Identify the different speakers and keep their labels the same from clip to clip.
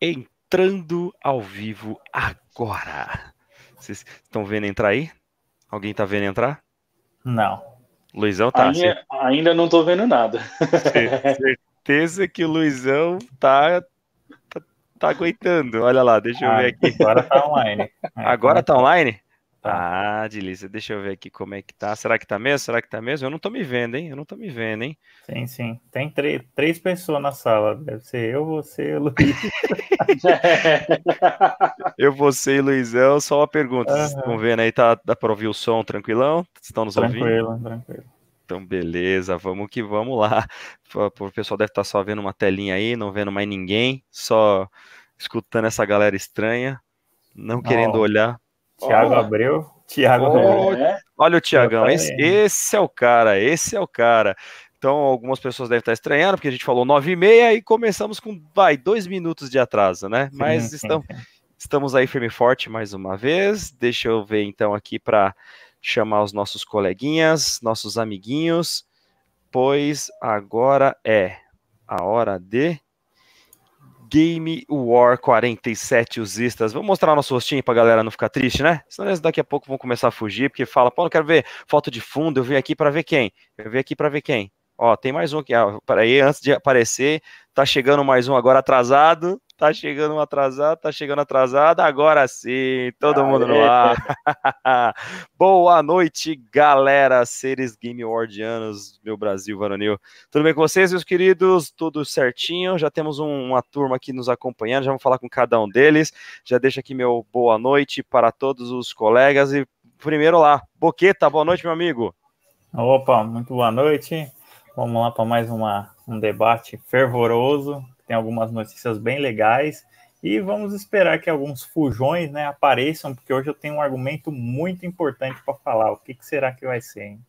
Speaker 1: entrando ao vivo agora. Vocês estão vendo entrar aí? Alguém tá vendo entrar?
Speaker 2: Não.
Speaker 1: Luizão tá.
Speaker 3: Ainda, ainda não tô vendo nada.
Speaker 1: Certeza que o Luizão tá, tá, tá aguentando. Olha lá, deixa eu
Speaker 2: Ah,
Speaker 1: ver aqui.
Speaker 2: Agora tá online. É,
Speaker 1: Agora tá online?
Speaker 2: Tá.
Speaker 1: Ah, delícia. Deixa eu ver aqui como é que tá. Será que tá mesmo? Será que tá mesmo? Eu não tô me vendo, hein? Eu não tô me vendo, hein?
Speaker 2: Sim, sim. Tem três, pessoas na sala. Deve ser eu, você, o Luiz.
Speaker 1: Eu, você e Luizão, só uma pergunta. Vocês
Speaker 2: Aham.
Speaker 1: estão vendo aí? Tá, dá pra ouvir o som tranquilão? Estão nos ouvindo?
Speaker 2: Tranquilo, tranquilo.
Speaker 1: Então, beleza, vamos que vamos lá. O pessoal deve estar só vendo uma telinha aí, não vendo mais ninguém, só escutando essa galera estranha, não querendo
Speaker 2: Ó.
Speaker 1: olhar.
Speaker 2: Tiago
Speaker 3: Ó.
Speaker 2: Abreu. Tiago. Abreu.
Speaker 3: É,
Speaker 1: Olha o Tiagão, esse, esse é o cara, esse é o cara. Então, algumas pessoas devem estar estranhando, porque a gente falou nove e meia e começamos com, vai, dois minutos de atraso, né? Mas
Speaker 2: sim,
Speaker 1: estamos,
Speaker 2: sim.
Speaker 1: Estamos aí firme e forte mais uma vez. Deixa eu ver então aqui para chamar os nossos coleguinhas, nossos amiguinhos, pois agora é a hora de Game War 47 usistas. Vamos mostrar nosso rostinho pra galera não ficar triste, né? Senão eles daqui a pouco vão começar a fugir, porque fala, pô, não quero ver foto de fundo, eu vim aqui para ver quem? Eu vim aqui para ver quem? Ó, tem mais um aqui, ó, peraí, antes de aparecer, tá chegando mais um agora atrasado, tá chegando um atrasado, tá chegando atrasado, agora sim, todo mundo no
Speaker 3: Aê.
Speaker 1: ar. Boa noite, galera, seres Game Wardianos, meu Brasil varonil. Tudo bem com vocês, meus queridos? Tudo certinho? Já temos um- uma turma aqui nos acompanhando, já vamos falar com cada um deles. Já deixo aqui meu boa noite para todos os colegas e primeiro lá, Boqueta, boa noite, meu amigo.
Speaker 2: Opa, muito boa noite. Vamos lá para mais uma, um debate fervoroso. Tem algumas notícias bem legais. E vamos esperar que alguns fujões né, apareçam, porque hoje eu tenho um argumento muito importante para falar. O que, que será que vai ser? Hein?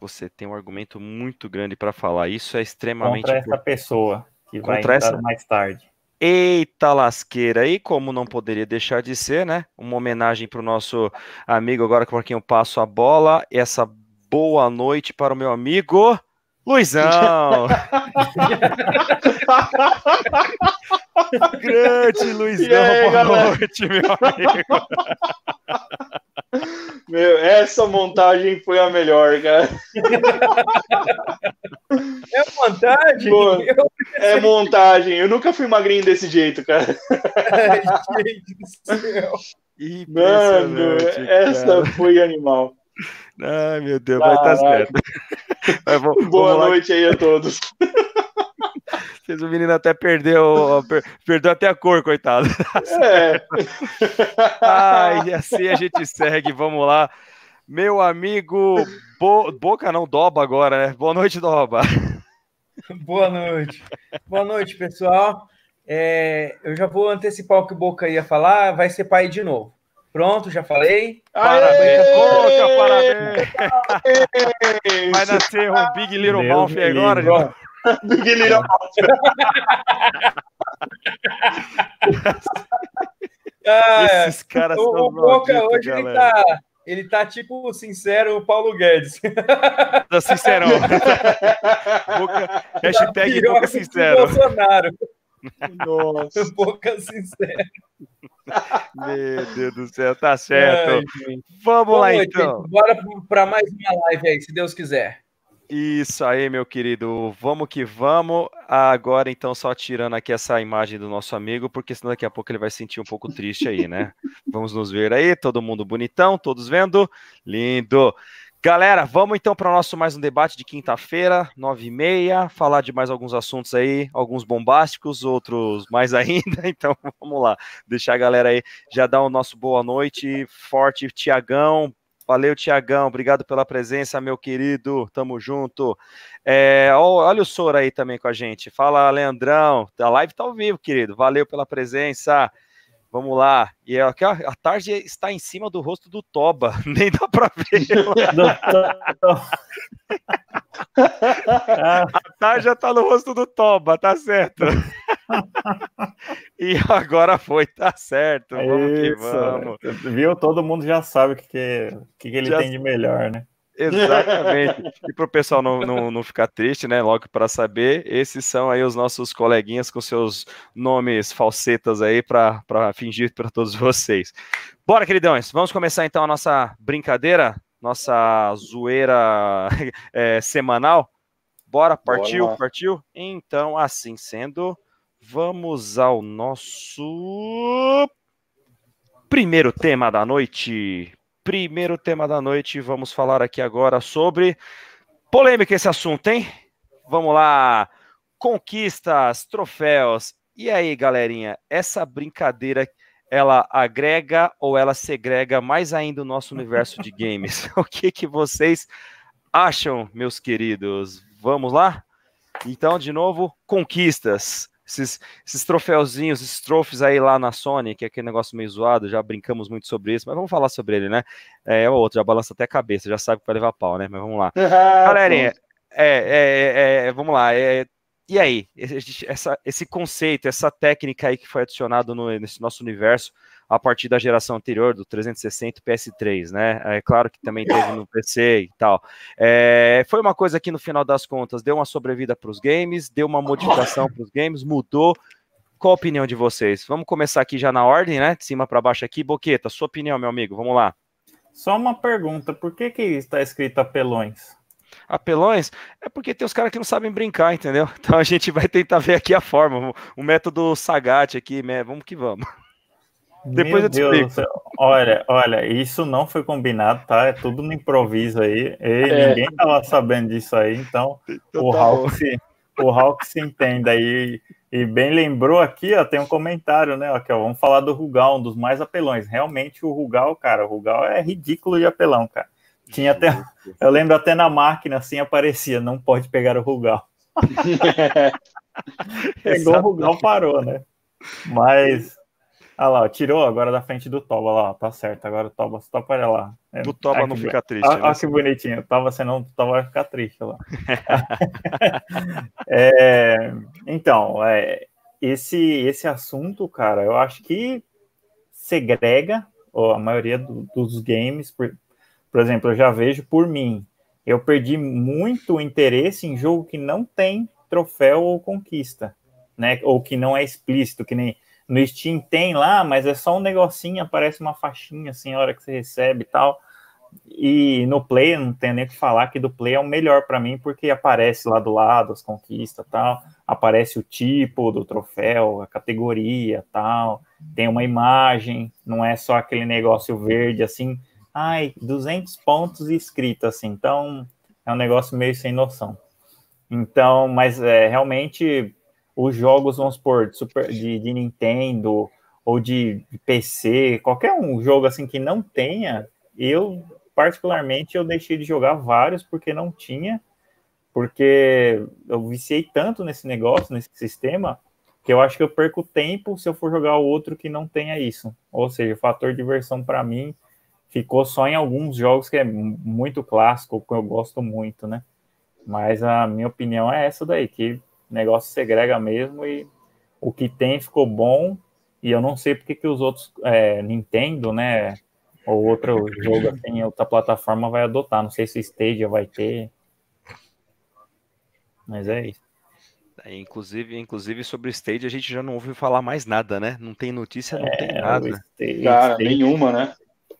Speaker 1: Você tem um argumento muito grande para falar. Isso é extremamente
Speaker 2: Contra essa pessoa que vai
Speaker 1: Contra
Speaker 2: entrar
Speaker 1: essa?
Speaker 2: mais tarde.
Speaker 1: Eita lasqueira! E como não poderia deixar de ser, né? Uma homenagem para o nosso amigo, agora por quem eu passo a bola. Essa boa noite para o meu amigo Luizão! Grande Luizão,
Speaker 3: aí,
Speaker 1: boa
Speaker 3: galera?
Speaker 1: noite, meu amigo.
Speaker 3: meu, essa montagem foi a melhor, cara.
Speaker 4: É vontade?
Speaker 3: Pô.
Speaker 4: Eu-
Speaker 3: É montagem. Eu nunca fui magrinho desse jeito, cara.
Speaker 4: Gente do céu.
Speaker 3: Mano, essa
Speaker 1: cara.
Speaker 3: foi animal.
Speaker 1: Ai, meu Deus, vai estar
Speaker 3: Caraca.
Speaker 1: certo. Mas vamos-
Speaker 3: Boa
Speaker 1: vamos
Speaker 3: noite aí a todos.
Speaker 1: Fez o menino até perdeu, per- perdeu até a cor, coitado.
Speaker 3: É.
Speaker 1: Ai, e assim a gente segue, vamos lá. Meu amigo Bo- Boca não, Doba agora, né? Boa noite, Doba.
Speaker 4: Boa noite. Boa noite, pessoal. É, eu já vou antecipar o que o Boca ia falar. Vai ser pai de novo. Pronto, já falei.
Speaker 1: Parabéns, Boca, parabéns.
Speaker 3: parabéns!
Speaker 1: Vai nascer um Big Little
Speaker 2: Deus
Speaker 1: Mouth agora. João.
Speaker 3: Big Little
Speaker 4: Ah,
Speaker 1: Esses caras
Speaker 4: o,
Speaker 1: são
Speaker 4: o Boca
Speaker 1: malditos,
Speaker 4: hoje ele
Speaker 1: galera.
Speaker 4: tá, ele tá tipo sincero Paulo Guedes.
Speaker 1: Tá sincerão. Boca, hashtag
Speaker 4: Pior
Speaker 1: Boca
Speaker 4: o
Speaker 1: Sincero.
Speaker 4: Bolsonaro.
Speaker 3: Nossa.
Speaker 4: Boca sincero.
Speaker 1: Meu Deus do céu, tá certo.
Speaker 4: Ai.
Speaker 1: Vamos
Speaker 4: Boa
Speaker 1: lá
Speaker 4: noite,
Speaker 1: então.
Speaker 4: gente. Bora para mais uma live aí, se Deus quiser.
Speaker 1: Isso aí, meu querido. Vamos que vamos. Agora, então, só tirando aqui essa imagem do nosso amigo, porque senão daqui a pouco ele vai se sentir um pouco triste aí, né? Vamos nos ver aí, todo mundo bonitão, todos vendo? Lindo. Galera, vamos então para o nosso mais um debate de quinta-feira, nove e meia, falar de mais alguns assuntos aí, alguns bombásticos, outros mais ainda. Então, vamos lá. Deixar a galera aí já dar o nosso boa noite, forte, Tiagão. Valeu, Tiagão. Obrigado pela presença, meu querido. Tamo junto. É, olha o Sora aí também com a gente. Fala, Leandrão. A live tá ao vivo, querido. Valeu pela presença. Vamos lá. E é aqui, ó, a tarde está em cima do rosto do Toba. Nem dá pra ver.
Speaker 2: Ah,
Speaker 1: A tarde já tá no rosto do Toba, tá certo. e agora foi, tá certo. Vamos que
Speaker 2: isso.
Speaker 1: vamos.
Speaker 2: Viu? Todo mundo já sabe o que, que, que que ele
Speaker 1: Já-
Speaker 2: tem de melhor, né?
Speaker 1: Exatamente. E para o pessoal não, não, não, ficar triste, né? Logo para saber, esses são aí os nossos coleguinhas com seus nomes falsetas aí para fingir para todos vocês. Bora, queridões, vamos começar então a nossa brincadeira, nossa zoeira é, semanal. Bora, partiu, Bora partiu? Então, assim sendo, vamos ao nosso primeiro tema da noite primeiro tema da noite. Vamos falar aqui agora sobre polêmica esse assunto, hein? Vamos lá. Conquistas, troféus. E aí, galerinha, essa brincadeira ela agrega ou ela segrega mais ainda o nosso universo de games? o que que vocês acham, meus queridos? Vamos lá? Então, de novo, conquistas esses, esses troféuzinhos, esses troféus aí lá na Sony, que é aquele negócio meio zoado, já brincamos muito sobre isso, mas vamos falar sobre ele, né? É, é o outro, já balança até a cabeça, já sabe que vai levar pau, né? Mas vamos lá. Galerinha, é, é, é, vamos lá. É, e aí, essa, esse conceito, essa técnica aí que foi adicionado no, nesse nosso universo a partir da geração anterior, do 360 PS3, né? É claro que também teve no PC e tal. É, foi uma coisa que, no final das contas, deu uma sobrevida para os games, deu uma modificação para os games, mudou. Qual a opinião de vocês? Vamos começar aqui já na ordem, né? De cima para baixo aqui. Boqueta, sua opinião, meu amigo, vamos lá.
Speaker 2: Só uma pergunta, por que que está escrito apelões?
Speaker 1: Apelões, é porque tem os caras que não sabem brincar, entendeu? Então a gente vai tentar ver aqui a forma, o método Sagat aqui, né? vamos que vamos.
Speaker 2: Depois Meu eu te explico. Olha, olha, isso não foi combinado, tá? É tudo no improviso aí. E é. Ninguém tava sabendo disso aí, então, então o, tá Hulk se, o Hulk se entende aí. E bem lembrou aqui, ó, tem um comentário, né? Aqui, ó, vamos falar do Rugal, um dos mais apelões. Realmente o Rugal, cara, o Rugal é ridículo de apelão, cara. Tinha até, eu lembro até na máquina assim aparecia, não pode pegar o Rugal. Pegou o Rugal, parou, né? Mas, olha lá, tirou agora da frente do Toba lá, tá certo. Agora o Toba, só para lá.
Speaker 1: É, o Toba não fica triste.
Speaker 2: Olha né? que bonitinho, o Toba, senão o Toba vai ficar triste lá. é, então, é, esse, esse assunto, cara, eu acho que segrega a maioria do, dos games, por, por exemplo, eu já vejo por mim, eu perdi muito interesse em jogo que não tem troféu ou conquista, né? Ou que não é explícito, que nem no Steam tem lá, mas é só um negocinho, aparece uma faixinha assim a hora que você recebe e tal. E no Play, não tenho nem o que falar que do Play é o melhor para mim, porque aparece lá do lado as conquistas tal, aparece o tipo do troféu, a categoria tal, tem uma imagem, não é só aquele negócio verde assim, ai, 200 pontos escrito assim. Então, é um negócio meio sem noção. Então, mas é, realmente os jogos, vamos supor, de, super, de, de Nintendo ou de, PC, qualquer um jogo assim que não tenha, eu particularmente eu deixei de jogar vários porque não tinha, porque eu viciei tanto nesse negócio, nesse sistema, que eu acho que eu perco tempo se eu for jogar outro que não tenha isso. Ou seja, o fator diversão para mim ficou só em alguns jogos que é muito clássico, que eu gosto muito, né? Mas a minha opinião é essa daí, que o negócio segrega mesmo e o que tem ficou bom e eu não sei porque que os outros, é, Nintendo, né, ou outro jogo assim, outra plataforma vai adotar, não sei se Stadia vai ter, mas é isso.
Speaker 1: É, inclusive, inclusive sobre o Stadia a gente já não ouviu falar mais nada, né? Não tem notícia, não é, tem nada.
Speaker 3: Stage, Cara, Stage, nenhuma, né?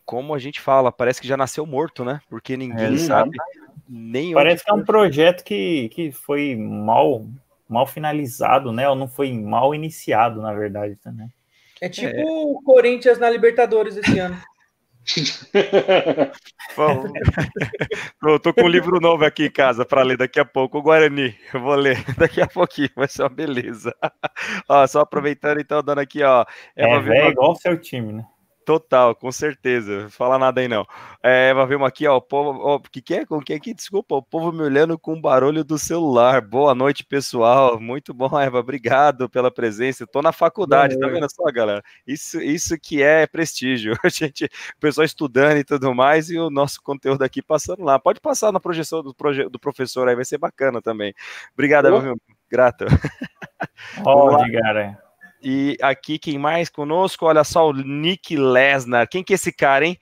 Speaker 1: Como a gente fala, parece que já nasceu morto, né? Porque ninguém é, sabe nem
Speaker 2: Parece que é um projeto que, que foi mal, mal finalizado, né? Ou não foi mal iniciado, na verdade, também.
Speaker 4: É tipo é. o Corinthians na Libertadores esse ano.
Speaker 1: Bom, eu tô com um livro novo aqui em casa para ler daqui a pouco, o Guarani. Eu vou ler daqui a pouquinho, vai ser uma beleza. ó, só aproveitando então, dando aqui, ó.
Speaker 2: É, é igual o seu time, né?
Speaker 1: Total, com certeza. Fala nada aí não. É, vai ver uma aqui, ó. O povo, ó, que que é? Com que aqui? Desculpa, o povo me olhando com o barulho do celular. Boa noite, pessoal. Muito bom, Eva. Obrigado pela presença. Estou na faculdade, tá vendo só, galera? Isso, isso que é prestígio. A gente, o pessoal estudando e tudo mais, e o nosso conteúdo aqui passando lá. Pode passar na projeção do, proje do professor aí, vai ser bacana também. Obrigado, oh. meu grato.
Speaker 2: Olá, cara.
Speaker 1: E aqui, quem mais conosco? Olha só o Nick Lesnar. Quem que é esse cara, hein?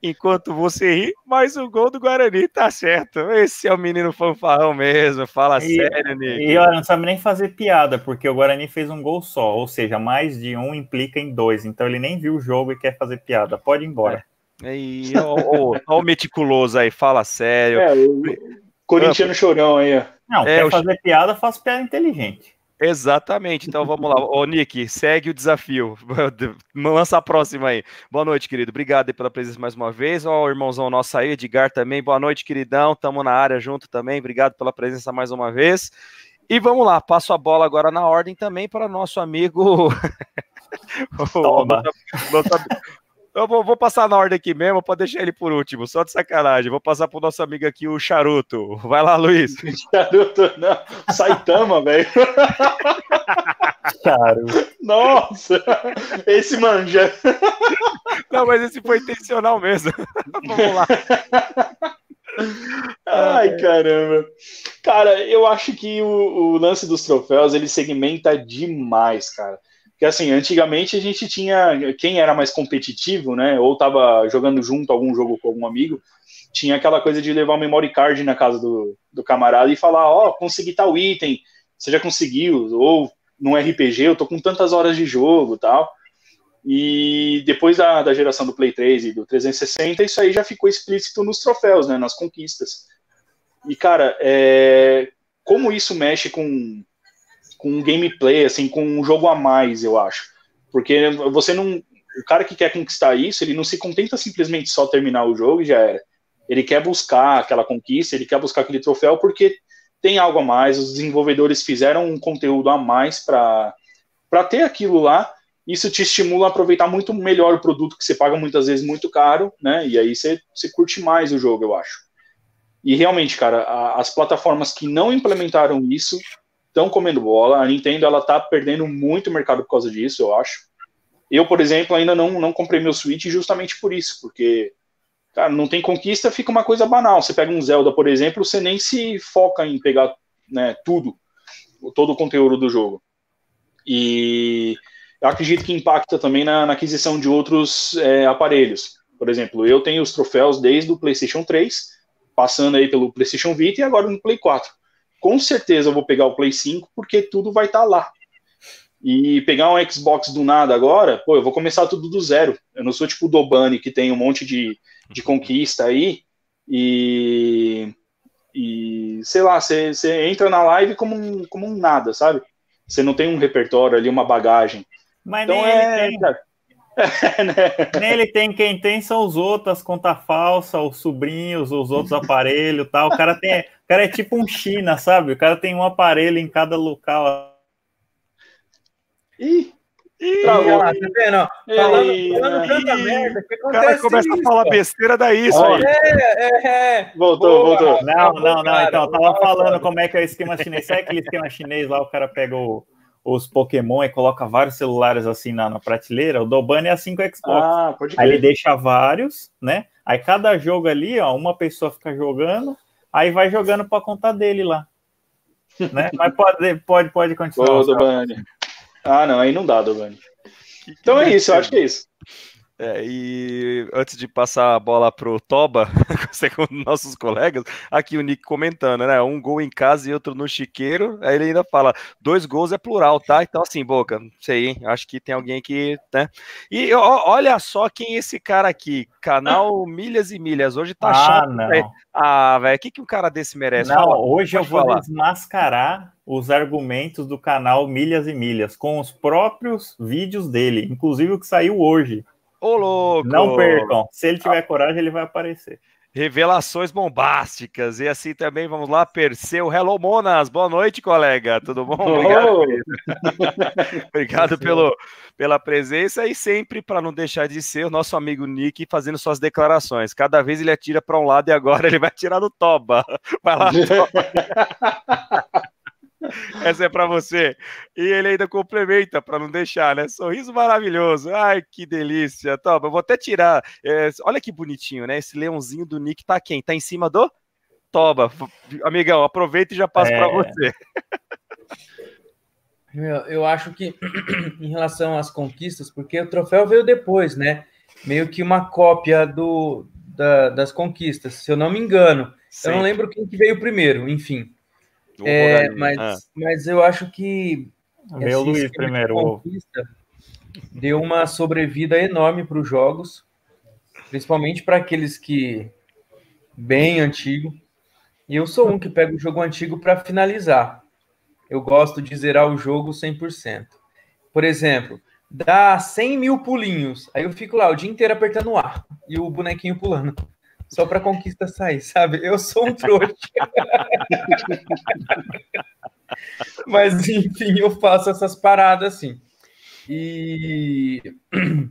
Speaker 1: enquanto você ri, mais o gol do Guarani, tá certo. Esse é o menino fanfarrão mesmo, fala e, sério, Nick.
Speaker 2: E olha, não sabe nem fazer piada, porque o Guarani fez um gol só, ou seja, mais de um implica em dois, então ele nem viu o jogo e quer fazer piada. Pode ir embora.
Speaker 1: É. E, ó, ó, o meticuloso aí, fala sério. É, o
Speaker 3: corintiano chorão aí, ó.
Speaker 2: Não, é, quer fazer piada, faz piada inteligente.
Speaker 1: Exatamente. Então vamos lá. Ô, Nick, segue o desafio. Lança a próxima aí. Boa noite, querido. Obrigado pela presença mais uma vez. Ó, o irmãozão nosso aí, Edgar também. Boa noite, queridão. Tamo na área junto também. Obrigado pela presença mais uma vez. E vamos lá, passo a bola agora na ordem também para nosso amigo. Toma. Eu vou, vou, passar na ordem aqui mesmo, pode deixar ele por último, só de sacanagem. Vou passar pro nosso amigo aqui, o Charuto. Vai lá, Luiz.
Speaker 3: Charuto, não. Saitama, velho. Charuto. Nossa, esse manja.
Speaker 1: Não, mas esse foi intencional mesmo. Vamos lá.
Speaker 3: Ai, caramba. Cara, eu acho que o, o lance dos troféus, ele segmenta demais, cara. Porque assim, antigamente a gente tinha quem era mais competitivo, né? Ou tava jogando junto algum jogo com algum amigo, tinha aquela coisa de levar o memory card na casa do, do camarada e falar, ó, oh, consegui tal item, você já conseguiu, ou num RPG, eu tô com tantas horas de jogo tal. E depois da, da geração do Play 3 e do 360, isso aí já ficou explícito nos troféus, né? Nas conquistas. E, cara, é, como isso mexe com com um gameplay, assim, com um jogo a mais, eu acho. Porque você não. O cara que quer conquistar isso, ele não se contenta simplesmente só terminar o jogo e já era. Ele quer buscar aquela conquista, ele quer buscar aquele troféu porque tem algo a mais. Os desenvolvedores fizeram um conteúdo a mais para ter aquilo lá. Isso te estimula a aproveitar muito melhor o produto que você paga muitas vezes muito caro, né? E aí você, você curte mais o jogo, eu acho. E realmente, cara, a, as plataformas que não implementaram isso estão comendo bola. A Nintendo ela tá perdendo muito mercado por causa disso, eu acho. Eu, por exemplo, ainda não, não comprei meu Switch justamente por isso, porque cara, não tem conquista, fica uma coisa banal. Você pega um Zelda, por exemplo, você nem se foca em pegar né, tudo, todo o conteúdo do jogo. E eu acredito que impacta também na, na aquisição de outros é, aparelhos. Por exemplo, eu tenho os troféus desde o PlayStation 3, passando aí pelo PlayStation Vita e agora no Play 4 com certeza eu vou pegar o Play 5 porque tudo vai estar tá lá. E pegar um Xbox do nada agora, pô, eu vou começar tudo do zero. Eu não sou tipo o Dobani que tem um monte de, de conquista aí e, e sei lá, você entra na live como um, como um nada, sabe? Você não tem um repertório ali, uma bagagem.
Speaker 2: Mas então é, tem. Nem ele tem, quem tem são os outros, as contas falsas, os sobrinhos, os outros aparelhos tal. O cara tem. O cara é tipo um China, sabe? O cara tem um aparelho em cada local.
Speaker 1: Ih! Ih, Travou. Tá vendo? Falando, falando tanta merda, que acontece O cara começa isso, a falar besteira, daí isso aí. É,
Speaker 3: é, é. Voltou, Boa, voltou.
Speaker 2: Não, não, não, então, tava falando como é que é o esquema chinês. Sabe aquele esquema chinês lá, o cara pega o os Pokémon e coloca vários celulares assim na, na prateleira, o Dobani é assim com o Xbox. Ah, Aí ele deixa vários, né? Aí cada jogo ali, ó, uma pessoa fica jogando, aí vai jogando para conta dele lá. né? Mas pode, pode, pode continuar. Ô,
Speaker 3: Dobani. Ah, não, aí não dá, Dobani. Então é isso, eu acho que é isso.
Speaker 1: É, e antes de passar a bola pro Toba, segundo nossos colegas, aqui o Nick comentando, né? Um gol em casa e outro no chiqueiro. Aí ele ainda fala: dois gols é plural, tá? Então, assim, boca, não sei, hein? Acho que tem alguém que, né? E ó, olha só quem é esse cara aqui, canal Milhas e Milhas. Hoje tá ah, chato. Não. Véio. Ah, velho, o que, que um cara desse merece?
Speaker 2: Não, Fala, hoje eu vou falar. desmascarar os argumentos do canal Milhas e Milhas com os próprios vídeos dele, inclusive o que saiu hoje.
Speaker 1: Ô, louco!
Speaker 2: Não percam. Se ele tiver ah. coragem, ele vai aparecer.
Speaker 1: Revelações bombásticas. E assim também, vamos lá, Perseu. Hello, Monas. Boa noite, colega. Tudo bom? Obrigado, Obrigado pelo, pela presença e sempre, para não deixar de ser, o nosso amigo Nick fazendo suas declarações. Cada vez ele atira para um lado e agora ele vai tirar no Toba. Vai lá, Toba. Essa é para você. E ele ainda complementa para não deixar, né? Sorriso maravilhoso. Ai, que delícia. Toma, eu vou até tirar. É, olha que bonitinho, né? Esse leãozinho do Nick tá quem? Tá em cima do Toba. Amigão, aproveita e já passo é... para você.
Speaker 4: Meu, eu acho que em relação às conquistas, porque o troféu veio depois, né? Meio que uma cópia do, da, das conquistas, se eu não me engano. Sim. Eu não lembro quem que veio primeiro, enfim. É, mas, ah. mas eu acho que
Speaker 2: meu Luiz primeiro
Speaker 4: deu uma sobrevida enorme para os jogos, principalmente para aqueles que bem antigo. E eu sou um que pega o jogo antigo para finalizar. Eu gosto de zerar o jogo 100%. Por exemplo, dá 100 mil pulinhos. Aí eu fico lá o dia inteiro apertando o ar e o bonequinho pulando. Só para conquista sair, sabe? Eu sou um trouxa. Mas, enfim, eu faço essas paradas assim. E.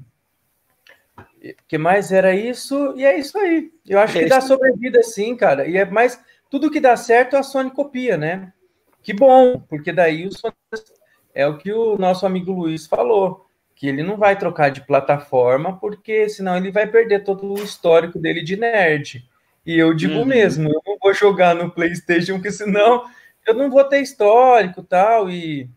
Speaker 4: que mais era isso? E é isso aí. Eu acho que dá sobrevida sim, cara. E é mais. Tudo que dá certo a Sony copia, né? Que bom, porque daí o Sony é o que o nosso amigo Luiz falou que ele não vai trocar de plataforma, porque senão ele vai perder todo o histórico dele de nerd. E eu digo uhum. mesmo, eu não vou jogar no PlayStation, porque senão eu não vou ter histórico tal. E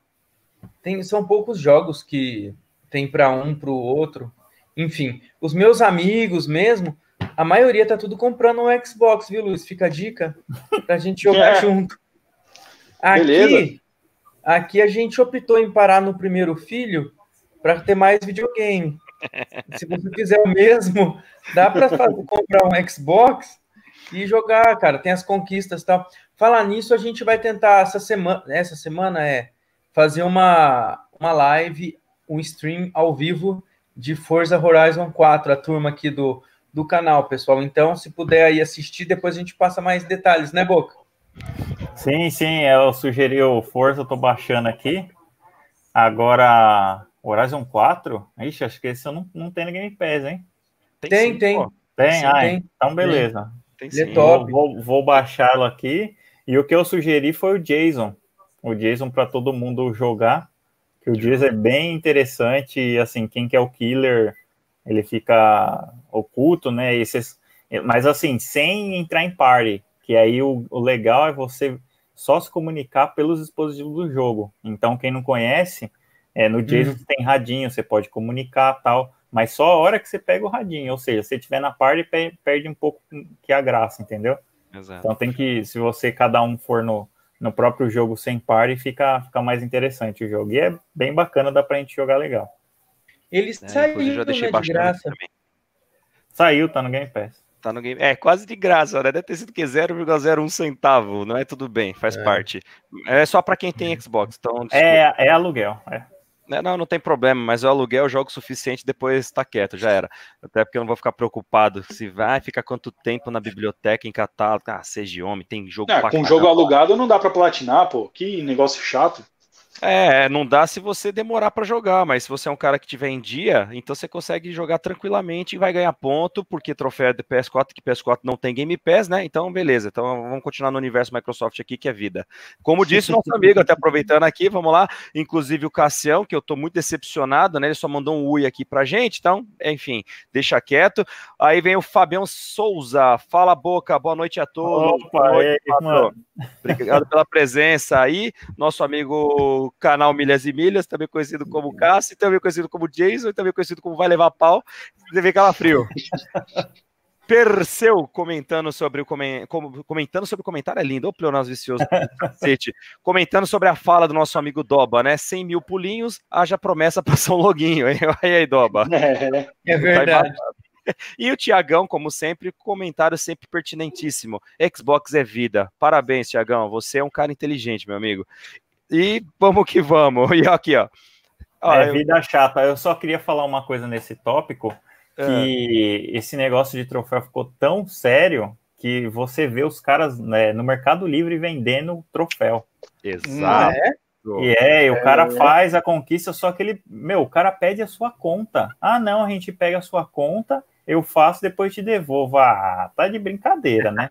Speaker 4: tem, são poucos jogos que tem para um, para o outro. Enfim, os meus amigos mesmo, a maioria tá tudo comprando um Xbox, viu, Luiz? Fica a dica pra gente jogar é. junto. Aqui, aqui a gente optou em parar no primeiro filho para ter mais videogame. Se você fizer o mesmo, dá para comprar um Xbox e jogar, cara. Tem as conquistas e tal. Falar nisso, a gente vai tentar essa semana, essa semana é fazer uma, uma live, um stream ao vivo de Forza Horizon 4, a turma aqui do, do canal, pessoal. Então, se puder aí assistir, depois a gente passa mais detalhes, né, Boca?
Speaker 2: Sim, sim, eu sugeri o Forza, eu tô baixando aqui. Agora, Horizon 4? Ixi, acho que esse eu não, não tem no Game Pass, hein?
Speaker 4: Tem, tem. Tem,
Speaker 2: tem? Sim, ah, tem. então beleza.
Speaker 4: Tem, tem é top.
Speaker 2: Vou, vou, vou baixá-lo aqui. E o que eu sugeri foi o Jason. O Jason para todo mundo jogar. Que o Jason é bem interessante. E assim, quem quer o killer, ele fica oculto, né? Esses, mas assim, sem entrar em party. Que aí o, o legal é você só se comunicar pelos dispositivos do jogo. Então, quem não conhece é, no Jason uhum. tem radinho, você pode comunicar tal, mas só a hora que você pega o radinho, ou seja, se você estiver na parte, perde um pouco que a graça, entendeu? Exato. Então tem que, se você cada um for no, no próprio jogo sem par, fica, fica mais interessante o jogo. E é bem bacana, dá pra gente jogar legal.
Speaker 4: Ele é, saiu já deixei né, de graça. Também.
Speaker 2: Saiu, tá no Game Pass.
Speaker 1: Tá no game. É, quase de graça, né? Deve ter sido que 0,01 centavo, não é tudo bem, faz é. parte. É só para quem tem Xbox, então.
Speaker 2: É, é aluguel, é.
Speaker 1: Né, não, não tem problema, mas o aluguel jogo suficiente depois está quieto, já era. Até porque eu não vou ficar preocupado se vai ficar quanto tempo na biblioteca, em catálogo. Ah, seja homem, tem jogo.
Speaker 3: É, com jogo alugado não dá para platinar, pô. Que negócio chato.
Speaker 1: É, não dá se você demorar para jogar, mas se você é um cara que tiver em dia, então você consegue jogar tranquilamente e vai ganhar ponto, porque troféu é de PS4, que PS4 não tem Game Pass, né? Então, beleza. Então, vamos continuar no universo Microsoft aqui, que é vida. Como disse nosso amigo, até aproveitando aqui, vamos lá. Inclusive o Cassião, que eu tô muito decepcionado, né? Ele só mandou um ui aqui pra gente, então, enfim, deixa quieto. Aí vem o Fabião Souza. Fala, Boca, boa noite a todos. Opa, noite, aí, Obrigado pela presença aí. Nosso amigo canal Milhas e Milhas, também conhecido como Cássio, também conhecido como Jason, também conhecido como Vai Levar Pau, deve calafrio. Perseu comentando sobre o comentando sobre o comentário é lindo, o pleonasmo vicioso comentando sobre a fala do nosso amigo Doba, né? 100 mil pulinhos, haja promessa para São Loguinho, hein? aí, Doba.
Speaker 4: É, é verdade.
Speaker 1: E o Tiagão, como sempre, comentário sempre pertinentíssimo. Xbox é vida. Parabéns, Tiagão. Você é um cara inteligente, meu amigo. E vamos que vamos. E aqui, ó.
Speaker 2: é vida eu... chata. Eu só queria falar uma coisa nesse tópico, que é. esse negócio de troféu ficou tão sério que você vê os caras né, no Mercado Livre vendendo troféu.
Speaker 1: Exato.
Speaker 2: É? E é, o cara faz a conquista, só que ele, meu, o cara pede a sua conta. Ah, não, a gente pega a sua conta eu faço, depois te devolvo. Ah, tá de brincadeira, né?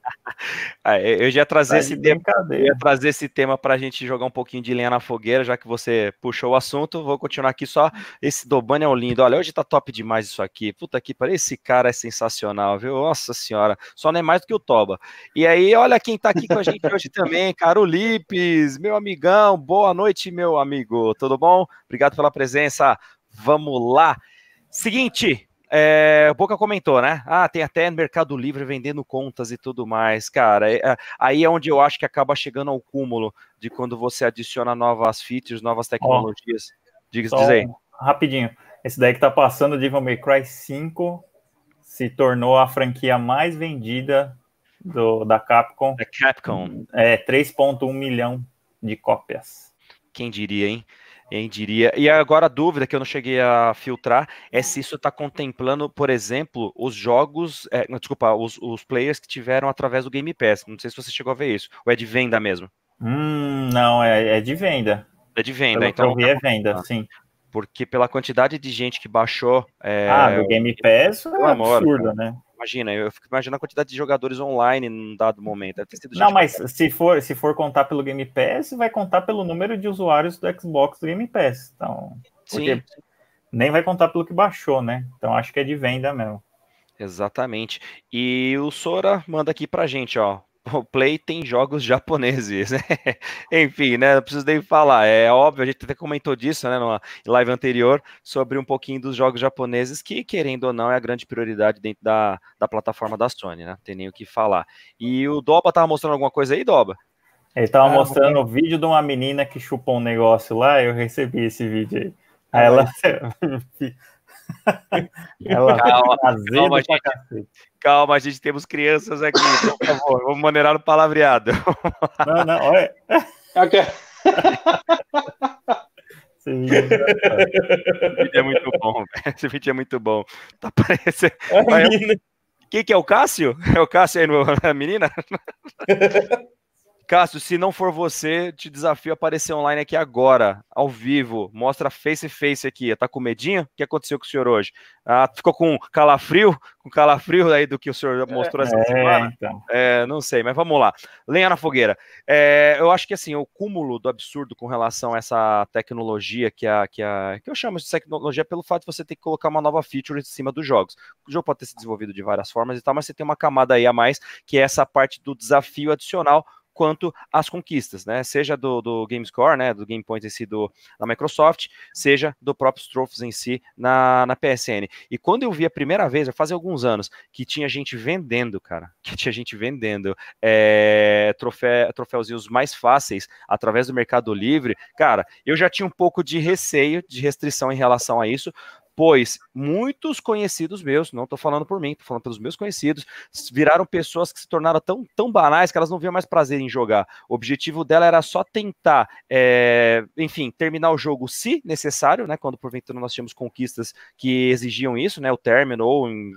Speaker 1: ah, eu já ia trazer tá esse tema, ia trazer esse tema para a gente jogar um pouquinho de lenha na fogueira, já que você puxou o assunto. Vou continuar aqui só. Esse Dobani é um lindo. Olha, hoje tá top demais isso aqui. Puta que pariu, esse cara é sensacional, viu? Nossa senhora, só não é mais do que o Toba. E aí, olha quem tá aqui com a gente hoje também, Caro Lipes, meu amigão. Boa noite, meu amigo. Tudo bom? Obrigado pela presença. Vamos lá. Seguinte, é, o Boca comentou, né? Ah, tem até Mercado Livre vendendo contas e tudo mais. Cara, é, aí é onde eu acho que acaba chegando ao cúmulo de quando você adiciona novas features, novas tecnologias. Diz, diz aí.
Speaker 2: Rapidinho. Esse daí que tá passando, Devil May Cry 5, se tornou a franquia mais vendida do, da Capcom.
Speaker 1: Da Capcom.
Speaker 2: É, 3.1 milhão de cópias.
Speaker 1: Quem diria, hein? Quem diria. E agora a dúvida que eu não cheguei a filtrar é se isso está contemplando, por exemplo, os jogos. É, desculpa, os, os players que tiveram através do Game Pass. Não sei se você chegou a ver isso. Ou é de venda mesmo?
Speaker 2: Hum, não, é, é de venda.
Speaker 1: É de venda,
Speaker 2: Pelo
Speaker 1: então.
Speaker 2: Eu vi é venda, sim.
Speaker 1: Porque pela quantidade de gente que baixou. É,
Speaker 2: ah, do Game Pass é amor, absurda, né?
Speaker 1: Imagina, eu fico imaginando a quantidade de jogadores online num dado momento.
Speaker 2: não, mas se for, se for contar pelo Game Pass, vai contar pelo número de usuários do Xbox do Game Pass. Então, Sim. nem vai contar pelo que baixou, né? Então acho que é de venda mesmo.
Speaker 1: Exatamente. E o Sora manda aqui pra gente, ó o Play tem jogos japoneses, né? Enfim, né? Não preciso nem falar. É óbvio, a gente até comentou disso, né? Numa live anterior, sobre um pouquinho dos jogos japoneses, que, querendo ou não, é a grande prioridade dentro da, da plataforma da Sony, né? Não tem nem o que falar. E o Doba tava mostrando alguma coisa aí, Doba?
Speaker 2: Ele tava ah, mostrando o vídeo de uma menina que chupou um negócio lá, eu recebi esse vídeo aí. Aí ela.
Speaker 1: ela calma, calma, gente, calma, a gente temos crianças aqui, por favor, vamos maneirar o palavreado.
Speaker 2: Não, não, olha. Okay.
Speaker 1: Esse vídeo é muito bom, esse vídeo é muito bom. Tá parecendo. Quem que é o Cássio? É o Cássio aí, a menina? Cássio, se não for você, te desafio a aparecer online aqui agora, ao vivo. Mostra face a face aqui. Tá com medinho? O que aconteceu com o senhor hoje? Ah, ficou com calafrio? Com calafrio aí do que o senhor mostrou essa é, semana? Então. É, não sei, mas vamos lá. Lenha na fogueira. É, eu acho que assim, o cúmulo do absurdo com relação a essa tecnologia que, a, que, a, que eu chamo de tecnologia pelo fato de você ter que colocar uma nova feature em cima dos jogos. O jogo pode ter se desenvolvido de várias formas e tal, mas você tem uma camada aí a mais, que é essa parte do desafio adicional quanto às conquistas, né? Seja do, do GameScore, né? Do Game Point em si do, da Microsoft, seja do próprio Trophies em si na, na PSN. E quando eu vi a primeira vez, faz alguns anos, que tinha gente vendendo, cara, que tinha gente vendendo é, trofé, troféuzinhos mais fáceis através do Mercado Livre, cara, eu já tinha um pouco de receio, de restrição em relação a isso, pois muitos conhecidos meus, não estou falando por mim, estou falando pelos meus conhecidos, viraram pessoas que se tornaram tão, tão banais que elas não viam mais prazer em jogar. O objetivo dela era só tentar, é, enfim, terminar o jogo se necessário, né? Quando porventura nós tínhamos conquistas que exigiam isso, né? O término ou em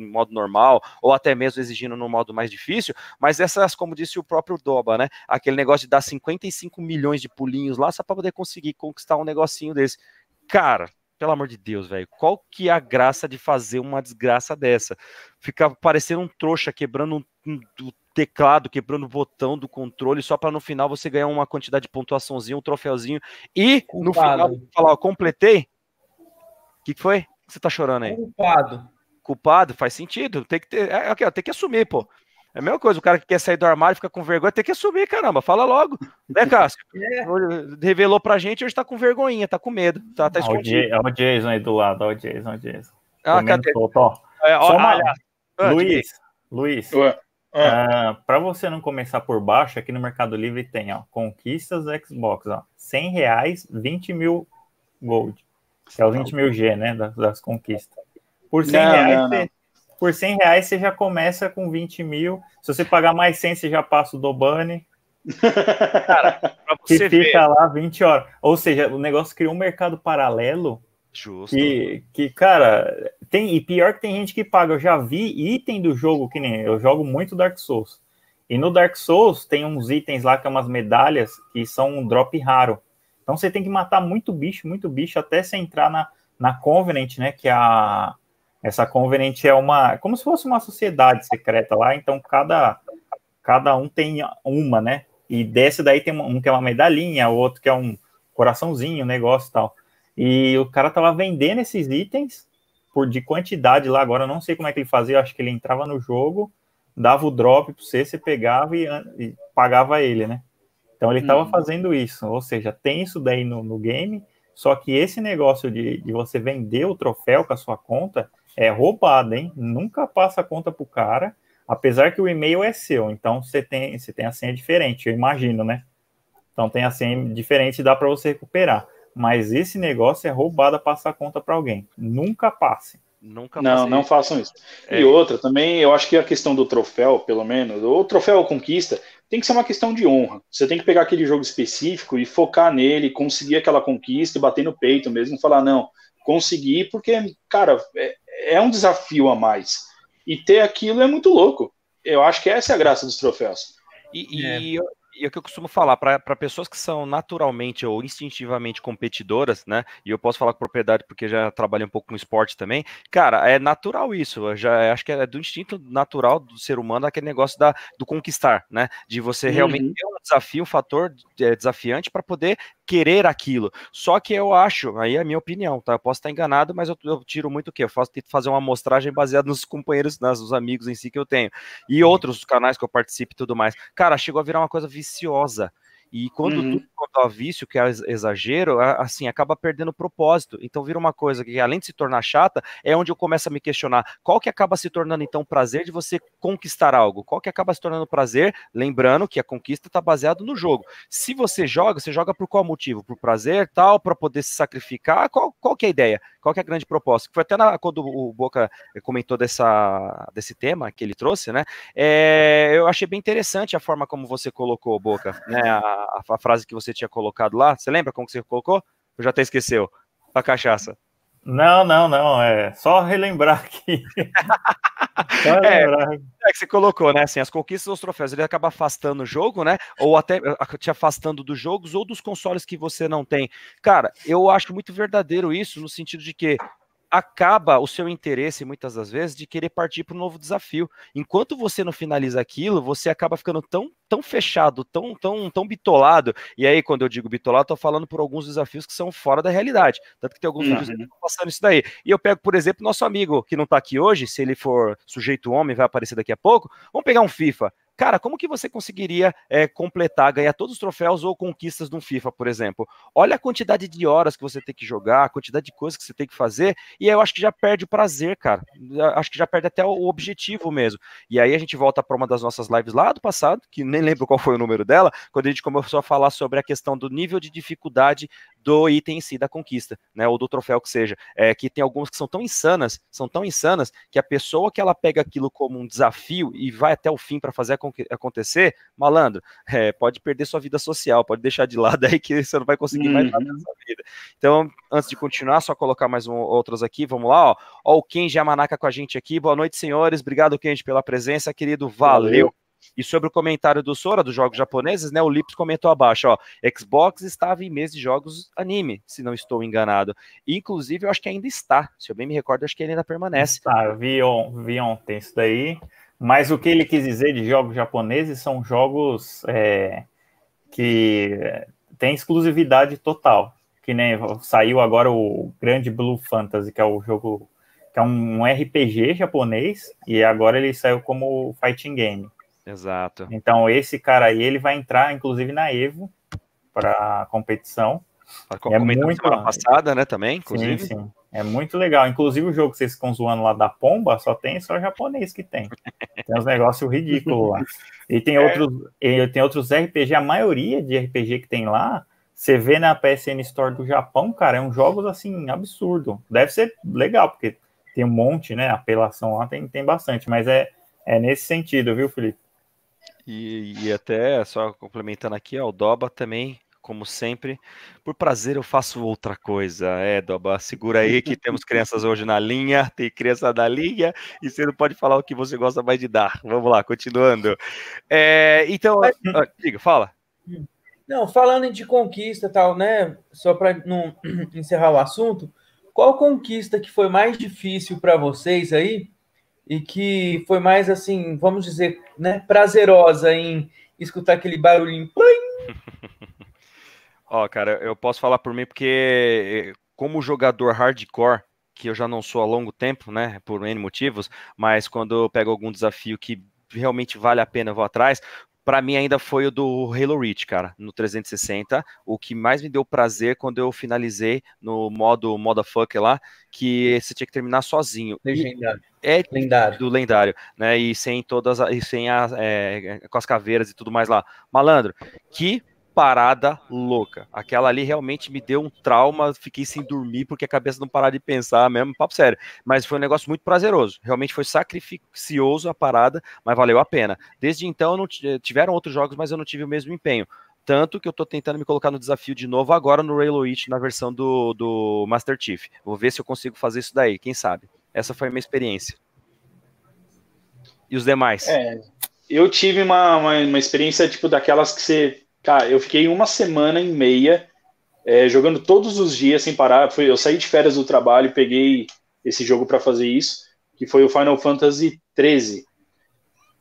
Speaker 1: em modo normal, ou até mesmo exigindo no modo mais difícil, mas essas, como disse o próprio Doba, né? Aquele negócio de dar 55 milhões de pulinhos lá só para poder conseguir conquistar um negocinho desse. Cara, pelo amor de Deus, velho, qual que é a graça de fazer uma desgraça dessa? Ficar parecendo um trouxa quebrando um, um, teclado, quebrando o botão do controle, só para no final você ganhar uma quantidade de pontuaçãozinho, um troféuzinho, e Culpado. no final falar, ó, completei. O que, que foi? Você tá chorando aí?
Speaker 4: Culpado.
Speaker 1: Culpado, faz sentido. Tem que ter. É, tem que assumir, pô. É a mesma coisa, o cara que quer sair do armário fica com vergonha, tem que assumir, caramba, fala logo. Né, Cássio? É. Revelou pra gente, hoje tá com vergonhinha, tá com medo, tá, tá
Speaker 2: escondido. Olha o Jason aí do lado, olha o Jason, olha o Jason.
Speaker 1: Ah, cadê?
Speaker 2: É, ó, uma... ah, Luiz, Luiz, uh, para você não começar por baixo, aqui no Mercado Livre tem, ó, conquistas Xbox, ó, 100 reais, 20 mil gold, que é o 20 mil G, né, das, das conquistas. Por 100 não, reais, não, não por 100 reais você já começa com 20 mil. Se você pagar mais 100, você já passa o Dobane. Cara, que fica ver. lá 20 horas. Ou seja, o negócio criou um mercado paralelo.
Speaker 1: Justo.
Speaker 2: Que, que, cara, tem, e pior que tem gente que paga. Eu já vi item do jogo, que nem eu jogo muito Dark Souls. E no Dark Souls tem uns itens lá que é umas medalhas que são um drop raro. Então você tem que matar muito bicho, muito bicho, até você entrar na, na Covenant, né? Que é a, essa Convenant é uma, como se fosse uma sociedade secreta lá, então cada, cada um tem uma, né? E desse daí tem um que é uma medalhinha, o outro que é um coraçãozinho, um negócio e tal. E o cara tava vendendo esses itens por de quantidade lá, agora eu não sei como é que ele fazia, eu acho que ele entrava no jogo, dava o drop para você, você pegava e, e, pagava ele, né? Então ele estava hum. fazendo isso, ou seja, tem isso daí no, no game, Só que esse negócio de, de você vender o troféu com a sua conta é roubado, hein? Nunca passa a conta pro cara, apesar que o e-mail é seu, então você tem, você tem a senha diferente, eu imagino, né? Então tem a senha diferente, dá para você recuperar. Mas esse negócio é roubado a passar a conta para alguém. Nunca passe.
Speaker 3: Nunca não, não façam isso. É. E outra, também, eu acho que a questão do troféu, pelo menos, o troféu conquista, tem que ser uma questão de honra. Você tem que pegar aquele jogo específico e focar nele, conseguir aquela conquista e bater no peito mesmo, falar, não, consegui, porque, cara, é, é um desafio a mais. E ter aquilo é muito louco. Eu acho que essa é a graça dos troféus.
Speaker 1: E, e é e é o que eu costumo falar, para pessoas que são naturalmente ou instintivamente competidoras, né? E eu posso falar com propriedade porque já trabalhei um pouco no esporte também. Cara, é natural isso. já acho que é do instinto natural do ser humano aquele negócio da, do conquistar, né? De você uhum. realmente ter um desafio, um fator é, desafiante para poder querer aquilo. Só que eu acho, aí é a minha opinião, tá? Eu posso estar enganado, mas eu, eu tiro muito o quê? Eu faço tento fazer uma amostragem baseada nos companheiros, nos amigos em si que eu tenho. E outros canais que eu participo e tudo mais. Cara, chegou a virar uma coisa viciosa. E quando uhum. tudo quanto a vício, que é exagero, assim, acaba perdendo o propósito. Então vira uma coisa que, além de se tornar chata, é onde eu começo a me questionar qual que acaba se tornando, então, prazer de você conquistar algo? Qual que acaba se tornando prazer? Lembrando que a conquista está baseada no jogo. Se você joga, você joga por qual motivo? Por prazer, tal, para poder se sacrificar? Qual, qual que é a ideia? Qual que é a grande proposta? Foi até na, quando o Boca comentou dessa, desse tema que ele trouxe, né? É, eu achei bem interessante a forma como você colocou, Boca, né? A, a, a, frase que você tinha colocado lá. Você lembra como que você colocou? Eu já até esqueceu. A cachaça.
Speaker 2: Não, não, não. É só relembrar aqui.
Speaker 1: só é, relembrar. É, é, que você colocou, né? Assim, as conquistas dos troféus, ele acaba afastando o jogo, né? Ou até te afastando dos jogos ou dos consoles que você não tem. Cara, eu acho muito verdadeiro isso, no sentido de que acaba o seu interesse, muitas das vezes, de querer partir para um novo desafio. Enquanto você não finaliza aquilo, você acaba ficando tão, tão fechado, tão, tão, tão bitolado. E aí, quando eu digo bitolado, estou falando por alguns desafios que são fora da realidade. Tanto que tem alguns uhum. vídeos que estão passando isso daí. E eu pego, por exemplo, nosso amigo que não está aqui hoje, se ele for sujeito homem, vai aparecer daqui a pouco. Vamos pegar um FIFA. Cara, como que você conseguiria é, completar, ganhar todos os troféus ou conquistas no FIFA, por exemplo? Olha a quantidade de horas que você tem que jogar, a quantidade de coisas que você tem que fazer, e eu acho que já perde o prazer, cara. Acho que já perde até o objetivo mesmo. E aí a gente volta para uma das nossas lives lá do passado, que nem lembro qual foi o número dela, quando a gente começou a falar sobre a questão do nível de dificuldade do item em si da conquista, né, ou do troféu que seja, é que tem algumas que são tão insanas, são tão insanas que a pessoa que ela pega aquilo como um desafio e vai até o fim para fazer acontecer, malandro, é, pode perder sua vida social, pode deixar de lado aí que você não vai conseguir uhum. mais nada uhum. nessa vida. Então, antes de continuar, só colocar mais um, outros aqui, vamos lá, ó, ó o Kenji Amanaka com a gente aqui, boa noite, senhores, obrigado, Kenji, pela presença, querido, valeu. valeu. E sobre o comentário do Sora, dos jogos japoneses, né? O Lips comentou abaixo, ó. Xbox estava em mês de jogos anime, se não estou enganado. Inclusive, eu acho que ainda está. Se eu bem me recordo, acho que ele ainda permanece.
Speaker 2: Tá, vi, vi ontem isso daí. Mas o que ele quis dizer de jogos japoneses são jogos é, que tem exclusividade total. Que nem saiu agora o Grande Blue Fantasy, que é o jogo que é um RPG japonês, e agora ele saiu como fighting game.
Speaker 1: Exato.
Speaker 2: Então esse cara aí ele vai entrar inclusive na Evo para competição.
Speaker 1: É muito semana passada, né, também, inclusive. Sim, sim.
Speaker 2: É muito legal. Inclusive o jogo que vocês ficam zoando lá da pomba, só tem só japonês que tem. Tem uns negócios ridículos lá. E tem é. outros, e tem outros RPG, a maioria de RPG que tem lá, você vê na PSN Store do Japão, cara, é um jogos assim absurdo. Deve ser legal, porque tem um monte, né? Apelação lá tem, tem bastante, mas é, é nesse sentido, viu, Felipe?
Speaker 1: E, e até, só complementando aqui, ó, o Doba também, como sempre, por prazer eu faço outra coisa. É, Doba, segura aí que temos crianças hoje na linha, tem criança na linha, e você não pode falar o que você gosta mais de dar. Vamos lá, continuando. É, então, ah, diga, fala.
Speaker 4: Não, falando de conquista tal, né? Só para não encerrar o assunto, qual conquista que foi mais difícil para vocês aí? E que foi mais assim, vamos dizer, né, prazerosa em escutar aquele barulhinho.
Speaker 1: Ó, oh, cara, eu posso falar por mim porque como jogador hardcore, que eu já não sou há longo tempo, né, por N motivos, mas quando eu pego algum desafio que realmente vale a pena, eu vou atrás. Para mim ainda foi o do Halo Reach, cara, no 360. O que mais me deu prazer quando eu finalizei no modo Motherfucker lá, que você tinha que terminar sozinho.
Speaker 4: Legendário.
Speaker 1: É
Speaker 4: lendário.
Speaker 1: do lendário, né? E sem todas, e sem as, é, com as caveiras e tudo mais lá. Malandro, que parada louca. Aquela ali realmente me deu um trauma, fiquei sem dormir porque a cabeça não parava de pensar mesmo, papo sério. Mas foi um negócio muito prazeroso. Realmente foi sacrificioso a parada, mas valeu a pena. Desde então não tiveram outros jogos, mas eu não tive o mesmo empenho. Tanto que eu tô tentando me colocar no desafio de novo agora no Reach na versão do, do Master Chief. Vou ver se eu consigo fazer isso daí, quem sabe. Essa foi a minha experiência. E os demais?
Speaker 3: É, eu tive uma, uma, uma experiência tipo daquelas que você Cara, eu fiquei uma semana e meia é, jogando todos os dias sem parar. Foi, eu saí de férias do trabalho e peguei esse jogo para fazer isso, que foi o Final Fantasy XIII.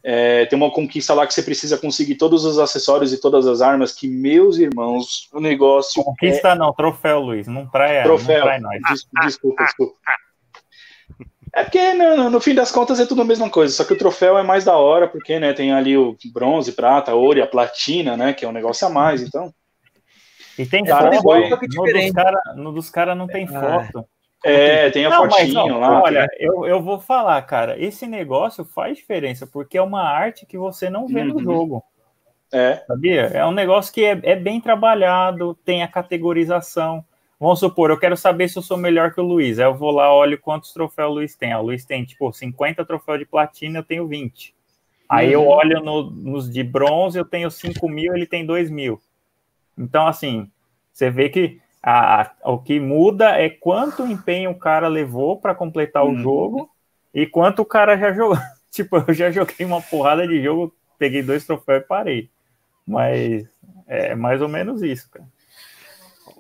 Speaker 3: É, tem uma conquista lá que você precisa conseguir todos os acessórios e todas as armas, que, meus irmãos, o negócio.
Speaker 2: Conquista é... não, troféu, Luiz. Não trai,
Speaker 3: troféu.
Speaker 2: Não
Speaker 3: trai nós. Desculpa, desculpa. É porque no, no, fim das contas é tudo a mesma coisa, só que o troféu é mais da hora, porque né, tem ali o bronze, prata, ouro e a platina, né? Que é um negócio a mais, então.
Speaker 2: E tem cara, foto, foi... no dos caras cara não tem ah. foto.
Speaker 3: É, tem a não, fotinho mas, ó, lá.
Speaker 2: Olha, eu, eu vou falar, cara, esse negócio faz diferença, porque é uma arte que você não vê uhum. no jogo.
Speaker 3: É.
Speaker 2: Sabia? É um negócio que é, é bem trabalhado, tem a categorização. Vamos supor, eu quero saber se eu sou melhor que o Luiz. Aí eu vou lá, olho quantos troféus o Luiz tem. o Luiz tem, tipo, 50 troféus de platina, eu tenho 20. Aí uhum. eu olho no, nos de bronze, eu tenho 5 mil, ele tem 2 mil. Então, assim, você vê que a, a, o que muda é quanto empenho o cara levou para completar uhum. o jogo e quanto o cara já jogou. tipo, eu já joguei uma porrada de jogo, peguei dois troféus e parei. Mas é mais ou menos isso, cara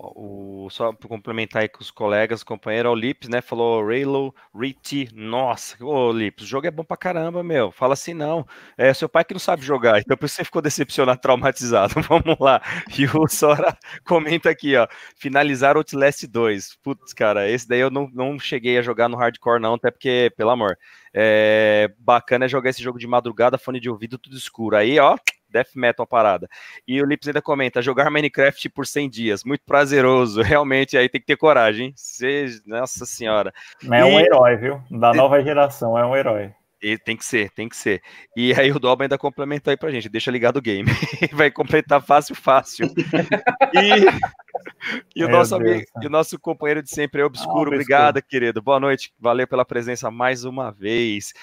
Speaker 1: o, só para complementar aí com os colegas, companheiro, o Lips, né? Falou Raylo, Riti, nossa, ô Lips, o jogo é bom pra caramba, meu. Fala assim, não. É seu pai que não sabe jogar, então por isso você ficou decepcionado, traumatizado. Vamos lá. E o Sora comenta aqui, ó. Finalizar Outlast 2. Putz, cara, esse daí eu não, não cheguei a jogar no hardcore, não, até porque, pelo amor. É, bacana é jogar esse jogo de madrugada, fone de ouvido, tudo escuro. Aí, ó, death metal a parada. E o Lips ainda comenta: jogar Minecraft por 100 dias, muito prazeroso. Realmente, aí tem que ter coragem, hein? Cê, nossa senhora.
Speaker 2: É um herói, viu? Da nova geração, é um herói.
Speaker 1: E tem que ser, tem que ser. E aí o Doba ainda complementa aí pra gente, deixa ligado o game. Vai completar fácil, fácil. e, e o nosso amigo, e o nosso companheiro de sempre é Obscuro. Ah, Obrigado, querido. Boa noite. Valeu pela presença mais uma vez.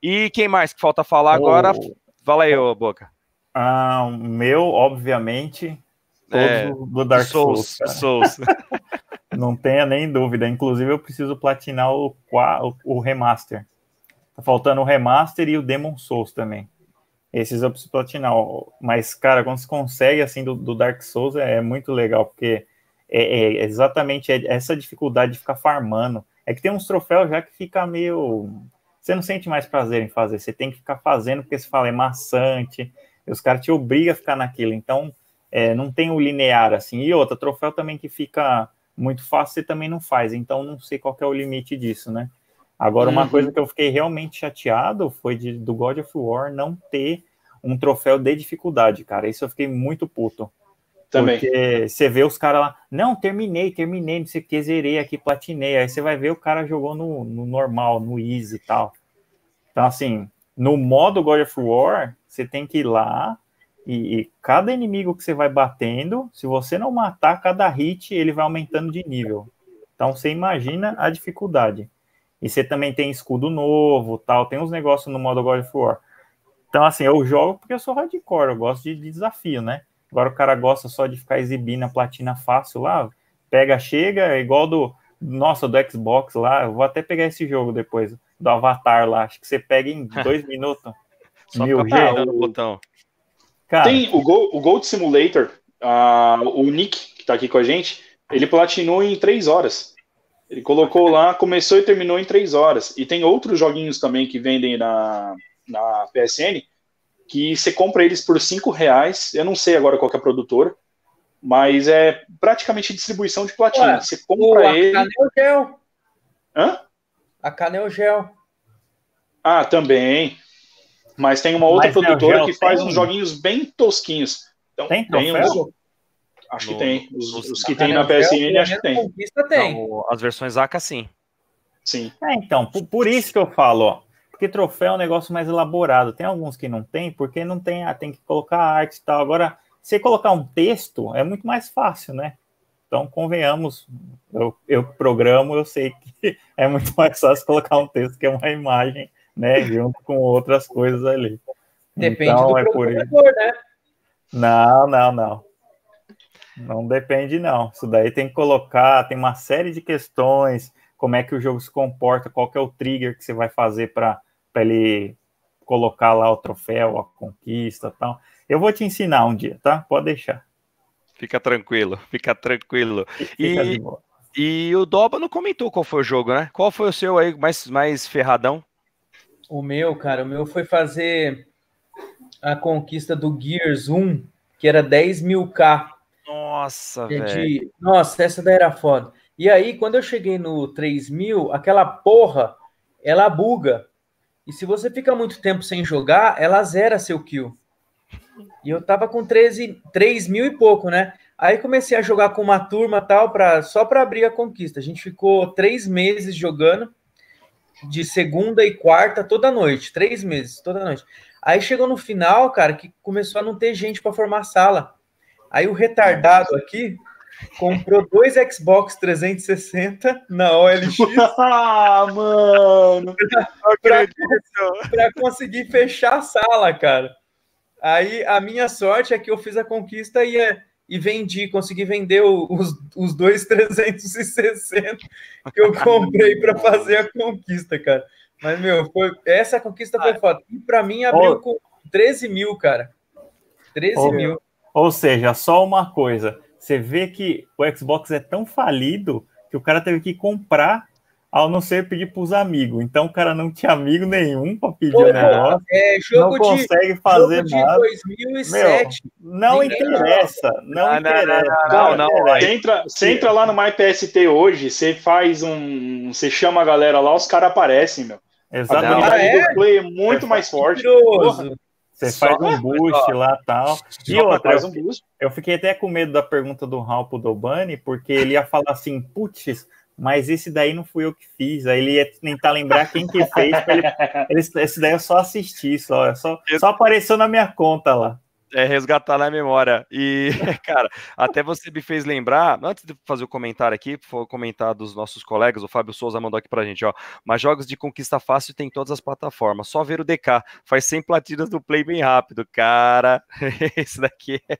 Speaker 1: E quem mais que falta falar oh. agora? Fala aí, ô Boca.
Speaker 2: Ah, o meu, obviamente, é, do Dark Souls. Souls, Souls. Não tenha nem dúvida. Inclusive, eu preciso platinar o, o, remaster. Tá faltando o remaster e o Demon Souls também. Esses eu preciso platinar. Mas, cara, quando você consegue, assim, do, do Dark Souls, é, é, muito legal, porque é, é exatamente essa dificuldade de ficar farmando. É que tem uns troféus já que fica meio. Você não sente mais prazer em fazer, você tem que ficar fazendo porque você fala, é maçante os caras te obrigam a ficar naquilo. Então, é, não tem o linear assim. E outra, troféu também que fica muito fácil, você também não faz. Então, não sei qual é o limite disso, né? Agora, uma uhum. coisa que eu fiquei realmente chateado foi de, do God of War não ter um troféu de dificuldade, cara. Isso eu fiquei muito puto. Também. Porque você vê os caras lá, não, terminei, terminei, não sei o que, zerei aqui, platinei. Aí você vai ver o cara jogou no, no normal, no easy e tal. Então, assim, no modo God of War, você tem que ir lá e, e, cada inimigo que você vai batendo, se você não matar cada hit, ele vai aumentando de nível. Então você imagina a dificuldade. E você também tem escudo novo, tal, tem uns negócios no modo God of War. Então assim, eu jogo porque eu sou hardcore, eu gosto de, de desafio, né? Agora o cara gosta só de ficar exibindo a platina fácil lá, pega, chega, é igual do nossa, do Xbox lá, eu vou até pegar esse jogo depois, do Avatar lá, acho que você pega em dois minutos.
Speaker 1: Só Mil ficar no botão.
Speaker 3: Cara, Tem o, Go, o Gold Simulator, uh, o Nick, que tá aqui com a gente, ele platinou em três horas. Ele colocou lá, começou e terminou em três horas. E tem outros joguinhos também que vendem na, na PSN, que você compra eles por cinco reais. Eu não sei agora qual é a produtora, mas é praticamente distribuição de platina. Ué, você compra o, ele. A Canel Gel. Hã?
Speaker 4: A Canel Gel.
Speaker 3: Ah, também. Mas tem uma outra Mas produtora que faz tem... uns joguinhos bem tosquinhos. Então,
Speaker 2: tem troféu?
Speaker 3: Acho no, que tem. Os, os, os que tem na PSN, acho que tem.
Speaker 1: Tem. Não, as versões AK, sim.
Speaker 3: Sim.
Speaker 2: É, então, por, por, isso que eu falo, ó. Porque troféu é um negócio mais elaborado. Tem alguns que não tem, porque não tem, ah, tem que colocar arte e tal. Agora, se colocar um texto, é muito mais fácil, né? Então, convenhamos, eu, eu programo, eu sei que é muito mais fácil colocar um texto que é uma imagem, né? Junto com outras coisas ali.
Speaker 4: Depende então, do é por isso. né?
Speaker 2: Não, não, não. Não depende, não. Isso daí tem que colocar, tem uma série de questões, como é que o jogo se comporta, qual que é o trigger que você vai fazer para ele colocar lá o troféu, a conquista tal. Eu vou te ensinar um dia, tá? Pode deixar.
Speaker 1: Fica tranquilo, fica tranquilo. Fica e, e o Doba não comentou qual foi o jogo, né? Qual foi o seu aí mais, mais ferradão?
Speaker 4: O meu, cara, o meu foi fazer a conquista do Gears 1, que era 10 mil K.
Speaker 1: Nossa, velho.
Speaker 4: Nossa, essa daí era foda. E aí, quando eu cheguei no 3000, aquela porra, ela buga. E se você fica muito tempo sem jogar, ela zera seu kill. E eu tava com 13, 3 mil e pouco, né? Aí comecei a jogar com uma turma tal, pra, só para abrir a conquista. A gente ficou três meses jogando, de segunda e quarta, toda noite. Três meses, toda noite. Aí chegou no final, cara, que começou a não ter gente para formar sala. Aí o retardado aqui comprou dois Xbox 360 na OLX.
Speaker 3: ah, mano!
Speaker 4: pra, pra, conseguir fechar a sala, cara. Aí a minha sorte é que eu fiz a conquista e, é, e vendi, consegui vender os, os dois 360 que eu comprei para fazer a conquista, cara. Mas, meu, foi, essa conquista foi foda. E para mim abriu com 13 mil, cara. 13 oh, mil.
Speaker 2: Ou seja, só uma coisa você vê que o Xbox é tão falido que o cara teve que comprar ao não ser pedir para os amigos. Então o cara não tinha amigo nenhum para pedir o negócio.
Speaker 4: É, jogo
Speaker 2: não consegue fazer
Speaker 4: jogo nada. 2007.
Speaker 2: Meu, não interessa, não, não interessa.
Speaker 3: Não, não, não, Você, entra, você entra lá no MyPST hoje, você faz um. Você chama a galera lá, os caras aparecem, meu.
Speaker 2: Exatamente.
Speaker 3: A é? play é muito é mais forte.
Speaker 2: Você faz um boost lá tal. E outra, um eu fiquei até com medo da pergunta do Raul pro Dobani, porque ele ia falar assim, putz, mas esse daí não fui eu que fiz. Aí ele ia tentar lembrar quem que fez. Ele, ele, esse daí eu só assisti, só, só, só apareceu na minha conta lá
Speaker 1: é, resgatar na memória. E, cara, até você me fez lembrar, antes de fazer o comentário aqui, foi comentar dos nossos colegas, o Fábio Souza mandou aqui pra gente, ó. Mas jogos de conquista fácil tem todas as plataformas. Só ver o DK, faz 100 platinas do play bem rápido. Cara, esse daqui é,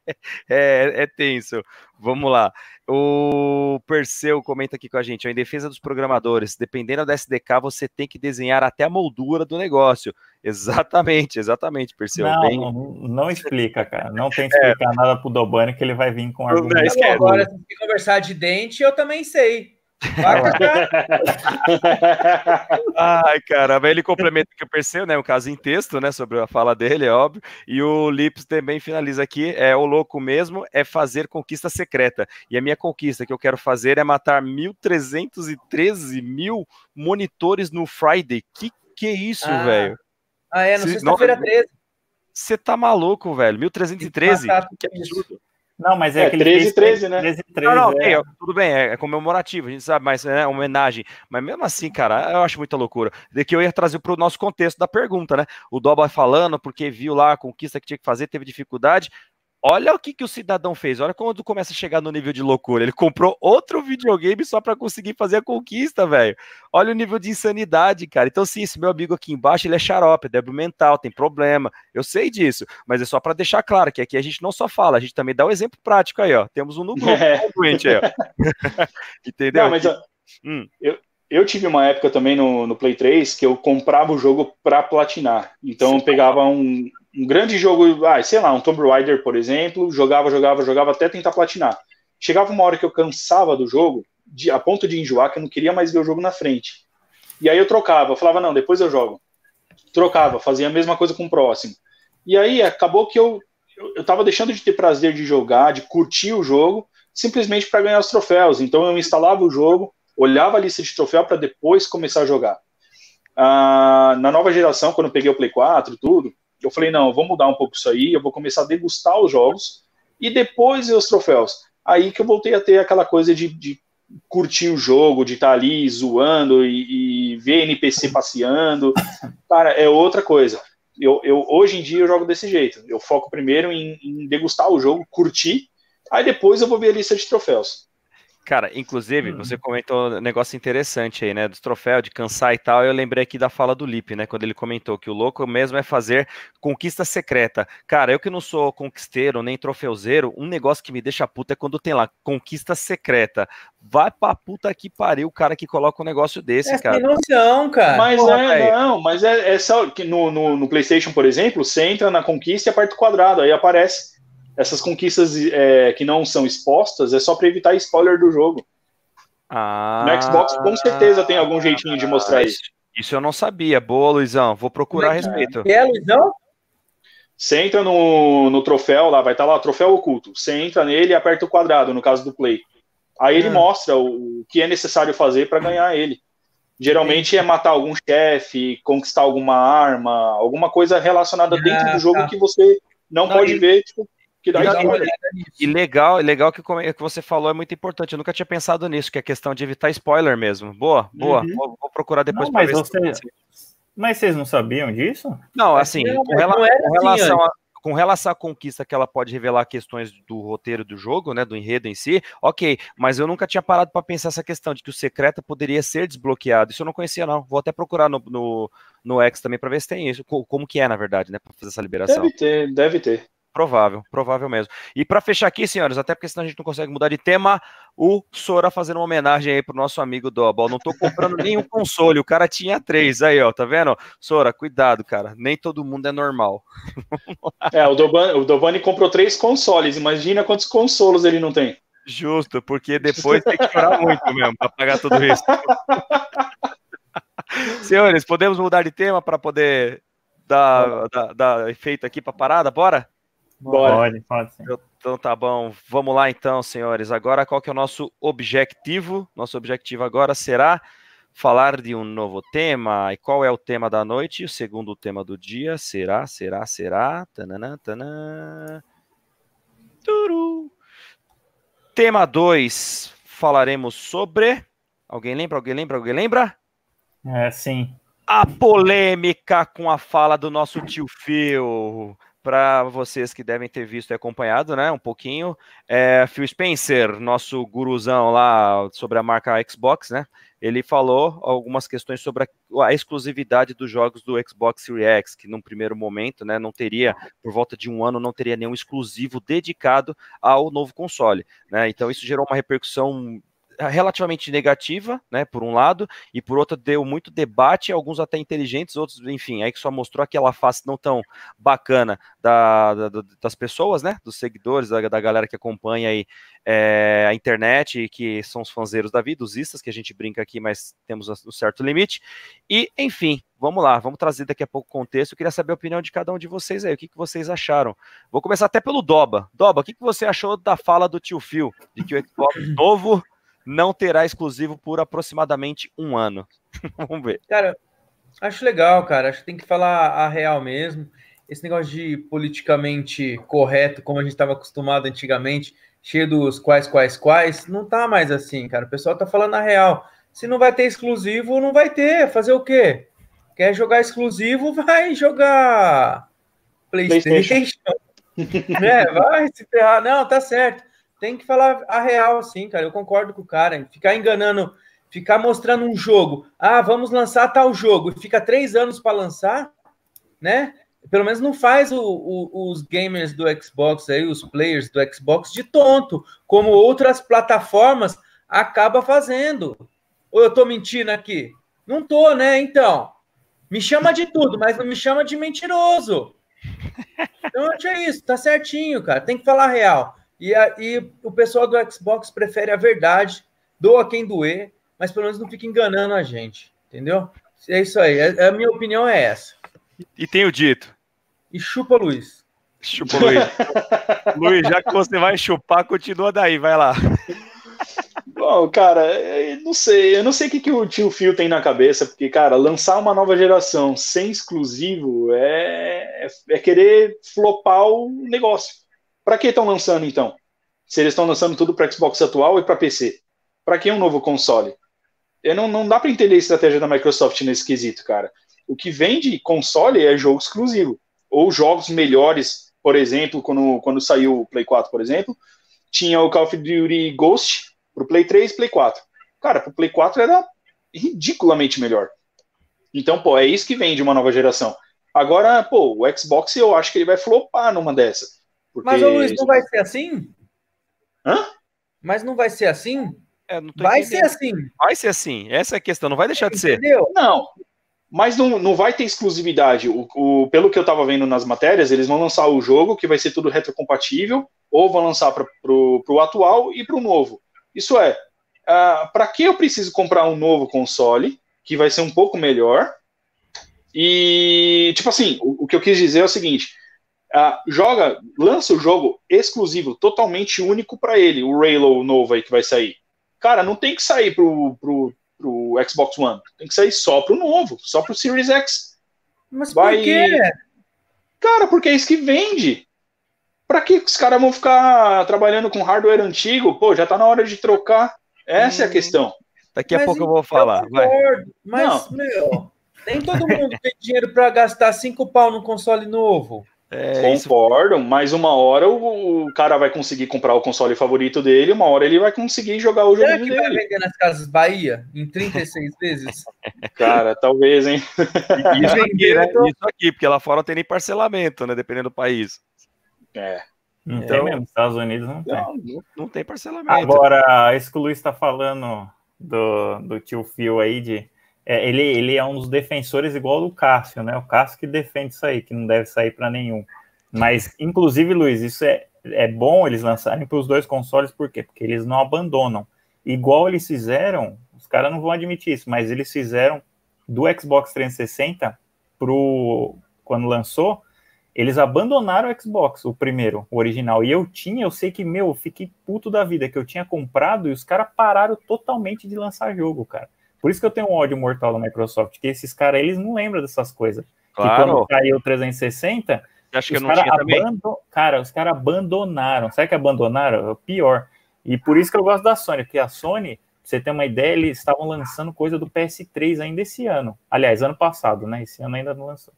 Speaker 1: é, é tenso. Vamos lá. O Perseu comenta aqui com a gente, ó, em defesa dos programadores, dependendo da SDK, você tem que desenhar até a moldura do negócio. Exatamente, exatamente, Perseu.
Speaker 2: Não, Bem... não, não, explica, cara. Não tem que é. explicar é. nada pro Dobani que ele vai vir com argumentos.
Speaker 4: Agora, se conversar de dente, eu também sei.
Speaker 1: Ai, cara, ele complementa o que eu percebo, né? O caso em texto, né? Sobre a fala dele, é óbvio. E o Lips também finaliza aqui: é o louco mesmo é fazer conquista secreta. E a minha conquista que eu quero fazer é matar 1.313 mil monitores no Friday. Que que é isso, ah. velho?
Speaker 4: Ah, é, no sexta-feira 13.
Speaker 1: Você tá maluco, velho? 1313? Ah, tá, que absurdo.
Speaker 2: Não, mas é,
Speaker 3: é aquele 13 13, né? 13,
Speaker 1: 13, não, não, é. tudo bem, é, é, comemorativo, a gente sabe, mas é homenagem. Mas mesmo assim, cara, eu acho muita loucura. De que eu ia trazer para o nosso contexto da pergunta, né? O Doba falando porque viu lá a conquista que tinha que fazer, teve dificuldade. Olha o que, que o cidadão fez, olha quando começa a chegar no nível de loucura. Ele comprou outro videogame só para conseguir fazer a conquista, velho. Olha o nível de insanidade, cara. Então, sim, esse meu amigo aqui embaixo, ele é xarope, é débil mental, tem problema. Eu sei disso, mas é só para deixar claro que aqui a gente não só fala, a gente também dá o um exemplo prático aí, ó. Temos um no grupo, é. doente aí, ó. Entendeu?
Speaker 3: Não, mas eu, hum. eu, eu tive uma época também no, no Play 3 que eu comprava o jogo para platinar. Então, eu pegava um, um grande jogo, ah, sei lá, um Tomb Raider, por exemplo, jogava, jogava, jogava até tentar platinar. Chegava uma hora que eu cansava do jogo, de, a ponto de enjoar, que eu não queria mais ver o jogo na frente. E aí eu trocava, eu falava, não, depois eu jogo. Trocava, fazia a mesma coisa com o próximo. E aí acabou que eu, eu, eu tava deixando de ter prazer de jogar, de curtir o jogo, simplesmente para ganhar os troféus. Então eu instalava o jogo, olhava a lista de troféu para depois começar a jogar. Ah, na nova geração, quando eu peguei o Play 4 tudo, Eu falei, não, eu vou mudar um pouco isso aí, eu vou começar a degustar os jogos e depois ver os troféus. Aí que eu voltei a ter aquela coisa de, de curtir o jogo, de estar tá ali zoando e, e, ver NPC passeando. Cara, é outra coisa. Eu, eu, hoje em dia eu jogo desse jeito. Eu foco primeiro em, em degustar o jogo, curtir, aí depois eu vou ver a lista de troféus.
Speaker 1: Cara, inclusive, hum. você comentou um negócio interessante aí, né? Dos troféus, de cansar e tal. Eu lembrei aqui da fala do Lipe, né? Quando ele comentou que o louco mesmo é fazer conquista secreta. Cara, eu que não sou conquisteiro nem trofeuzeiro, um negócio que me deixa puta é quando tem lá conquista secreta. Vai pra puta que pariu o cara que coloca um negócio desse, é cara.
Speaker 4: Sem noção, cara.
Speaker 3: Mas Porra, é, não, mas é, é só que no, no, no, PlayStation, por exemplo, você entra na conquista e aperta o quadrado, aí aparece essas conquistas é, que não são expostas é só para evitar spoiler do jogo.
Speaker 1: Ah,
Speaker 3: no Xbox com certeza tem algum jeitinho de mostrar isso.
Speaker 1: Isso eu não sabia. Boa, Luizão. Vou procurar a respeito.
Speaker 4: É, Luizão?
Speaker 3: Você entra no, no troféu lá, vai estar tá lá, troféu oculto. Você entra nele e aperta o quadrado, no caso do Play. Aí ele ah. mostra o, o que é necessário fazer para ganhar ele. Geralmente é matar algum chefe, conquistar alguma arma, alguma coisa relacionada dentro do jogo tá. que você não, não pode e... ver, tipo, que dá
Speaker 1: e, e legal, legal que, que você falou é muito importante. Eu nunca tinha pensado nisso, que é questão de evitar spoiler mesmo. Boa, boa. Uhum. Vou, vou, procurar depois
Speaker 2: para ver você... se... Mas vocês não sabiam disso?
Speaker 1: Não, assim, não, com, rela... com, assim, relação a, com relação à conquista que ela pode revelar questões do roteiro do jogo, né, do enredo em si, ok, mas eu nunca tinha parado para pensar essa questão de que o secreto poderia ser desbloqueado. Isso eu não conhecia, não. Vou até procurar no, no, no X também para ver se tem isso, como que é, na verdade, né, para fazer essa liberação.
Speaker 3: Deve ter, deve ter.
Speaker 1: Provável, provável mesmo. E para fechar aqui, senhores, até porque senão a gente não consegue mudar de tema, o Sora fazendo uma homenagem aí pro nosso amigo Dobal. Não tô comprando nenhum console, o cara tinha três aí, ó, tá vendo? Sora, cuidado, cara. Nem todo mundo é normal.
Speaker 3: é, o Dobani, o Dobani comprou três consoles. Imagina quantos consolos ele não tem.
Speaker 1: Justo, porque depois tem que chorar muito mesmo para pagar tudo isso. senhores, podemos mudar de tema para poder dar, dar, dar efeito aqui para parada? Bora?
Speaker 2: Bora. Pode, pode sim.
Speaker 1: Então tá bom. Vamos lá então, senhores. Agora qual que é o nosso objetivo? Nosso objetivo agora será falar de um novo tema. E qual é o tema da noite? O segundo tema do dia será, será, será. Tananã, tanã. Turu. Tema 2. Falaremos sobre. Alguém lembra? Alguém lembra? Alguém lembra?
Speaker 2: É, sim.
Speaker 1: A polêmica com a fala do nosso tio Phil para vocês que devem ter visto e acompanhado, né, um pouquinho, é, Phil Spencer, nosso guruzão lá sobre a marca Xbox, né, ele falou algumas questões sobre a, a, exclusividade dos jogos do Xbox Series X, que num primeiro momento, né, não teria, por volta de um ano, não teria nenhum exclusivo dedicado ao novo console, né, então isso gerou uma repercussão relativamente negativa, né, por um lado, e por outro deu muito debate, alguns até inteligentes, outros, enfim, aí que só mostrou aquela face não tão bacana da, da das pessoas, né, dos seguidores, da, da galera que acompanha aí é, a internet e que são os fanzeiros da vida, os istas, que a gente brinca aqui, mas temos um certo limite, e, enfim, vamos lá, vamos trazer daqui a pouco o contexto, eu queria saber a opinião de cada um de vocês aí, o que, que vocês acharam. Vou começar até pelo Doba. Doba, o que, que você achou da fala do tio Phil, de que o Xbox novo não terá exclusivo por aproximadamente um ano. Vamos ver.
Speaker 4: Cara, acho legal, cara. Acho que tem que falar a real mesmo. Esse negócio de politicamente correto, como a gente estava acostumado antigamente, cheio dos quais, quais, quais, não tá mais assim, cara. O pessoal tá falando a real. Se não vai ter exclusivo, não vai ter. Fazer o quê? Quer jogar exclusivo, vai jogar PlayStation. PlayStation. é, vai se ferrar. Não, tá certo tem que falar a real, assim, cara. Eu concordo com o cara. Ficar enganando, ficar mostrando um jogo. Ah, vamos lançar tal jogo. E fica três anos para lançar, né? Pelo menos não faz o, o, os gamers do Xbox aí, os players do Xbox de tonto, como outras plataformas acaba fazendo. Ou eu tô mentindo aqui? Não tô, né? Então, me chama de tudo, mas não me chama de mentiroso. Então, é isso, tá certinho, cara. Tem que falar a real. E, a, e o pessoal do Xbox prefere a verdade, doa quem doer, mas pelo menos não fica enganando a gente, entendeu? É isso aí, a, é, a minha opinião é essa.
Speaker 1: E tenho dito.
Speaker 4: E chupa, Luiz.
Speaker 1: Chupa, Luiz. Luiz, já que você vai chupar, continua daí, vai lá.
Speaker 3: Bom, cara, é, não sei, eu não sei o que, que o tio Phil tem na cabeça, porque, cara, lançar uma nova geração sem exclusivo é, é, é querer flopar o negócio. Para que estão lançando então? Se eles estão lançando tudo para Xbox atual e para PC, para que um novo console? Eu não, não dá para entender a estratégia da Microsoft nesse quesito, cara. O que vende console é jogo exclusivo ou jogos melhores, por exemplo, quando, quando saiu o Play 4, por exemplo, tinha o Call of Duty Ghost pro Play 3 e Play 4. Cara, pro Play 4 era ridiculamente melhor. Então, pô, é isso que vem de uma nova geração. Agora, pô, o Xbox eu acho que ele vai flopar numa dessa.
Speaker 4: Porque... Mas, ô Luiz, não vai ser assim? Hã? Mas não vai ser assim? É, vai entendendo. ser assim.
Speaker 1: Vai ser assim. Essa é a questão. Não vai deixar de ser.
Speaker 3: Entendeu? Não. Mas não, não vai ter exclusividade. O, o, pelo que eu estava vendo nas matérias, eles vão lançar o jogo, que vai ser tudo retrocompatível, ou vão lançar para o atual e para o novo. Isso é, uh, ah, para que eu preciso comprar um novo console, que vai ser um pouco melhor? E, tipo assim, o, o que eu quis dizer é o seguinte: uh, joga, lança o jogo exclusivo, totalmente único para ele, o Halo novo aí que vai sair. Cara, não tem que sair pro, pro, pro Xbox One, tem que sair só pro novo, só pro Series X.
Speaker 4: Mas vai... por quê?
Speaker 3: Cara, porque é isso que vende. Para que os caras vão ficar trabalhando com hardware antigo? Pô, já tá na hora de trocar. Essa hum. é a hum. questão.
Speaker 1: Daqui a mas pouco eu vou falar. Vai.
Speaker 4: Mas, Não. meu, nem todo mundo tem dinheiro para gastar cinco pau no console novo.
Speaker 3: É, Concordo, isso... mas uma hora o, o, cara vai conseguir comprar o console favorito dele, uma hora ele vai conseguir jogar o jogo Será que dele. vai
Speaker 4: vender nas casas Bahia em 36 vezes?
Speaker 3: Cara, talvez, hein?
Speaker 1: Isso aqui, né? Isso aqui, porque lá fora não tem nem parcelamento, né? Dependendo do país.
Speaker 2: É. Não é, tem mesmo, Estados Unidos não tem. Não,
Speaker 1: não tem parcelamento.
Speaker 2: Agora, isso que o Luiz está falando do, do tio Phil aí, de, é, ele, ele é um dos defensores igual do Cássio, né? O Cássio que defende isso aí, que não deve sair para nenhum. Mas, inclusive, Luiz, isso é, é bom eles lançarem para os dois consoles, por quê? Porque eles não abandonam. Igual eles fizeram, os caras não vão admitir isso, mas eles fizeram do Xbox 360 pro quando lançou, eles abandonaram o Xbox, o primeiro, o original. E eu tinha, eu sei que, meu, eu fiquei puto da vida, que eu tinha comprado e os caras pararam totalmente de lançar jogo, cara. Por isso que eu tenho um ódio mortal da Microsoft, que esses caras, eles não lembram dessas coisas. Claro. Que quando caiu o 360,
Speaker 1: Acho que os caras
Speaker 2: abandon... Cara, os caras abandonaram. Sabe que abandonaram? É o pior. E por isso que eu gosto da Sony, porque a Sony, pra você ter uma ideia, eles estavam lançando coisa do PS3 ainda esse ano. Aliás, ano passado, né? Esse ano ainda não lançou.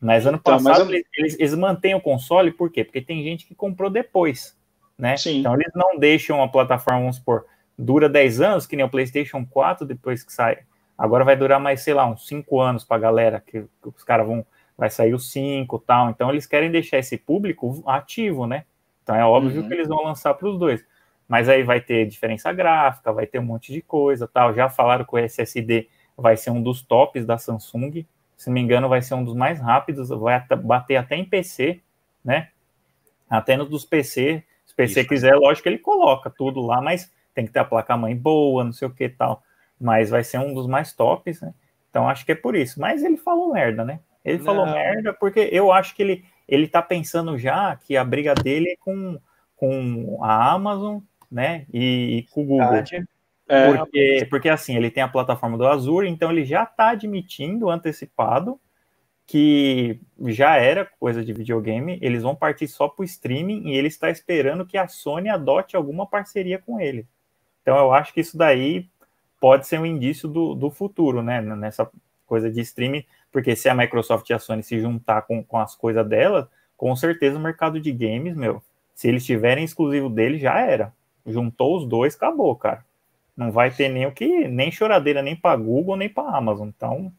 Speaker 2: Mas ano então, passado mas... eles, eles, mantêm o console, por quê? Porque tem gente que comprou depois, né? Sim. Então eles não deixam a plataforma, vamos supor, dura 10 anos, que nem o PlayStation 4 depois que sai. Agora vai durar mais, sei lá, uns 5 anos pra galera, que, que os caras vão, vai sair os 5 tal. Então eles querem deixar esse público ativo, né? Então é óbvio uhum. que eles vão lançar para os dois. Mas aí vai ter diferença gráfica, vai ter um monte de coisa tal. Já falaram que o SSD vai ser um dos tops da Samsung se não me engano, vai ser um dos mais rápidos, vai bater até em PC, né? Até no dos PC. Se o PC Isso. quiser, lógico que ele coloca tudo lá, mas tem que ter a placa-mãe boa, não sei o que tal. Mas vai ser um dos mais tops, né? Então acho que é por isso. Mas ele falou merda, né? Ele não. falou merda porque eu acho que ele, ele tá pensando já que a briga dele é com, com a Amazon, né? E, e com o Google. É. Porque, porque assim, ele tem a plataforma do Azure, então ele já está admitindo antecipado que já era coisa de videogame, eles vão partir só para o streaming e ele está esperando que a Sony adote alguma parceria com ele. Então eu acho que isso daí pode ser um indício do, do futuro, né? Nessa coisa de streaming, porque se a Microsoft e a Sony se juntar com, com as coisas dela, com certeza o mercado de games, meu, se eles tiverem exclusivo dele, já era. Juntou os dois, acabou, cara. Não vai ter nem o que, nem choradeira, nem para Google, nem para Amazon. Então.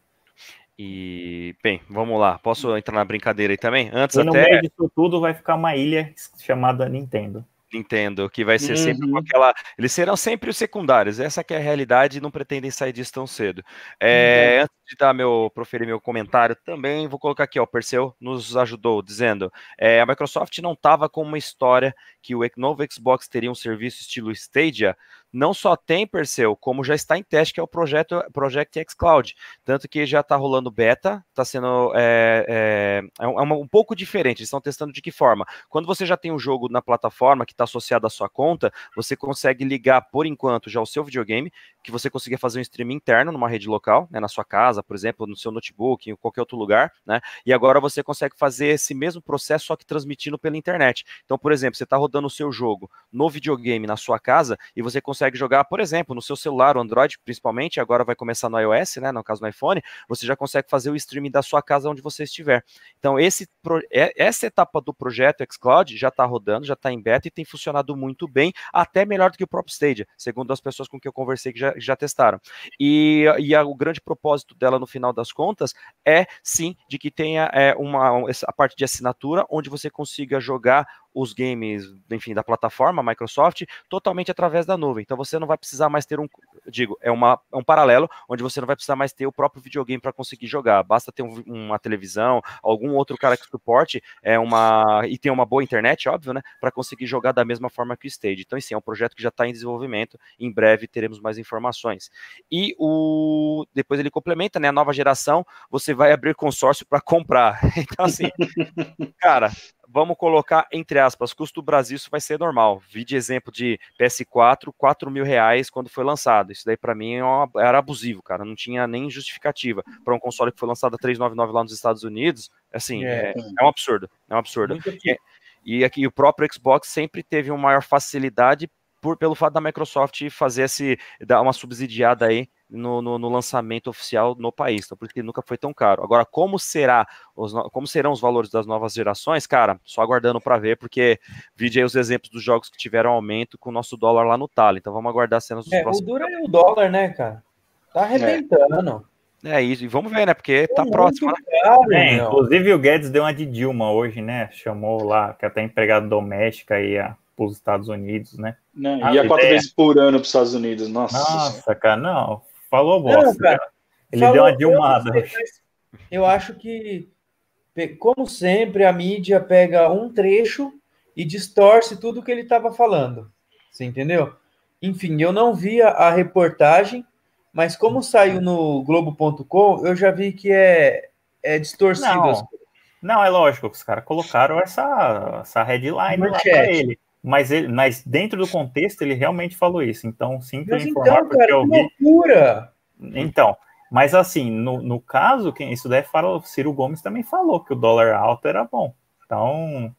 Speaker 1: E, bem, vamos lá. Posso entrar na brincadeira aí também? Antes
Speaker 2: e
Speaker 1: até.
Speaker 2: No meio disso tudo vai ficar uma ilha chamada Nintendo.
Speaker 1: Nintendo, que vai ser uhum. sempre com aquela. Eles serão sempre os secundários, essa que é a realidade e não pretendem sair disso tão cedo. É, uhum. De dar meu, proferir meu comentário, também vou colocar aqui, ó, o Perseu nos ajudou, dizendo: é, a Microsoft não estava com uma história que o novo Xbox teria um serviço estilo Stadia não só tem, Perseu, como já está em teste, que é o projeto Project X Cloud. Tanto que já está rolando beta, está sendo é, é, é, um, é um, pouco diferente. Eles estão testando de que forma? Quando você já tem um jogo na plataforma que está associado à sua conta, você consegue ligar, por enquanto, já o seu videogame, que você consiga fazer um stream interno numa rede local, né, na sua casa, por exemplo, no seu notebook, em qualquer outro lugar, né? E agora você consegue fazer esse mesmo processo, só que transmitindo pela internet. Então, por exemplo, você está rodando o seu jogo no videogame na sua casa e você consegue jogar, por exemplo, no seu celular, o Android principalmente, agora vai começar no iOS, né, no caso no iPhone, você já consegue fazer o streaming da sua casa onde você estiver. Então, esse, é, essa etapa do projeto xCloud já está rodando, já está em beta e tem funcionado muito bem, até melhor do que o próprio Stadia, segundo as pessoas com que eu conversei que já, já testaram. E, e a, o grande propósito dela, no final das contas, é sim de que tenha é, uma, a parte de assinatura, onde você consiga jogar os games, enfim, da plataforma Microsoft totalmente através da nuvem. Então você não vai precisar mais ter um, digo, é, uma, é um paralelo onde você não vai precisar mais ter o próprio videogame para conseguir jogar. Basta ter um, uma televisão, algum outro cara que suporte é uma e tem uma boa internet, óbvio, né, para conseguir jogar da mesma forma que o Stage. Então, sim, é um projeto que já está em desenvolvimento. Em breve teremos mais informações. E o depois ele complementa, né, a nova geração, você vai abrir consórcio para comprar. Então, assim, cara, vamos colocar entre aspas, custo Brasil, isso vai ser normal. Vi de exemplo de PS4, 4 mil reais quando foi lançado. Isso daí para mim é era abusivo, cara. Não tinha nem justificativa para um console que foi lançado a 399 lá nos Estados Unidos. Assim, é, é, é um absurdo. É um absurdo. E, e aqui o próprio Xbox sempre teve uma maior facilidade por, pelo fato da Microsoft fazer esse, dar uma subsidiada aí no, no, no, lançamento oficial no país, então por isso que nunca foi tão caro. Agora, como será os, como serão os valores das novas gerações, cara, só aguardando para ver, porque vide aí os exemplos dos jogos que tiveram aumento com o nosso dólar lá no talo, então vamos aguardar cenas dos
Speaker 4: é, próximos. O duro é o dólar, né, cara? Tá arrebentando.
Speaker 1: É. é isso, e vamos ver, né? Porque tá próximo. Né?
Speaker 2: Caro, é, inclusive o Guedes deu uma de Dilma hoje, né? Chamou lá, que até empregado doméstica aí a para os Estados Unidos, né?
Speaker 3: Não, ia quatro vezes por ano para os Estados Unidos, nossa.
Speaker 2: Nossa, cara, não. Falou bosta. cara, Ele falou, deu uma dilmada.
Speaker 4: Eu acho que, como sempre, a mídia pega um trecho e distorce tudo que ele estava falando. Você entendeu? Enfim, eu não vi a, reportagem, mas como saiu no Globo.com, eu já vi que é, é distorcido.
Speaker 2: Não, não, é lógico que os caras colocaram essa, essa headline lá para ele. Mas, ele, mas dentro do contexto ele realmente falou isso. Então, sinto mas informar então, porque cara, eu vi.
Speaker 4: Loucura.
Speaker 2: Então, mas assim, no, no caso, quem isso daí fala, o Ciro Gomes também falou que o dólar alto era bom. Então,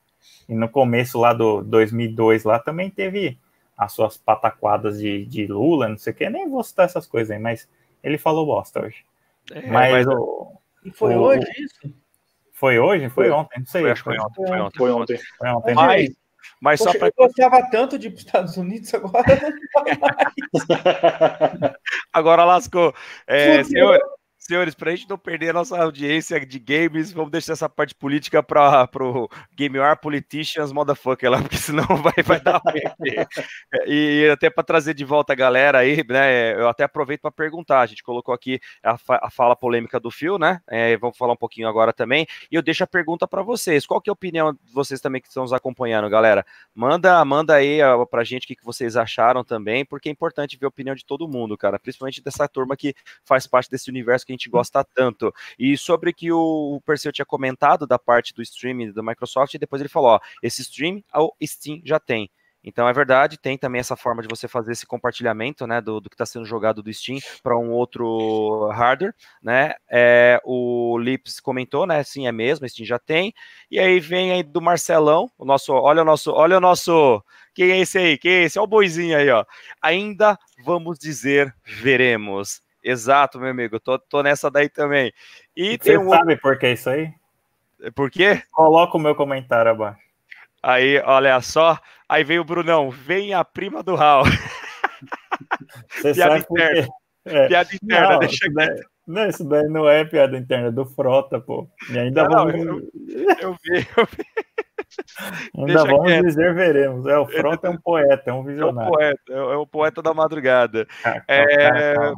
Speaker 2: e no começo lá do 2002 lá também teve as suas pataquadas de, de Lula, não sei o que, nem vou citar essas coisas aí, mas ele falou bosta hoje. É, mas, mas o,
Speaker 4: e foi o, hoje isso?
Speaker 2: Foi hoje? Foi, foi ontem, não sei.
Speaker 1: Foi, foi, ontem, foi ontem. Foi ontem.
Speaker 2: Foi ontem.
Speaker 1: Mas, mas Poxa, só pra...
Speaker 4: Eu gostava tanto de ir para os Estados Unidos, agora
Speaker 1: agora lascou. É, senhor, Senhores, para a gente não perder a nossa audiência de games, vamos deixar essa parte política para o Game War Politicians Motherfucker lá, porque senão vai, vai dar ruim. e até para trazer de volta a galera aí, né? Eu até aproveito para perguntar. A gente colocou aqui a, a fala polêmica do Phil, né? É, vamos falar um pouquinho agora também. E eu deixo a pergunta para vocês. Qual que é a opinião de vocês também que estão nos acompanhando, galera? Manda, manda aí para a gente o que, que vocês acharam também, porque é importante ver a opinião de todo mundo, cara. Principalmente dessa turma que faz parte desse universo que gente gosta tanto. E sobre que o Perseu tinha comentado da parte do streaming da Microsoft, e depois ele falou: ó, esse stream o Steam já tem. Então é verdade, tem também essa forma de você fazer esse compartilhamento, né, do, do que está sendo jogado do Steam para um outro hardware, né? É, o Lips comentou, né? Sim, é mesmo, Steam já tem. E aí vem aí do Marcelão, o nosso, olha o nosso, olha o nosso, quem é esse aí? Quem é esse? Olha o boizinho aí, ó. Ainda vamos dizer, veremos. Exato, meu amigo. Tô, tô nessa daí também.
Speaker 2: E Você tem um... sabe por que isso aí?
Speaker 1: Por quê?
Speaker 2: Coloca o meu comentário abaixo.
Speaker 1: Aí, olha só. Aí vem o Brunão. Vem a prima do Raul.
Speaker 2: Piada interna.
Speaker 1: É. Piada interna,
Speaker 2: não,
Speaker 1: deixa
Speaker 2: daí, não, isso daí não é piada interna, é do Frota, pô. E ainda não, vamos.
Speaker 1: Eu, eu vi, eu vi.
Speaker 2: Ainda Deixa vamos quieto. dizer, veremos. É, o Frota é um poeta, é um visionário.
Speaker 1: É um poeta, é o poeta da madrugada. Ah, é,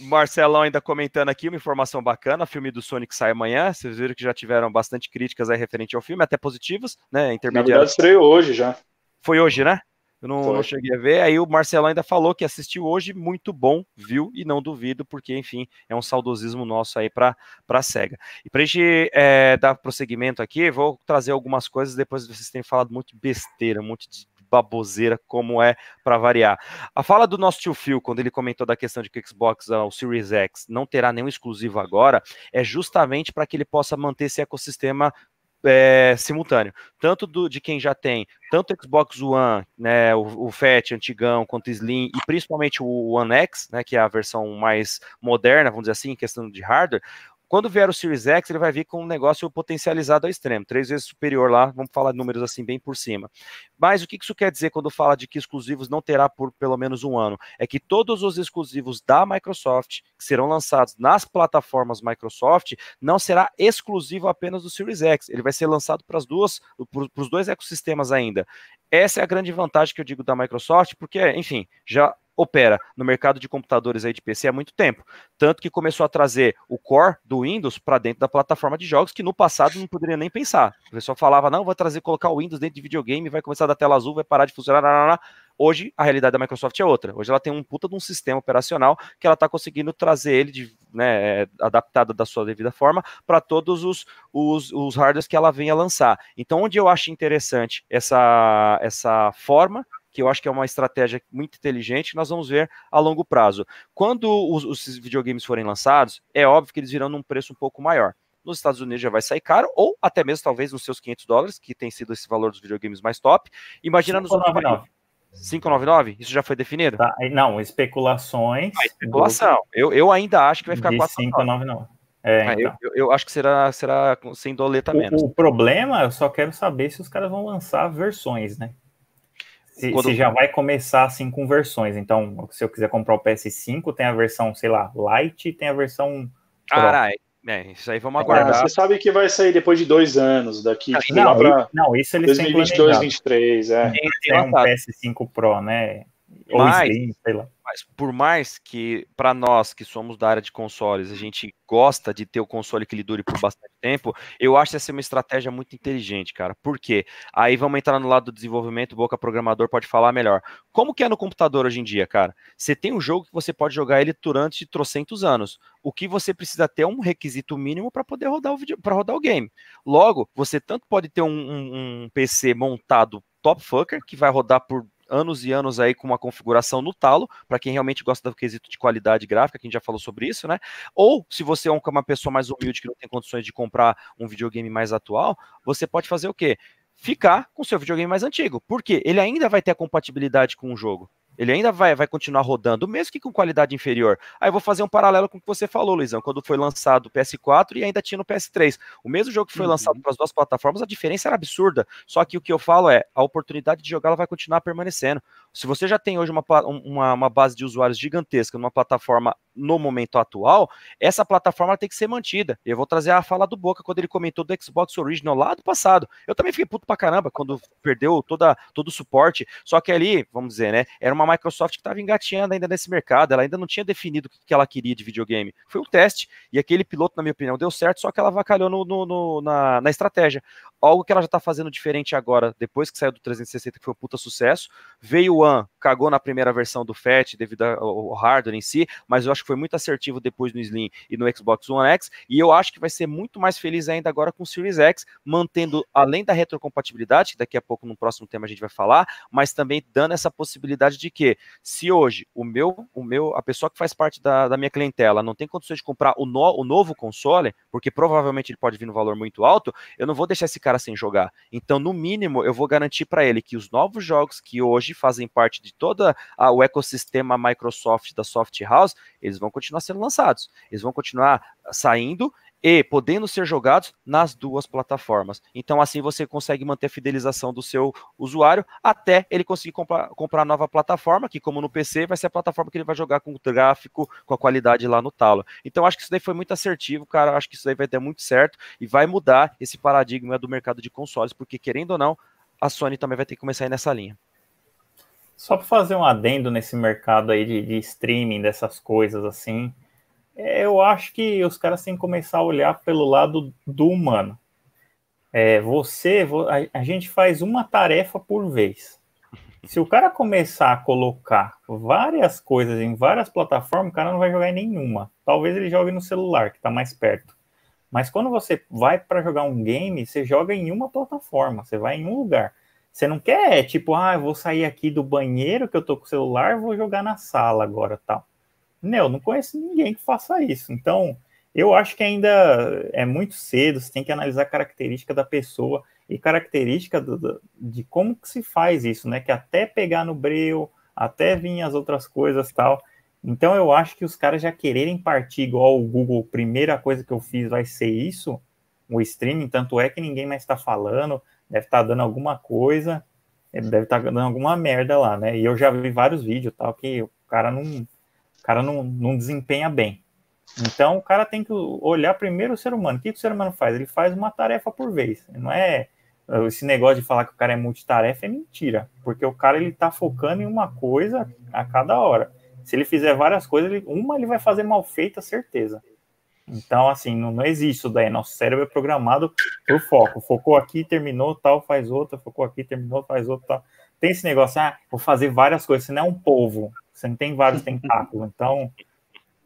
Speaker 1: Marcelão ainda comentando aqui uma informação bacana, o filme do Sonic sai amanhã, vocês viram que já tiveram bastante críticas aí referente ao filme, até positivas, né,
Speaker 3: Na verdade estreou hoje já.
Speaker 1: Foi hoje, né? Eu não, não, cheguei a ver. Aí o Marcelo ainda falou que assistiu hoje, muito bom, viu? E não duvido, porque, enfim, é um saudosismo nosso aí para a SEGA. E para a gente é, dar prosseguimento aqui, vou trazer algumas coisas depois de vocês terem falado muito besteira, muito de baboseira, como é para variar. A fala do nosso tio Phil, quando ele comentou da questão de que o Xbox, o Series X, não terá nenhum exclusivo agora, é justamente para que ele possa manter esse ecossistema é, simultâneo, tanto do, de quem já tem tanto Xbox One, né, o, o Fat antigão, quanto Slim, e principalmente o One X, né, que é a versão mais moderna, vamos dizer assim, em questão de hardware, quando vier o Series X, ele vai vir com um negócio potencializado ao extremo, três vezes superior lá, vamos falar números assim bem por cima. Mas o que isso quer dizer quando fala de que exclusivos não terá por pelo menos um ano? É que todos os exclusivos da Microsoft, que serão lançados nas plataformas Microsoft, não será exclusivo apenas do Series X, ele vai ser lançado para as duas, para os dois ecossistemas ainda. Essa é a grande vantagem que eu digo da Microsoft, porque, enfim, já opera no mercado de computadores aí de PC há muito tempo. Tanto que começou a trazer o core do Windows para dentro da plataforma de jogos, que no passado não poderia nem pensar. O pessoal falava, não, vai trazer, colocar o Windows dentro de videogame, vai começar da tela azul, vai parar de funcionar. Não, não, não. Hoje, a realidade da Microsoft é outra. Hoje ela tem um puta de um sistema operacional que ela está conseguindo trazer ele de, né, adaptado da sua devida forma para todos os, os, os hardwares que ela venha lançar. Então, onde eu acho interessante essa, essa forma que eu acho que é uma estratégia muito inteligente, nós vamos ver a longo prazo. Quando os, os videogames forem lançados, é óbvio que eles virão num preço um pouco maior. Nos Estados Unidos já vai sair caro, ou até mesmo talvez nos seus 500 dólares, que tem sido esse valor dos videogames mais top. Imagina nos outros 599? Isso já foi definido?
Speaker 2: Tá, não, especulações.
Speaker 1: Ah, especulação. Do... Eu, eu ainda acho que vai ficar
Speaker 2: 499. É,
Speaker 1: ah, então. eu, eu, acho que será, será sem doleta menos.
Speaker 2: O, o problema, eu só quero saber se os caras vão lançar versões, né? Se, Quando... se, já vai começar assim com versões. Então, se eu quiser comprar o PS5, tem a versão, sei lá, Lite e tem a versão.
Speaker 1: Caralho. É, isso aí vamos ah, aguardar.
Speaker 3: Ah, você sabe que vai sair depois de dois anos, daqui
Speaker 2: tipo, não, pra não, isso eles
Speaker 3: 2022, 2023, é. Tem,
Speaker 2: tem um PS5 Pro, né?
Speaker 1: Mas. Mas por mais que, para nós que somos da área de consoles, a gente gosta de ter o console que lhe dure por bastante tempo, eu acho essa uma estratégia muito inteligente, cara. Por quê? Aí vamos entrar no lado do desenvolvimento, o Boca Programador pode falar melhor. Como que é no computador hoje em dia, cara? Você tem um jogo que você pode jogar ele durante trocentos anos. O que você precisa ter é um requisito mínimo para poder rodar o vídeo, para rodar o game. Logo, você tanto pode ter um, um, um PC montado top fucker, que vai rodar por anos e anos aí com uma configuração no talo, para quem realmente gosta do quesito de qualidade gráfica, que a gente já falou sobre isso, né? Ou se você é uma pessoa mais humilde que não tem condições de comprar um videogame mais atual, você pode fazer o quê? Ficar com seu videogame mais antigo. Por quê? Ele ainda vai ter a compatibilidade com o jogo. Ele ainda vai, vai continuar rodando, mesmo que com qualidade inferior. Aí eu vou fazer um paralelo com o que você falou, Luizão, quando foi lançado o PS4 e ainda tinha no PS3. O mesmo jogo que foi uhum. lançado para as duas plataformas, a diferença era absurda. Só que o que eu falo é, a oportunidade de jogar ela vai continuar permanecendo. Se você já tem hoje uma, uma, uma base de usuários gigantesca numa plataforma no momento atual, essa plataforma tem que ser mantida. Eu vou trazer a fala do Boca quando ele comentou do Xbox Original lá do passado. Eu também fiquei puto pra caramba quando perdeu toda, todo o suporte. Só que ali, vamos dizer, né, era uma Microsoft que estava engatinhando ainda nesse mercado, ela ainda não tinha definido o que ela queria de videogame. Foi um teste, e aquele piloto, na minha opinião, deu certo, só que ela vacalhou no, no, no na, na estratégia. Algo que ela já está fazendo diferente agora, depois que saiu do 360, que foi um puta sucesso. Veio o Cagou na primeira versão do FAT devido ao hardware em si, mas eu acho que foi muito assertivo depois no Slim e no Xbox One X, e eu acho que vai ser muito mais feliz ainda agora com o Series X, mantendo, além da retrocompatibilidade, que daqui a pouco no próximo tema a gente vai falar, mas também dando essa possibilidade de que, se hoje o meu, o meu, a pessoa que faz parte da, da minha clientela não tem condições de comprar o, no, o novo console, porque provavelmente ele pode vir no valor muito alto, eu não vou deixar esse cara sem jogar. Então, no mínimo, eu vou garantir para ele que os novos jogos que hoje fazem parte de todo o ecossistema Microsoft da Soft House, eles vão continuar sendo lançados. Eles vão continuar saindo e podendo ser jogados nas duas plataformas. Então, assim você consegue manter a fidelização do seu usuário até ele conseguir comprar, comprar a nova plataforma, que, como no PC, vai ser a plataforma que ele vai jogar com o gráfico, com a qualidade lá no talo. Então, acho que isso daí foi muito assertivo, cara. Acho que isso daí vai ter muito certo e vai mudar esse paradigma do mercado de consoles, porque, querendo ou não, a Sony também vai ter que começar a ir nessa linha.
Speaker 2: Só para fazer um adendo nesse mercado aí de, de streaming, dessas coisas assim, é, eu acho que os caras têm que começar a olhar pelo lado do humano. É, você, a, a gente faz uma tarefa por vez. Se o cara começar a colocar várias coisas em várias plataformas, o cara não vai jogar em nenhuma. Talvez ele jogue no celular, que está mais perto. Mas quando você vai para jogar um game, você joga em uma plataforma, você vai em um lugar. Você não quer, tipo, ah, eu vou sair aqui do banheiro que eu tô com o celular, vou jogar na sala agora, tal. Não, não conheço ninguém que faça isso. Então, eu acho que ainda é muito cedo, você tem que analisar a característica da pessoa e característica do, do, de como que se faz isso, né? Que até pegar no breu, até vir as outras coisas tal. Então eu acho que os caras já quererem partir igual o Google, primeira coisa que eu fiz vai ser isso, o streaming, tanto é que ninguém mais está falando, deve estar tá dando alguma coisa, deve estar tá dando alguma merda lá, né? E eu já vi vários vídeos tal que o cara não, o cara não, não desempenha bem. Então o cara tem que olhar primeiro o ser humano. O que, que o ser humano faz? Ele faz uma tarefa por vez. Não é esse negócio de falar que o cara é multitarefa é mentira, porque o cara ele tá focando em uma coisa a cada hora. Se ele fizer várias coisas, ele, uma ele vai fazer mal feita, certeza. Então, assim, não, não existe isso daí. Nosso cérebro é programado por foco. Focou aqui, terminou, tal, faz outra. Focou aqui, terminou, faz outra. Tem esse negócio, ah, vou fazer várias coisas. Você não é um polvo. Você não tem vários tentáculos. Então,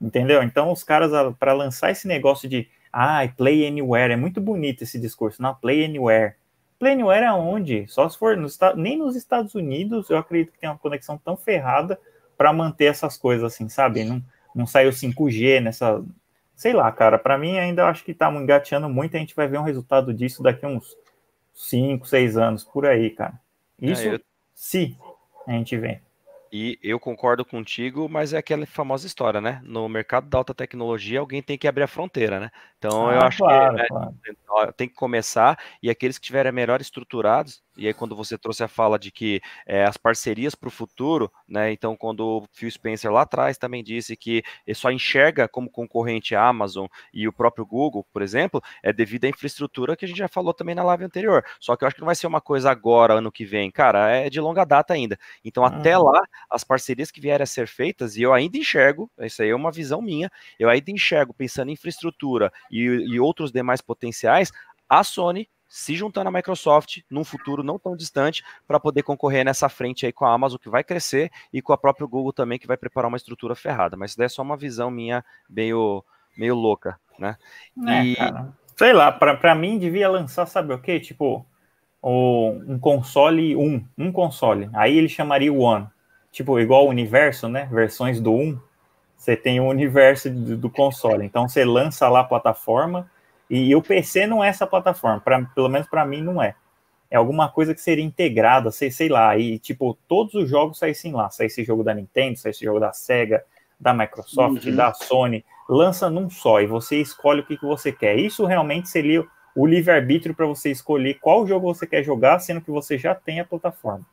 Speaker 2: entendeu? Então, os caras, para lançar esse negócio de, ah, play anywhere, é muito bonito esse discurso. Não, play anywhere. Play anywhere é onde? Só se for nos, nem nos Estados Unidos, eu acredito que tem uma conexão tão ferrada para manter essas coisas assim, sabe? Não, não saiu 5G nessa. Sei lá, cara, para mim ainda acho que tá engateando muito. A gente vai ver um resultado disso daqui a uns 5, 6 anos por aí, cara. É, Isso, é, eu... se a gente vê.
Speaker 1: E eu concordo contigo, mas é aquela famosa história, né? No mercado da alta tecnologia, alguém tem que abrir a fronteira, né? Então ah, eu acho claro, que né, claro. tem que começar, e aqueles que estiverem melhor estruturados, e aí quando você trouxe a fala de que é, as parcerias para o futuro, né? Então, quando o Phil Spencer lá atrás também disse que ele só enxerga como concorrente a Amazon e o próprio Google, por exemplo, é devido à infraestrutura que a gente já falou também na live anterior. Só que eu acho que não vai ser uma coisa agora, ano que vem, cara, é de longa data ainda. Então, uhum. até lá, as parcerias que vierem a ser feitas, e eu ainda enxergo, isso aí é uma visão minha, eu ainda enxergo, pensando em infraestrutura e, e outros demais potenciais, a Sony se juntando à Microsoft num futuro não tão distante para poder concorrer nessa frente aí com a Amazon que vai crescer e com a própria Google também que vai preparar uma estrutura ferrada. Mas isso daí é só uma visão minha meio, meio louca, né?
Speaker 2: É, e... Cara, sei lá, para mim devia lançar, sabe o quê? Tipo, o, um console 1, um console. Aí ele chamaria o One. Tipo, igual o universo, né? Versões do 1. Você tem o universo do, do console. Então você lança lá a plataforma e o PC não é essa plataforma, pra, pelo menos para mim não é. É alguma coisa que seria integrada, sei, sei lá, e tipo, todos os jogos saíssem lá. Saísse jogo da Nintendo, saísse jogo da Sega, da Microsoft, uhum. da Sony, lança num só e você escolhe o que, que você quer. Isso realmente seria o livre-arbítrio para você escolher qual jogo você quer jogar, sendo que você já tem a plataforma.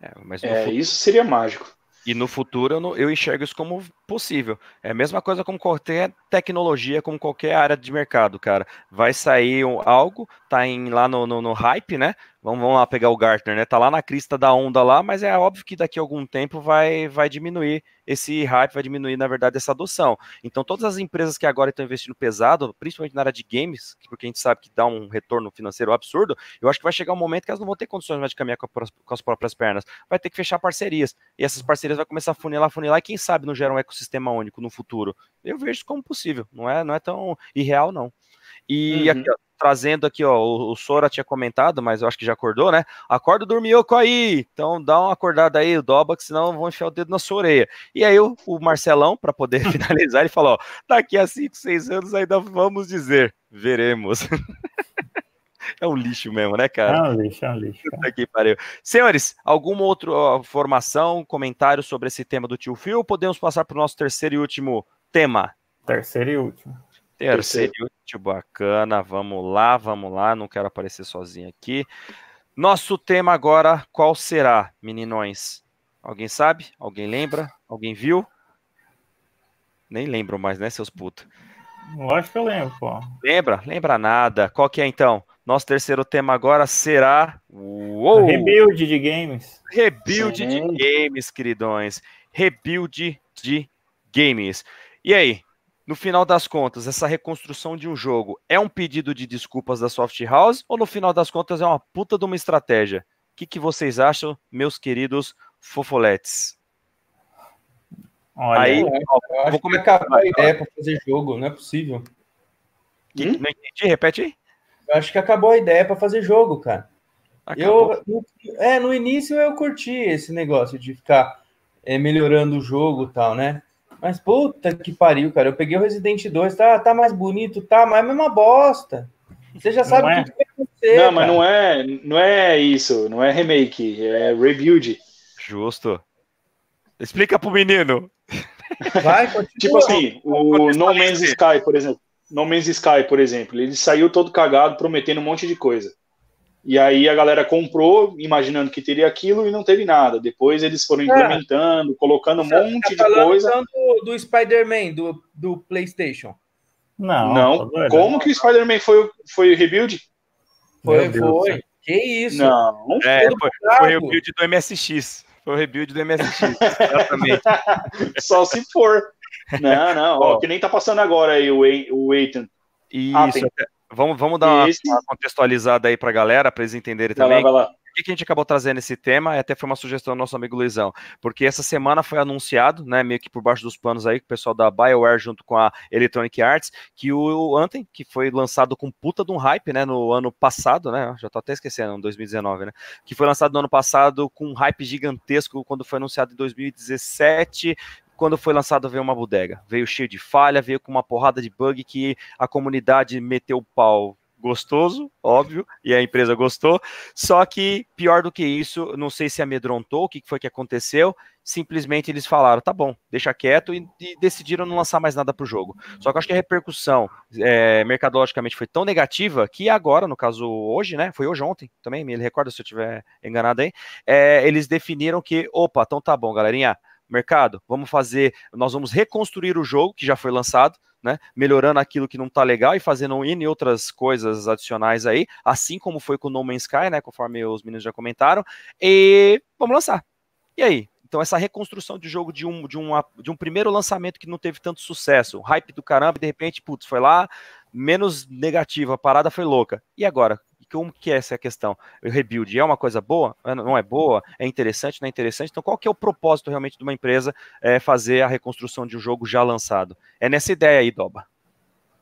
Speaker 3: É, mas é, isso seria mágico.
Speaker 1: E no futuro eu, eu, enxergo isso como possível. É a mesma coisa como qualquer tecnologia, como qualquer área de mercado, cara. Vai sair um, algo, tá em, lá no, no, no, hype, né? Vamos, vamos lá pegar o Gartner, né? Tá lá na crista da onda lá, mas é óbvio que daqui a algum tempo vai, vai diminuir esse hype, vai diminuir, na verdade, essa adoção. Então, todas as empresas que agora estão investindo pesado, principalmente na área de games, porque a gente sabe que dá um retorno financeiro absurdo, eu acho que vai chegar um momento que elas não vão ter condições mais de caminhar com, a, com as próprias pernas. Vai ter que fechar parcerias. E essas parcerias vai começar a funilar, funilar, e quem sabe não gera um ecossistema único no futuro. Eu vejo isso como possível. Não é, não é tão irreal, não. E uhum. aqui, ó, trazendo aqui, ó, o, o Sora tinha comentado, mas eu acho que já acordou, né? Acorda o Dormioco aí! Então dá uma acordada aí, o Doba, que senão vão enfiar o dedo na sua orelha. E aí o, o Marcelão, para poder finalizar, ele falou: ó, daqui a 5, 6 anos ainda vamos dizer, veremos. É um lixo mesmo, né, cara?
Speaker 2: É um lixo, é um lixo.
Speaker 1: Aqui, pariu. Senhores, alguma outra formação, comentário sobre esse tema do tio Phil? Podemos passar para o nosso terceiro e último tema?
Speaker 2: Terceiro e último.
Speaker 1: Terceiro e último, bacana. Vamos lá, vamos lá. Não quero aparecer sozinho aqui. Nosso tema agora, qual será, meninões? Alguém sabe? Alguém lembra? Alguém viu? Nem lembro mais, né, seus putos?
Speaker 2: Lógico que eu lembro, pô.
Speaker 1: Lembra? Lembra nada. Qual que é, então? Nosso terceiro tema agora será.
Speaker 2: Uou! Rebuild de games.
Speaker 1: Rebuild Sim. de games, queridões. Rebuild de games. E aí? No final das contas, essa reconstrução de um jogo é um pedido de desculpas da Soft House ou no final das contas é uma puta de uma estratégia? que, que vocês acham, meus queridos fofoletes?
Speaker 4: Olha, aí, ó, vou começar acabar a ideia para fazer jogo, não é possível.
Speaker 1: Que, hum? Não entendi, repete aí.
Speaker 4: Eu acho que acabou a ideia para fazer jogo, cara. Acabou. Eu, no, é, no início eu curti esse negócio de ficar é, melhorando o jogo e tal, né? Mas puta que pariu, cara. Eu peguei o Resident 2, tá, tá mais bonito, tá, mas é a mesma bosta. Você já sabe
Speaker 3: o
Speaker 4: é?
Speaker 3: que vai acontecer. Não, cara. mas não é, não é isso, não é remake, é rebuild.
Speaker 1: Justo. Explica pro menino.
Speaker 3: Vai, tipo assim, o No Man's Sky, por exemplo. No Man's Sky, por exemplo, ele saiu todo cagado, prometendo um monte de coisa. E aí a galera comprou, imaginando que teria aquilo e não teve nada. Depois eles foram é. implementando, colocando um tá monte tá de coisa.
Speaker 4: Do, do Spider-Man, do, do PlayStation.
Speaker 3: Não. Não. Como que o Spider-Man foi, foi rebuild?
Speaker 4: Foi, foi. Que isso?
Speaker 3: Não.
Speaker 1: É, foi, foi o rebuild do MSX. Foi o rebuild do MSX. Exatamente.
Speaker 3: Só se for. Não, não. Ó, que nem tá passando agora aí o, o Ethan.
Speaker 1: Isso. Ah, vamos, vamos dar uma, uma, contextualizada aí pra galera, para eles entenderem vai também. Lá, vai lá. Por que a gente acabou trazendo esse tema? Até foi uma sugestão do nosso amigo Luizão, porque essa semana foi anunciado, né, meio que por baixo dos panos aí, com o pessoal da BioWare junto com a Electronic Arts, que o Anthem, que foi lançado com puta de um hype, né, no ano passado, né, já tô até esquecendo, 2019, né, que foi lançado no ano passado com um hype gigantesco quando foi anunciado em 2017, quando foi lançado veio uma bodega, veio cheio de falha, veio com uma porrada de bug que a comunidade meteu o pau gostoso, óbvio, e a empresa gostou. Só que, pior do que isso, não sei se amedrontou, o que foi que aconteceu. Simplesmente eles falaram, tá bom, deixa quieto, e, e decidiram não lançar mais nada para o jogo. Só que eu acho que a repercussão é, mercadologicamente foi tão negativa que agora, no caso hoje, né? Foi hoje ontem também, me recorda se eu estiver enganado aí. É, eles definiram que, opa, então tá bom, galerinha. Mercado, vamos fazer, nós vamos reconstruir o jogo que já foi lançado, né, melhorando aquilo que não está legal e fazendo N outras coisas adicionais aí, assim como foi com No Man's Sky, né, conforme os meninos já comentaram, e vamos lançar. E aí? Então, essa reconstrução de jogo de um, de, uma, de um primeiro lançamento que não teve tanto sucesso, hype do caramba, e de repente, putz, foi lá, menos negativo, a parada foi louca. E agora? Como que é essa questão? O rebuild é uma coisa boa? É, não é boa? É interessante? Não é interessante? Então, qual que é o propósito realmente de uma empresa é, fazer a reconstrução de um jogo já lançado? É nessa ideia aí, Doba.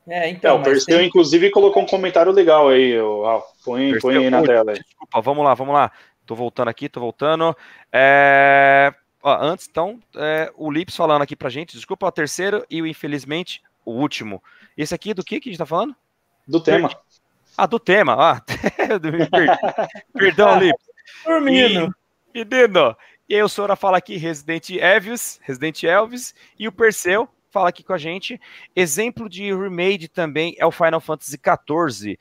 Speaker 3: É, então. É, o Perseu, tem... inclusive, colocou um comentário legal aí. Ó, põe, põe aí na tela.
Speaker 1: Desculpa, vamos lá, vamos lá. Tô voltando aqui, tô voltando. É... Ó, antes, então, é, o Lips falando aqui pra gente, desculpa, o terceiro e o, infelizmente, o último. Esse aqui do que que a gente tá falando?
Speaker 3: Do tema.
Speaker 1: Ah, do tema. Ah, perdão, Lips.
Speaker 4: Dormindo.
Speaker 1: E, menino, e aí o Sora fala aqui Resident Elvis, Resident Elvis, e o Perseu fala aqui com a gente. Exemplo de remade também é o Final Fantasy XIV,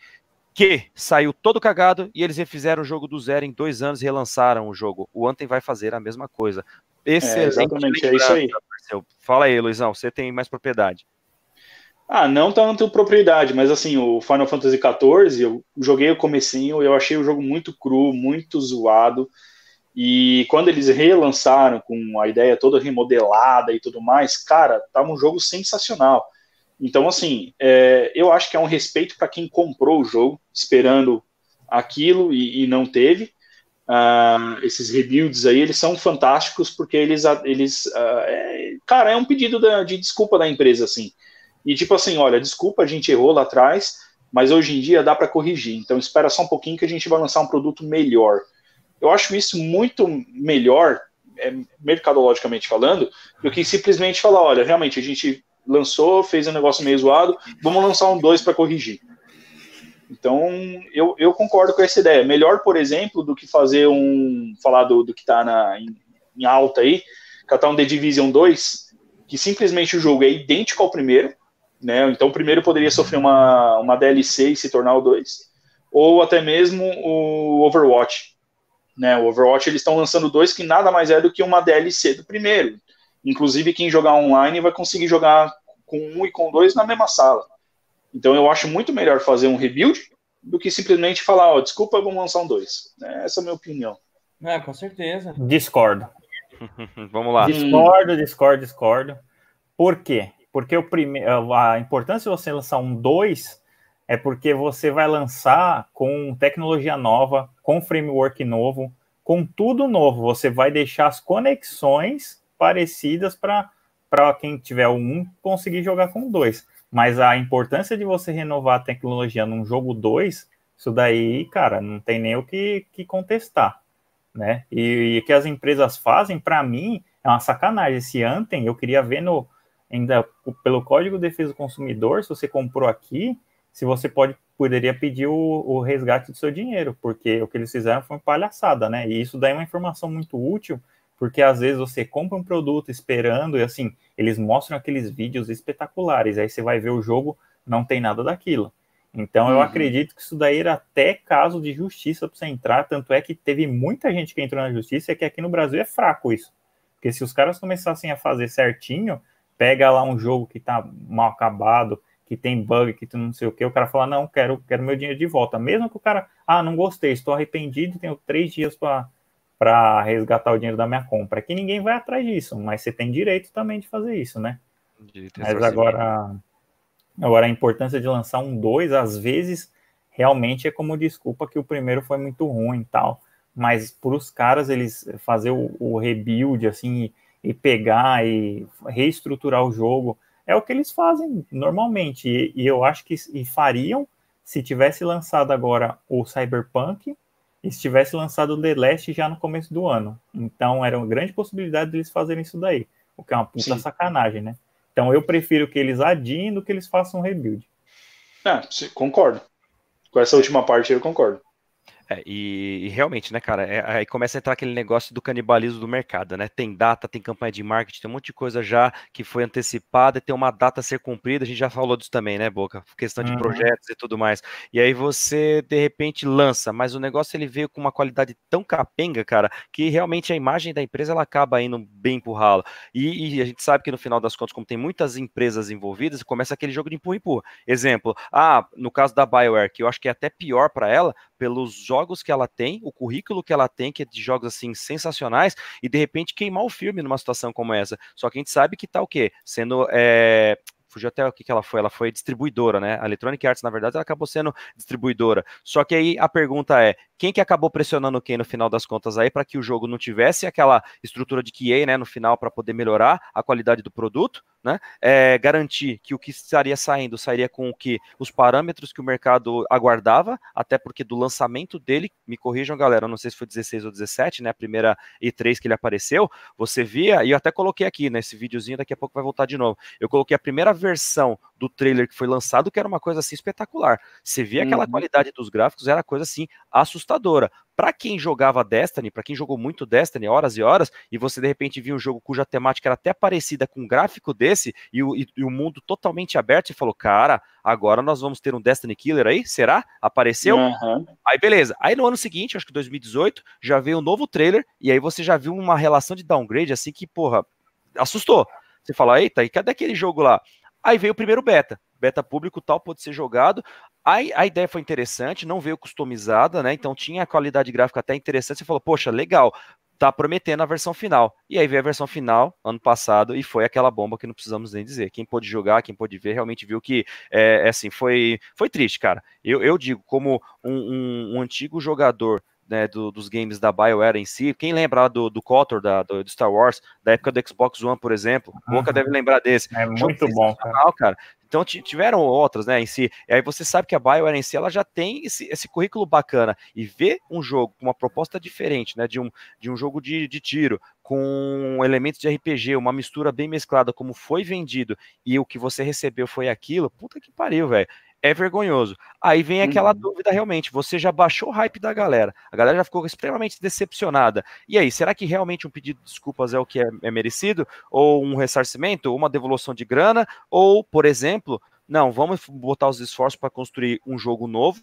Speaker 1: que saiu todo cagado e eles refizeram o jogo do zero em dois anos e relançaram o jogo. O Anthem vai fazer a mesma coisa.
Speaker 3: Excelente. É, exatamente, é isso aí.
Speaker 1: Fala aí, Luizão, você tem mais propriedade.
Speaker 3: Ah, não tanto propriedade, mas assim, o Final Fantasy XIV, eu joguei o comecinho, eu achei o jogo muito cru, muito zoado, e quando eles relançaram com a ideia toda remodelada e tudo mais, cara, tava um jogo sensacional. Então, assim, é, eu acho que é um respeito para quem comprou o jogo, esperando aquilo e, e não teve. Uh, esses rebuilds aí, eles são fantásticos porque eles, eles uh, é, cara, é um pedido da, de desculpa da empresa, assim. E tipo assim, olha, desculpa, a gente errou lá atrás, mas hoje em dia dá para corrigir. Então espera só um pouquinho que a gente vai lançar um produto melhor. Eu acho isso muito melhor, é, mercadologicamente falando, do que simplesmente falar, olha, realmente a gente lançou, fez um negócio meio zoado, vamos lançar um 2 para corrigir. Então, eu, eu concordo com essa ideia. Melhor, por exemplo, do que fazer um. falar do, do que está em, em, alta aí, catar um The Division 2, que simplesmente o jogo é idêntico ao primeiro, né? Então, o primeiro poderia sofrer uma, uma DLC e se tornar o 2, ou até mesmo o Overwatch. Né? O Overwatch eles estão lançando dois que nada mais é do que uma DLC do primeiro. Inclusive, quem jogar online vai conseguir jogar com um e com dois na mesma sala. Então, eu acho muito melhor fazer um rebuild do que simplesmente falar, oh, desculpa, vamos lançar um dois. Essa é a minha opinião.
Speaker 4: É, com certeza.
Speaker 2: Discordo.
Speaker 1: vamos lá.
Speaker 2: Discordo, discordo, discordo. Por quê? Porque o prime... a importância de você lançar um 2 é porque você vai lançar com tecnologia nova, com framework novo, com tudo novo, você vai deixar as conexões parecidas para quem tiver um conseguir jogar com dois. Mas a importância de você renovar a tecnologia num jogo 2, isso daí, cara, não tem nem o que, que contestar, né? E o que as empresas fazem, para mim, é uma sacanagem. Esse Anthem, eu queria ver no, ainda pelo Código de Defesa do Consumidor, se você comprou aqui, se você pode poderia pedir o, o, resgate do seu dinheiro, porque o que eles fizeram foi uma palhaçada, né? E isso daí é uma informação muito útil, porque às vezes você compra um produto esperando e assim, eles mostram aqueles vídeos espetaculares, aí você vai ver o jogo, não tem nada daquilo. Então uhum. eu acredito que isso daí era até caso de justiça para você entrar, tanto é que teve muita gente que entrou na justiça, e que aqui no Brasil é fraco isso. Porque se os caras começassem a fazer certinho, pega lá um jogo que está mal acabado, que tem bug, que tu não sei o que, o cara fala, não, quero, quero meu dinheiro de volta. Mesmo que o cara, ah, não gostei, estou arrependido, tenho três dias para resgatar o dinheiro da minha compra. Aqui ninguém vai atrás disso, mas você tem direito também de fazer isso, né? Mas agora, agora a importância de lançar um 2, às vezes, realmente é como desculpa que o primeiro foi muito ruim e tal. Mas para os caras, eles fazer o, o rebuild, assim, e, e pegar e reestruturar o jogo é o que eles fazem normalmente. E, e eu acho que e fariam se tivesse lançado agora o Cyberpunk e se tivesse lançado o The Last já no começo do ano. Então era uma grande possibilidade deles fazerem isso daí. O que é uma puta Sim. sacanagem, né? Então eu prefiro que eles adiem do que eles façam um rebuild.
Speaker 3: É, concordo. Com essa última parte eu concordo.
Speaker 1: É, e, e, realmente, né, cara, é, aí começa a entrar aquele negócio do canibalismo do mercado, né? Tem data, tem campanha de marketing, tem um monte de coisa já que foi antecipada e tem uma data a ser cumprida. A gente já falou disso também, né, Boca? Questão de uhum. projetos e tudo mais. E aí você, de repente, lança, mas o negócio ele veio com uma qualidade tão capenga, cara, que realmente a imagem da empresa ela acaba indo bem empurrá-la. E, e, a gente sabe que no final das contas, como tem muitas empresas envolvidas, começa aquele jogo de empurra-empurra. Exemplo, ah, no caso da BioWare, que eu acho que é até pior para ela, pelos jogos que ela tem, o currículo que ela tem, que é de jogos assim sensacionais, e de repente queimar o filme numa situação como essa. Só que a gente sabe que tá o quê? Sendo é, fugiu até o que, que ela foi, ela foi distribuidora, né? A Electronic Arts, na verdade, ela acabou sendo distribuidora. Só que aí a pergunta é, quem que acabou pressionando quem no final das contas aí para que o jogo não tivesse aquela estrutura de QA, né, no final para poder melhorar a qualidade do produto, né? É, garantir que o que estaria saindo sairia com o que os parâmetros que o mercado aguardava, até porque do lançamento dele, me corrijam, galera, não sei se foi 16 ou 17, né? A primeira E3 que ele apareceu, você via, e eu até coloquei aqui nesse né, videozinho, daqui a pouco vai voltar de novo. Eu coloquei a primeira versão do trailer que foi lançado, que era uma coisa assim espetacular. Você via aquela uhum. qualidade dos gráficos, era coisa assim assustadora. Para quem jogava Destiny, para quem jogou muito Destiny, horas e horas, e você de repente via um jogo cuja temática era até parecida com um gráfico desse e o, e, e o mundo totalmente aberto, e falou: Cara, agora nós vamos ter um Destiny Killer aí? Será? Apareceu? Uhum. Aí beleza. Aí no ano seguinte, acho que 2018, já veio um novo trailer, e aí você já viu uma relação de downgrade assim que, porra, assustou. Você fala, eita, e cadê aquele jogo lá? Aí veio o primeiro beta. Beta público tal pode ser jogado. A, a ideia foi interessante, não veio customizada, né? Então tinha a qualidade gráfica até interessante. Você falou, poxa, legal, tá prometendo a versão final. E aí veio a versão final ano passado e foi aquela bomba que não precisamos nem dizer. Quem pôde jogar, quem pôde ver, realmente viu que é, é assim, foi, foi triste, cara. Eu, eu digo, como um, um, um antigo jogador né, do, dos games da BioWare em si. Quem lembra do, do Kotor, da, do, do, Star Wars, da época do Xbox One, por exemplo? Uhum. Boca deve lembrar desse.
Speaker 2: É muito bom, cara.
Speaker 1: cara. Então tiveram outras, né, em si. E aí você sabe que a BioWare em si, ela já tem esse, esse currículo bacana. E ver um jogo com uma proposta diferente, né, de um, de um jogo de, de tiro, com elementos de RPG, uma mistura bem mesclada, como foi vendido, e o que você recebeu foi aquilo, puta que pariu, velho é vergonhoso. Aí vem aquela uhum. dúvida realmente, você já baixou o hype da galera, a galera já ficou extremamente decepcionada. E aí, será que realmente um pedido de desculpas é o que é, é merecido? Ou um ressarcimento, ou uma devolução de grana? Ou, por exemplo, não, vamos botar os esforços para construir um jogo novo,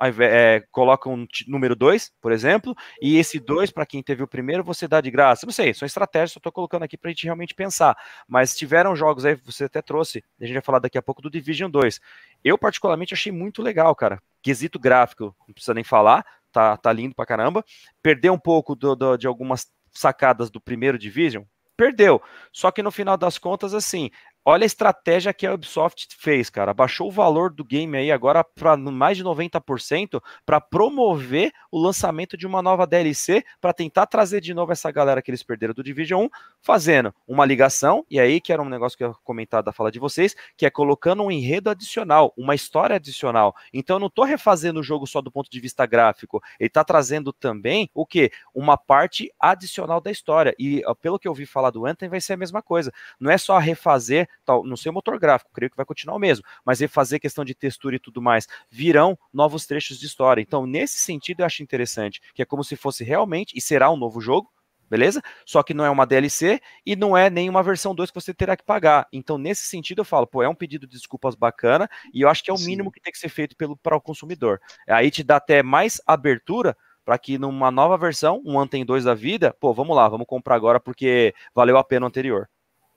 Speaker 1: é, coloca um número 2, por exemplo, e esse 2, para quem teve o primeiro, você dá de graça. Não sei, são estratégias eu estou colocando aqui para a gente realmente pensar. Mas tiveram jogos aí, você até trouxe, a gente vai falar daqui a pouco do Division 2. Eu, particularmente, achei muito legal, cara. Quesito gráfico, não precisa nem falar, tá, tá lindo pra caramba. Perdeu um pouco do, do, de algumas sacadas do primeiro Division, perdeu. Só que no final das contas, assim, Olha a estratégia que a Ubisoft fez, cara. Baixou o valor do game aí agora para mais de 90% para promover o lançamento de uma nova DLC para tentar trazer de novo essa galera que eles perderam do Division 1, fazendo uma ligação, e aí que era um negócio que eu comentado da fala de vocês, que é colocando um enredo adicional, uma história adicional. Então eu não estou refazendo o jogo só do ponto de vista gráfico, ele está trazendo também o que? Uma parte adicional da história. E pelo que eu vi falar do Anthem, vai ser a mesma coisa. Não é só refazer tal, não sei o motor gráfico, creio que vai continuar o mesmo, mas refazer questão de textura e tudo mais, virão novos trechos de história. Então, nesse sentido, eu acho interessante, que é como se fosse realmente, e será um novo jogo, beleza? Só que não é uma DLC e não é nem uma versão 2 que você terá que pagar. Então, nesse sentido, eu falo, pô, é um pedido de desculpas bacana e eu acho que é o Sim. mínimo que tem que ser feito pelo, para o consumidor. Aí te dá até mais abertura para que numa nova versão, um Anthem 2 da vida, pô, vamos lá, vamos comprar agora porque valeu a pena o anterior.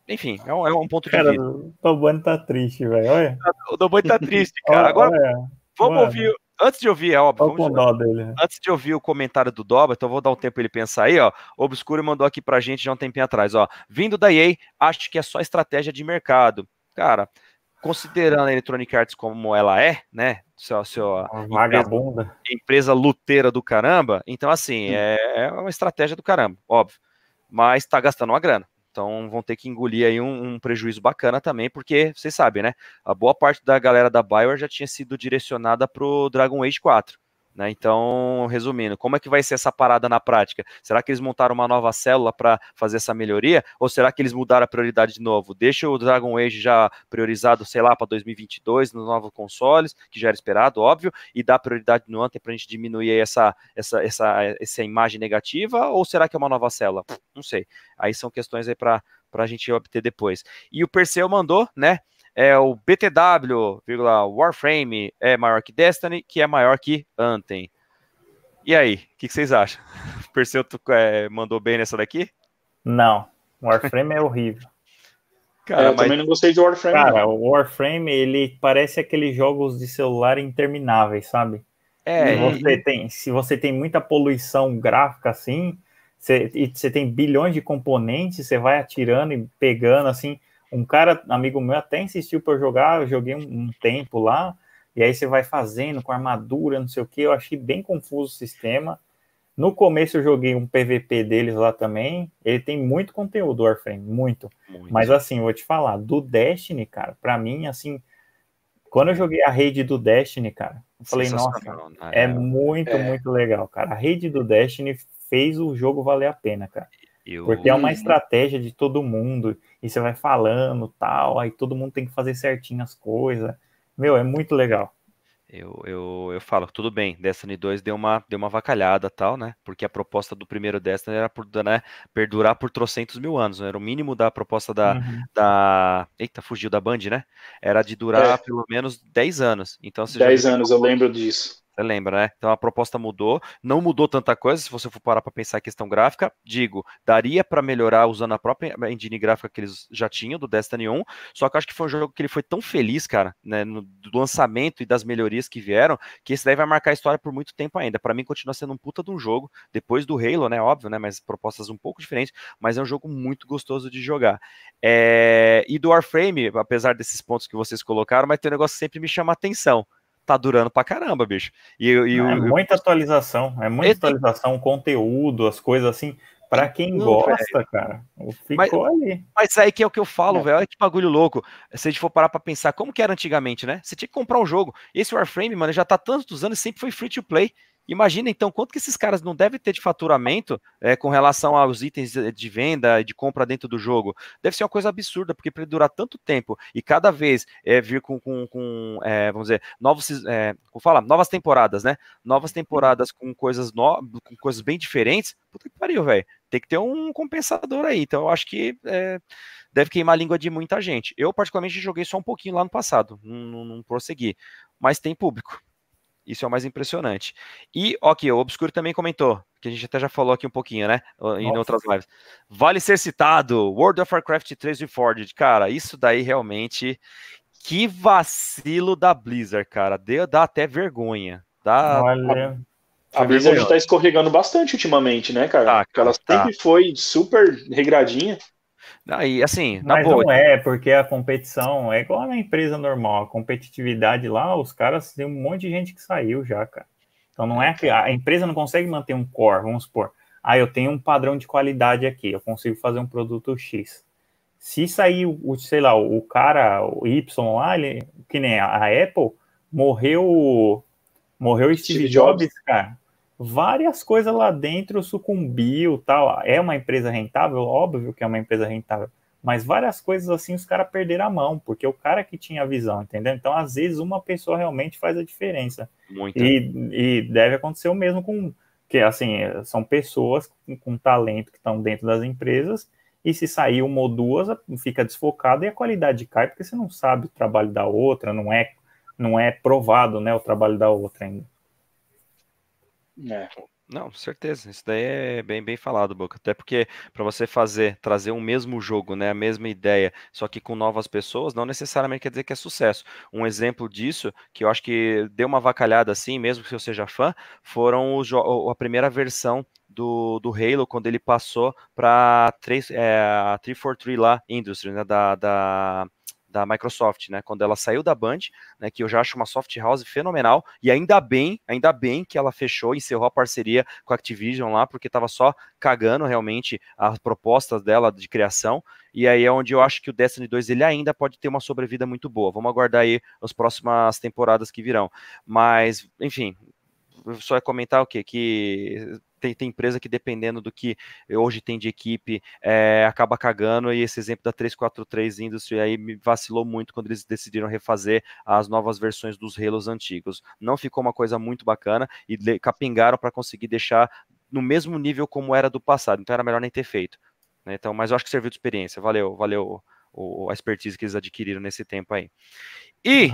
Speaker 1: Enfim, é um, é um ponto de
Speaker 2: cara, vista. O Dobani tá triste, velho. Olha.
Speaker 1: O Dobani tá triste, cara. Agora, olha, vamos mano. ouvir. Antes de ouvir, é óbvio.
Speaker 2: Dele. Né?
Speaker 1: Antes de ouvir o comentário do Doba, então vou dar um tempo ele pensar aí, ó. O Obscuro mandou aqui pra gente já um tempinho atrás, ó. Vindo da EA, acho que é só estratégia de mercado. Cara, considerando a Electronic Arts como ela é, né? Seu, seu,
Speaker 2: vagabunda.
Speaker 1: Empresa, empresa luteira do caramba, então assim, é, é uma estratégia do caramba, óbvio. Mas tá gastando uma grana. Então vão ter que engolir aí um, um, prejuízo bacana também, porque vocês sabem, né? A boa parte da galera da Bioware já tinha sido direcionada pro Dragon Age 4. Né? Então, resumindo, como é que vai ser essa parada na prática? Será que eles montaram uma nova célula para fazer essa melhoria? Ou será que eles mudaram a prioridade de novo? Deixa o Dragon Age já priorizado, sei lá, para 2022 nos novos consoles, que já era esperado, óbvio, e dá prioridade no Anthem para a gente diminuir essa, essa, essa, essa imagem negativa? Ou será que é uma nova célula? Não sei. Aí são questões aí para a gente obter depois. E o Perseu mandou, né? É o BTW, Warframe é maior que Destiny, que é maior que Anthem. E aí, o que, que, vocês acham? O Perseu é, mandou bem nessa daqui?
Speaker 2: Não, Warframe é horrível.
Speaker 3: Cara, é, eu mas... também não gostei de Warframe.
Speaker 2: Cara, não. o Warframe, ele parece aqueles jogos de celular intermináveis, sabe? É, e você e... tem, se você tem muita poluição gráfica assim, você, e você tem bilhões de componentes, você vai atirando e pegando assim, um cara, amigo meu, até insistiu para jogar, eu joguei um, um, tempo lá, e aí você vai fazendo com armadura, não sei o que, eu achei bem confuso o sistema. No começo eu joguei um PVP deles lá também, ele tem muito conteúdo, Warframe, muito. muito. Mas assim, vou te falar, do Destiny, cara, para mim, assim, quando eu joguei a rede do Destiny, cara, eu falei, nossa, né? é muito, é. muito legal, cara. A rede do Destiny fez o jogo valer a pena, cara. Eu... Porque é uma estratégia de todo mundo, e você vai falando tal, aí todo mundo tem que fazer certinho as coisas. Meu, é muito legal.
Speaker 1: Eu, eu, eu falo, tudo bem, Destiny 2 deu uma, deu uma vacalhada tal, né? Porque a proposta do primeiro Destiny era por, né, perdurar por trocentos mil anos, né? era o mínimo da proposta da, uhum. da. Eita, fugiu da Band, né? Era de durar é. pelo menos 10 anos. Então,
Speaker 3: 10 anos, eu lembro disso.
Speaker 1: Você lembra, né? Então a proposta mudou, não mudou tanta coisa, se você for parar para pensar a questão gráfica, digo, daria para melhorar usando a própria engine gráfica que eles já tinham do Destiny 1, só que acho que foi um jogo que ele foi tão feliz, cara, né, no, do lançamento e das melhorias que vieram, que esse daí vai marcar a história por muito tempo ainda. Para mim continua sendo um puta de um jogo, depois do Halo, né, óbvio, né, mas propostas um pouco diferentes, mas é um jogo muito gostoso de jogar. É... E do Warframe, apesar desses pontos que vocês colocaram, mas tem um negócio que sempre me chama atenção tá durando pra caramba, bicho.
Speaker 2: E, e é muita atualização, é muita esse... atualização, conteúdo, as coisas assim. Pra quem não, gosta, cara, ficou
Speaker 1: mas,
Speaker 2: ali.
Speaker 1: Mas aí que é o que eu falo, é. velho. Olha que bagulho louco. Se a gente for parar pra pensar, como que era antigamente, né? Você tinha que comprar um jogo. Esse Warframe, mano, já tá tantos anos e sempre foi free to play. Imagina então quanto que esses caras não devem ter de faturamento é, com relação aos itens de venda e de compra dentro do jogo. Deve ser uma coisa absurda, porque para durar tanto tempo e cada vez é, vir com, com, com é, vamos dizer, novos, como fala, novas temporadas, né? Novas temporadas com coisas no, com coisas bem diferentes. Puta que pariu, velho. Tem que ter um compensador aí. Então eu acho que deve queimar a língua de muita gente. Eu particularmente joguei só um pouquinho lá no passado, não, não, não prossegui, mas tem público. Isso é o mais impressionante. E, ok, o Obscuro também comentou, que a gente até já falou aqui um pouquinho, né? Nossa. Em outras lives. Vale ser citado, World of Warcraft 3 Reforged. Cara, isso daí realmente. Que vacilo da Blizzard, cara. Deu, dá até vergonha. Dá,
Speaker 3: Olha. A Blizzard está escorregando bastante ultimamente, né, cara? Tá, Porque ela tá. sempre foi super regradinha.
Speaker 1: Aí, assim,
Speaker 2: na Mas boa. não é, porque a competição é igual na empresa normal. A competitividade lá, os caras tem um monte de gente que saiu já, cara. Então não é que a empresa não consegue manter um core, vamos supor. Ah, eu tenho um padrão de qualidade aqui, eu consigo fazer um produto X. Se sair o, sei lá, o cara, o Y lá, ele, que nem a Apple, morreu morreu Steve, Steve Jobs, Jobs, cara várias coisas lá dentro sucumbiu, tal. É uma empresa rentável, óbvio que é uma empresa rentável, mas várias coisas assim os caras perderam a mão, porque o cara que tinha a visão, entendeu? Então, às vezes, uma pessoa realmente faz a diferença. Muito. E, e deve acontecer o mesmo com que assim, são pessoas com, com talento que estão dentro das empresas, e se sair uma ou duas, fica desfocado e a qualidade cai, porque você não sabe o trabalho da outra, não é, não é provado né, o trabalho da outra ainda.
Speaker 1: É. Não, certeza. Isso daí é bem, bem falado, Boca. Até porque para você fazer, trazer o mesmo jogo, né, a mesma ideia, só que com novas pessoas, não necessariamente quer dizer que é sucesso. Um exemplo disso, que eu acho que deu uma vacalhada assim, mesmo que eu seja fã, foram os, a primeira versão do, do Halo, quando ele passou para é, a 343 lá, Industry, né, da, da da Microsoft, né? Quando ela saiu da Band, né? Que eu já acho uma soft house fenomenal. E ainda bem, ainda bem que ela fechou, encerrou a parceria com a Activision lá, porque estava só cagando realmente as propostas dela de criação. E aí é onde eu acho que o Destiny 2 ele ainda pode ter uma sobrevida muito boa. Vamos aguardar aí as próximas temporadas que virão. Mas, enfim, só é comentar o quê? Que tem, tem, empresa que, dependendo do que hoje tem de equipe, é, acaba cagando, e esse exemplo da 343 Industry aí me vacilou muito quando eles decidiram refazer as novas versões dos Halos antigos. Não ficou uma coisa muito bacana e capingaram para conseguir deixar no mesmo nível como era do passado, então era melhor nem ter feito. Né? Então, mas eu acho que serviu de experiência, valeu, valeu o, a expertise que eles adquiriram nesse tempo aí. E,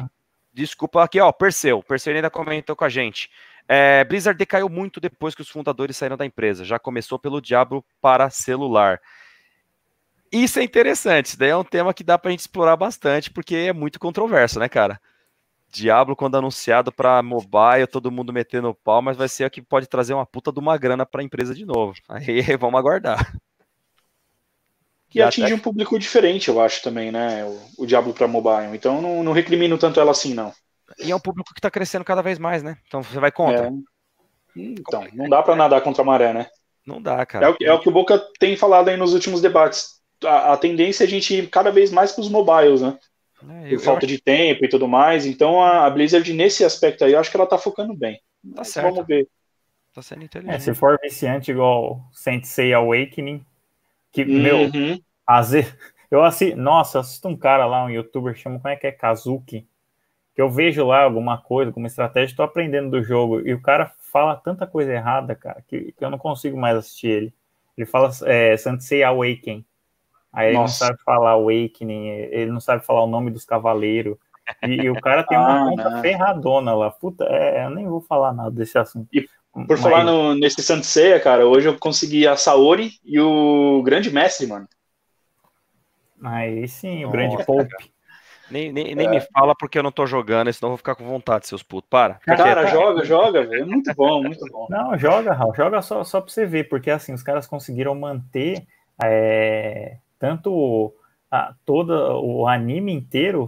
Speaker 1: desculpa aqui, ó, Perseu, Perseu ainda comentou com a gente. É, Blizzard decaiu muito depois que os fundadores saíram da empresa. Já começou pelo Diablo para celular. Isso é interessante. Isso daí é um tema que dá para a gente explorar bastante, porque é muito controverso, né, cara? Diablo, quando anunciado para mobile, todo mundo metendo pau, mas vai ser o que pode trazer uma puta de uma grana para a empresa de novo. Aí vamos aguardar.
Speaker 3: E atinge até... um público diferente, eu acho também, né? O, o Diablo para mobile. Então não, não recrimino tanto ela assim, não.
Speaker 1: E é um público que está crescendo cada vez mais, né? Então você vai contra. É.
Speaker 3: Então, não dá para nadar contra a maré, né?
Speaker 1: Não dá, cara.
Speaker 3: É o, é o, que o Boca tem falado aí nos últimos debates. A, a tendência é a gente ir cada vez mais para os mobiles, né? É, Por falta de tempo e tudo mais. Então a, a, Blizzard, nesse aspecto aí, eu acho que ela tá focando bem.
Speaker 1: Tá Mas certo. Vamos ver.
Speaker 2: Tá sendo inteligente. É, se for viciante igual Sensei Awakening, que, uhum. meu, às vezes, eu assisto, nossa, eu assisto um cara lá, um youtuber, chama, como é que é, Kazuki, que eu vejo lá alguma coisa, alguma estratégia, estou aprendendo do jogo, e o cara fala tanta coisa errada, cara, que, que eu não consigo mais assistir ele. Ele fala é, Sansei Awaken. Aí ele Nossa. não sabe falar Awakening, ele não sabe falar o nome dos cavaleiros. E, e o cara tem uma ah, conta não. ferradona lá. Puta, é, eu nem vou falar nada desse assunto.
Speaker 3: E por Mas... falar no, nesse Sansei, cara, hoje eu consegui a Saori e o Grande Mestre, mano.
Speaker 2: Aí sim, o Grande Pope.
Speaker 1: Nem, nem, nem é. me fala porque eu não tô jogando, senão eu vou ficar com vontade, seus putos. Para.
Speaker 3: Cara, joga, joga, velho. Muito bom, muito bom.
Speaker 2: Não, joga, Raul. Joga só, só pra você ver, porque assim, os caras conseguiram manter é, tanto a, todo o anime inteiro.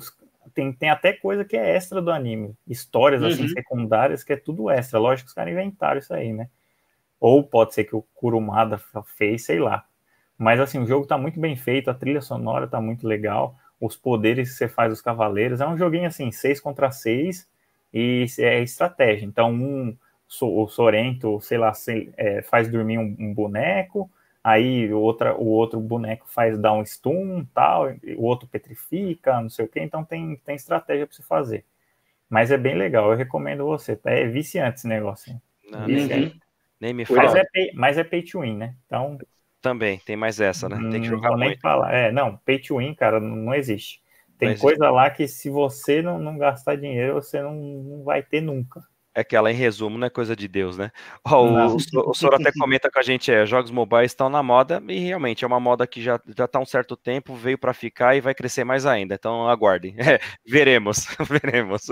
Speaker 2: Tem, tem até coisa que é extra do anime. Histórias assim, uhum. assim secundárias que é tudo extra. Lógico que os caras inventaram isso aí, né? Ou pode ser que o Kurumada fez, sei lá. Mas assim, o jogo tá muito bem feito, a trilha sonora tá muito legal os poderes que você faz os cavaleiros. É um joguinho assim, 6 contra 6 e é estratégia. Então, um, o Sorento, sei lá, é, faz dormir um, um, boneco, aí o, outra, o outro boneco faz dar um stun, tal, o outro petrifica, não sei o que. Então, tem, tem estratégia para você fazer. Mas é bem legal, eu recomendo você. É viciante esse negócio.
Speaker 1: Não, nem, nem, me fala.
Speaker 2: Mas é, pay, mas é pay to win, né? Então,
Speaker 1: também, tem mais essa, né? Tem que jogar
Speaker 2: não
Speaker 1: muito.
Speaker 2: falar. É, não, pay to win, cara, não existe. Tem não coisa existe. lá que se você não, não gastar dinheiro, você não, não vai ter nunca
Speaker 1: é que ela, em resumo, não é coisa de Deus, né? Oh, o, o, o Soro até comenta com a gente, é, jogos mobiles estão na moda, e realmente é uma moda que já está um certo tempo, veio para ficar e vai crescer mais ainda, então aguardem. É, veremos, veremos.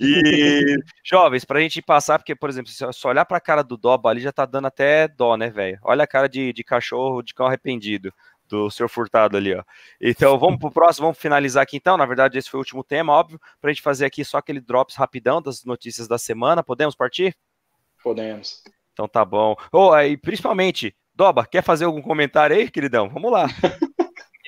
Speaker 1: E, jovens, para a gente passar, porque, por exemplo, se só olhar para a cara do Doba ali, já tá dando até dó, né, velho? Olha a cara de, de cachorro, de cão arrependido do Sr. Furtado ali, ó. Então vamos pro próximo, vamos finalizar aqui então. Na verdade, esse foi o último tema, óbvio, para a gente fazer aqui só aquele drops rapidão das notícias da semana. Podemos partir?
Speaker 3: Podemos.
Speaker 1: Então tá bom. Oh, e principalmente, Doba, quer fazer algum comentário aí, queridão? Vamos lá.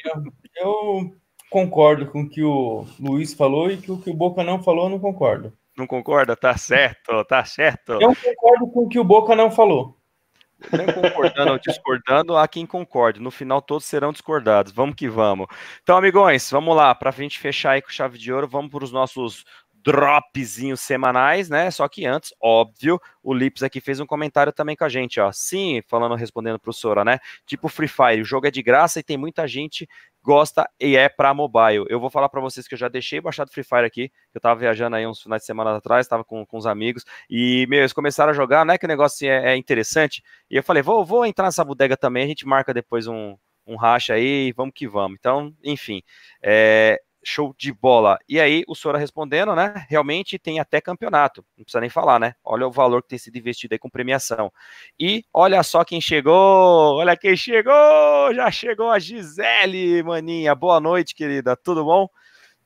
Speaker 4: eu, eu concordo com o que o Luiz falou e que o que o Boca não falou, eu não concordo.
Speaker 1: Não concorda? Tá certo, tá certo.
Speaker 4: Eu concordo com o que o Boca não falou.
Speaker 1: Nem concordando ou discordando, há quem concorde. No final, todos serão discordados. Vamos que vamos. Então, amigões, vamos lá. Para a gente fechar aí com chave de ouro, vamos para os nossos dropzinhos semanais, né? Só que antes, óbvio, o Lips aqui fez um comentário também com a gente, ó. Sim, falando, respondendo pro Sora, né? Tipo Free Fire, o jogo é de graça e tem muita gente gosta e é para mobile. Eu vou falar para vocês que eu já deixei baixado Free Fire aqui, eu tava viajando aí uns finais de semana atrás, tava com, com uns amigos, e, meu, eles começaram a jogar, né, que o negócio assim, é, é interessante, e eu falei, vou, vou entrar nessa bodega também, a gente marca depois um, um racha aí, vamos que vamos. Então, enfim, é, show de bola. E aí, o Sora respondendo, né? Realmente tem até campeonato, não precisa nem falar, né? Olha o valor que tem sido investido aí com premiação. E olha só quem chegou, olha quem chegou, já chegou a Gisele, maninha. Boa noite, querida, tudo bom?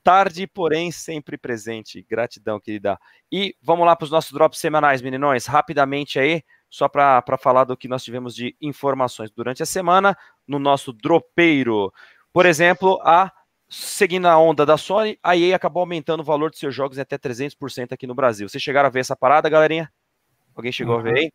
Speaker 1: Tarde, porém, sempre presente. Gratidão, querida. E vamos lá para os nossos drops semanais, meninões. Rapidamente aí, só para falar do que nós tivemos de informações durante a semana no nosso dropeiro. Por exemplo, a seguindo a onda da Sony, a EA acabou aumentando o valor de seus jogos em até 300% aqui no Brasil. Vocês chegaram a ver essa parada, galerinha? Alguém chegou uhum. a ver aí?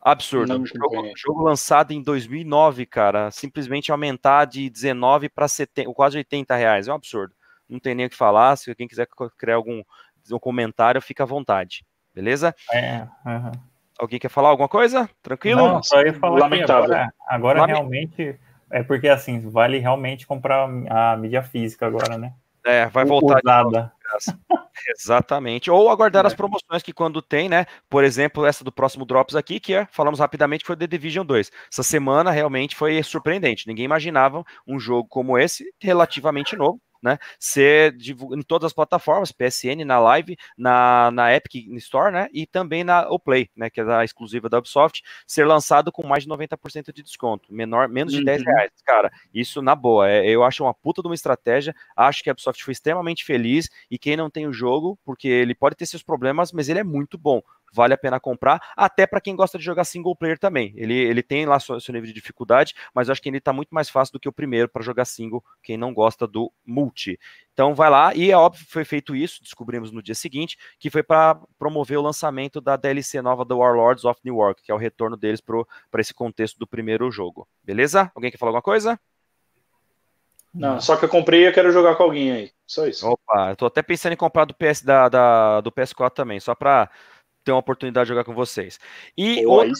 Speaker 1: Absurdo. Jogo, jogo, lançado em 2009, cara, simplesmente aumentar de 19 para quase 80 reais. É um absurdo. Não tem nem o que falar. Se quem quiser criar algum um comentário, fica à vontade. Beleza?
Speaker 2: É. Uhum.
Speaker 1: Alguém quer falar alguma coisa? Tranquilo?
Speaker 2: Não, só ia falar Lamentável. agora, agora Lament... realmente é porque, assim, vale realmente comprar a mídia física agora, né?
Speaker 1: É, vai voltar. Usada. Exatamente. Ou aguardar é. as promoções que quando tem, né? Por exemplo, essa do próximo Drops aqui, que é, falamos rapidamente, foi The Division 2. Essa semana realmente foi surpreendente. Ninguém imaginava um jogo como esse, relativamente novo, né? Ser em todas as plataformas, PSN, na Live, na, na Epic Store, né? E também na Play, né? Que é a exclusiva da Ubisoft, ser lançado com mais de 90% de desconto, menor, menos de uhum. 10 reais. Cara, isso na boa, é, eu acho uma puta de uma estratégia. Acho que a Ubisoft foi extremamente feliz e quem não tem o jogo, porque ele pode ter seus problemas, mas ele é muito bom vale a pena comprar, até para quem gosta de jogar single player também. Ele, ele tem lá seu, seu nível de dificuldade, mas eu acho que ele está muito mais fácil do que o primeiro para jogar single, quem não gosta do multi. Então vai lá, e é óbvio que foi feito isso, descobrimos no dia seguinte, que foi para promover o lançamento da DLC nova do Warlords of New York, que é o retorno deles para esse contexto do primeiro jogo. Beleza? Alguém quer falar alguma coisa?
Speaker 3: Não, só que eu comprei e eu quero jogar com alguém aí. Só isso.
Speaker 1: Opa, eu tô até pensando em comprar do PS da, da do PS4 também, só para ter uma oportunidade de jogar com vocês. E Pô, outro,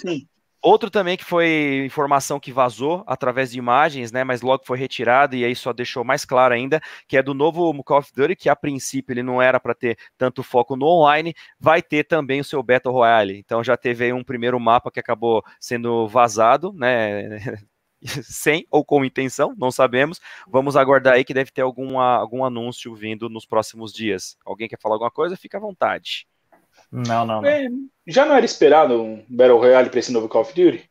Speaker 1: outro, também que foi informação que vazou através de imagens, né? Mas logo foi retirado e aí só deixou mais claro ainda, que é do novo Call of Duty, que a princípio ele não era para ter tanto foco no online, vai ter também o seu Battle Royale. Então já teve aí um primeiro mapa que acabou sendo vazado, né? sem ou com intenção, não sabemos. Vamos aguardar aí que deve ter alguma, algum anúncio vindo nos próximos dias. Alguém quer falar alguma coisa? Fica à vontade.
Speaker 2: Não, não, não. É,
Speaker 3: já não era esperado um Battle Royale para esse novo Call of Duty?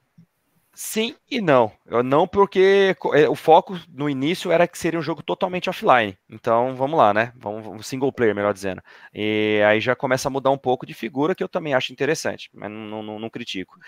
Speaker 1: Sim e não. Não porque é, o foco no início era que seria um jogo totalmente offline. Então vamos lá, né? Vamos single player, melhor dizendo. E aí já começa a mudar um pouco de figura que eu também acho interessante, mas não, não, não critico.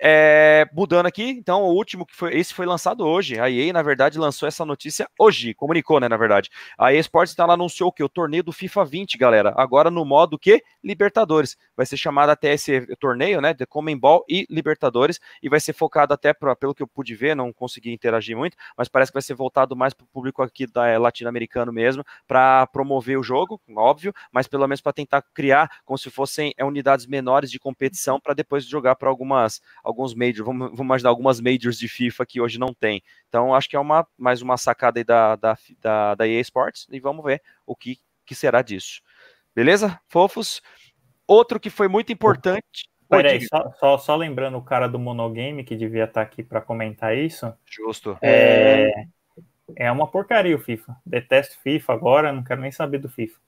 Speaker 1: É, mudando aqui, então, o último que foi, esse foi lançado hoje. A EA, na verdade, lançou essa notícia hoje, comunicou, né, na verdade. A EA Sports então, anunciou que o torneio do FIFA 20, galera, agora no modo que Libertadores. Vai ser chamado até esse torneio, né, de Comembol e Libertadores, e vai ser focado até, pra, pelo que eu pude ver, não consegui interagir muito, mas parece que vai ser voltado mais para o público aqui da, é, latino-americano mesmo, para promover o jogo, óbvio, mas pelo menos para tentar criar como se fossem é, unidades menores de competição para depois jogar para algumas alguns majors, vamos, vamos imaginar algumas majors de FIFA que hoje não tem. Então, acho que é uma mais uma sacada aí da, da, da, da EA Sports e vamos ver o que, que será disso. Beleza, fofos? Outro que foi muito importante.
Speaker 2: Peraí, só, só, só, lembrando o cara do Monogame que devia estar aqui para comentar isso.
Speaker 1: Justo.
Speaker 2: É, é uma porcaria o FIFA. Detesto FIFA agora, não quero nem saber do FIFA.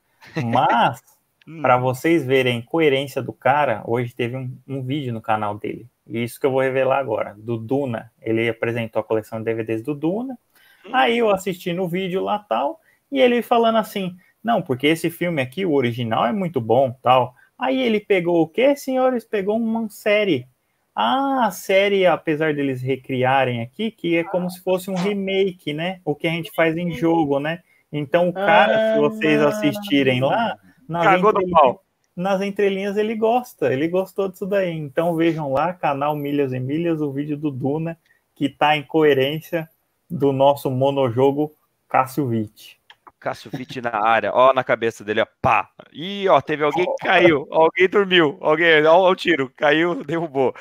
Speaker 2: Mas, para vocês verem a coerência do cara, hoje teve um, um vídeo no canal dele isso que eu vou revelar agora, do Duna. Ele apresentou a coleção de DVDs do Duna. Hum. Aí eu assisti no vídeo lá tal, e ele falando assim: não, porque esse filme aqui, o original, é muito bom tal. Aí ele pegou o quê, senhores? Pegou uma série. Ah, a série, apesar deles recriarem aqui, que é como se fosse um remake, né? O que a gente faz em jogo, né? Então o cara, ah, se vocês assistirem lá, nas entrelinhas, nas entrelinhas ele gosta, ele gostou disso daí. Então vejam lá, canal Milhas e Milhas, o vídeo do Duna, que está em coerência do nosso monojogo Cássio Witt.
Speaker 1: Cássio Witt na área, ó, na cabeça dele, ó, pá. Ih, ó, teve alguém que caiu, alguém dormiu, alguém, ó, o tiro, caiu, derrubou.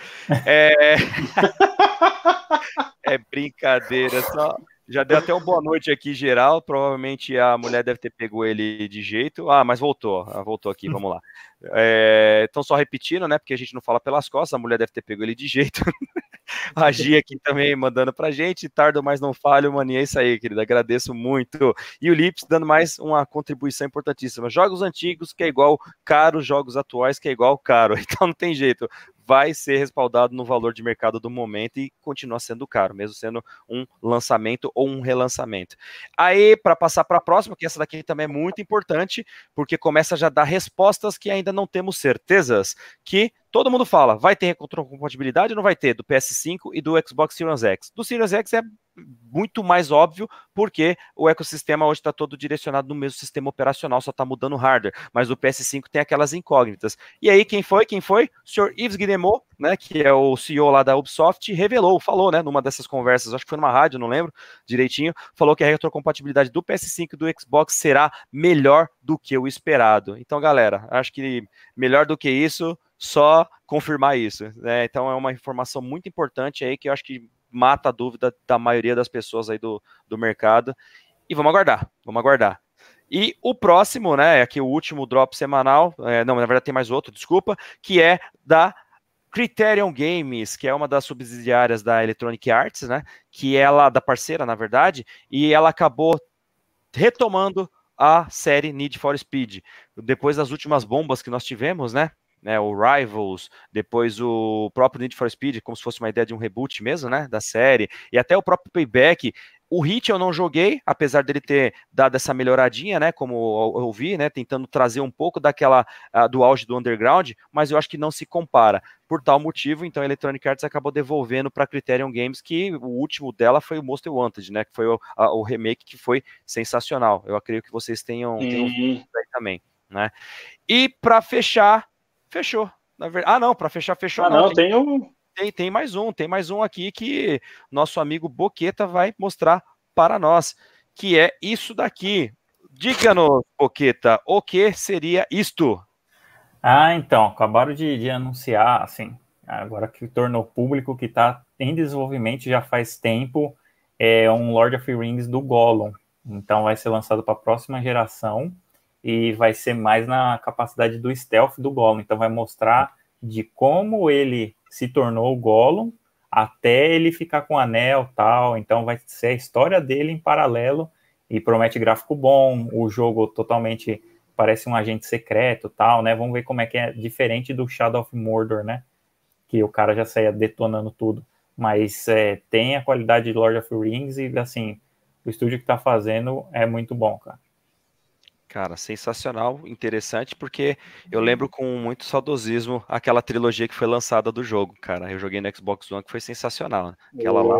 Speaker 1: É, é brincadeira, só. Já deu até uma boa noite aqui, geral. Provavelmente a mulher deve ter pego ele de jeito. Ah, mas voltou. Ah, voltou aqui, vamos lá. É, então, só repetindo, né? Porque a gente não fala pelas costas, a mulher deve ter pego ele de jeito. a aqui também mandando pra gente. Tardo, mas não falho, maninha. É isso aí, querida. Agradeço muito. E o Lips dando mais uma contribuição importantíssima. Jogos antigos que é igual caro, jogos atuais que é igual caro. Então não tem jeito vai ser respaldado no valor de mercado do momento e continua sendo caro, mesmo sendo um lançamento ou um relançamento. Aí, para passar para a próxima, que essa daqui também é muito importante, porque começa já a dar respostas que ainda não temos certezas, que todo mundo fala, vai ter retrocompatibilidade ou não vai ter do PS5 e do Xbox Series X? Do Series X é muito mais óbvio, porque o ecossistema hoje está todo direcionado no mesmo sistema operacional, só está mudando o hardware, mas o PS5 tem aquelas incógnitas. E aí, quem foi? Quem foi? O senhor Yves Guillemot, né, que é o CEO lá da Ubisoft, revelou, falou, né, numa dessas conversas, acho que foi numa rádio, não lembro direitinho, falou que a retrocompatibilidade do PS5 e do Xbox será melhor do que o esperado. Então, galera, acho que melhor do que isso, só confirmar isso. Né? Então, é uma informação muito importante aí que eu acho que mata a dúvida da maioria das pessoas aí do, do mercado. E vamos aguardar, vamos aguardar. E o próximo, né, aqui o último drop semanal, é, não, na verdade tem mais outro, desculpa, que é da Criterion Games, que é uma das subsidiárias da Electronic Arts, né, que ela, da parceira, na verdade, e ela acabou retomando a série Need for Speed. Depois das últimas bombas que nós tivemos, né, né, o Rivals, depois o próprio Need for Speed, como se fosse uma ideia de um reboot mesmo, né, da série, e até o próprio Payback. O Hit eu não joguei, apesar dele ter dado essa melhoradinha, né, como eu vi, né, tentando trazer um pouco daquela uh, do auge do Underground, mas eu acho que não se compara. Por tal motivo, então a Electronic Arts acabou devolvendo para Criterion Games que o último dela foi o Most Wanted, né, que foi o, a, o remake que foi sensacional. Eu acredito que vocês tenham, tenham visto aí também, né? E para fechar, Fechou. Ver... Ah, não, para fechar, fechou.
Speaker 3: Ah, não, não tem, um...
Speaker 1: tem, tem mais um, tem mais um aqui que nosso amigo Boqueta vai mostrar para nós, que é isso daqui. Diga-nos, Boqueta, o que seria isto?
Speaker 2: Ah, então, acabaram de, de anunciar, assim, agora que tornou público que está em desenvolvimento já faz tempo, é um Lord of the Rings do Gollum. Então vai ser lançado para a próxima geração e vai ser mais na capacidade do stealth do Gollum. Então vai mostrar de como ele se tornou o Gollum até ele ficar com o anel tal. Então vai ser a história dele em paralelo e promete gráfico bom, o jogo totalmente parece um agente secreto tal, né? Vamos ver como é que é diferente do Shadow of Mordor, né? Que o cara já saía detonando tudo. Mas é, tem a qualidade de Lord of the Rings e assim, o estúdio que tá fazendo é muito bom, cara.
Speaker 1: Cara, sensacional, interessante, porque eu lembro com muito saudosismo aquela trilogia que foi lançada do jogo, cara. Eu joguei no Xbox One que foi sensacional. Né? Aquela lá.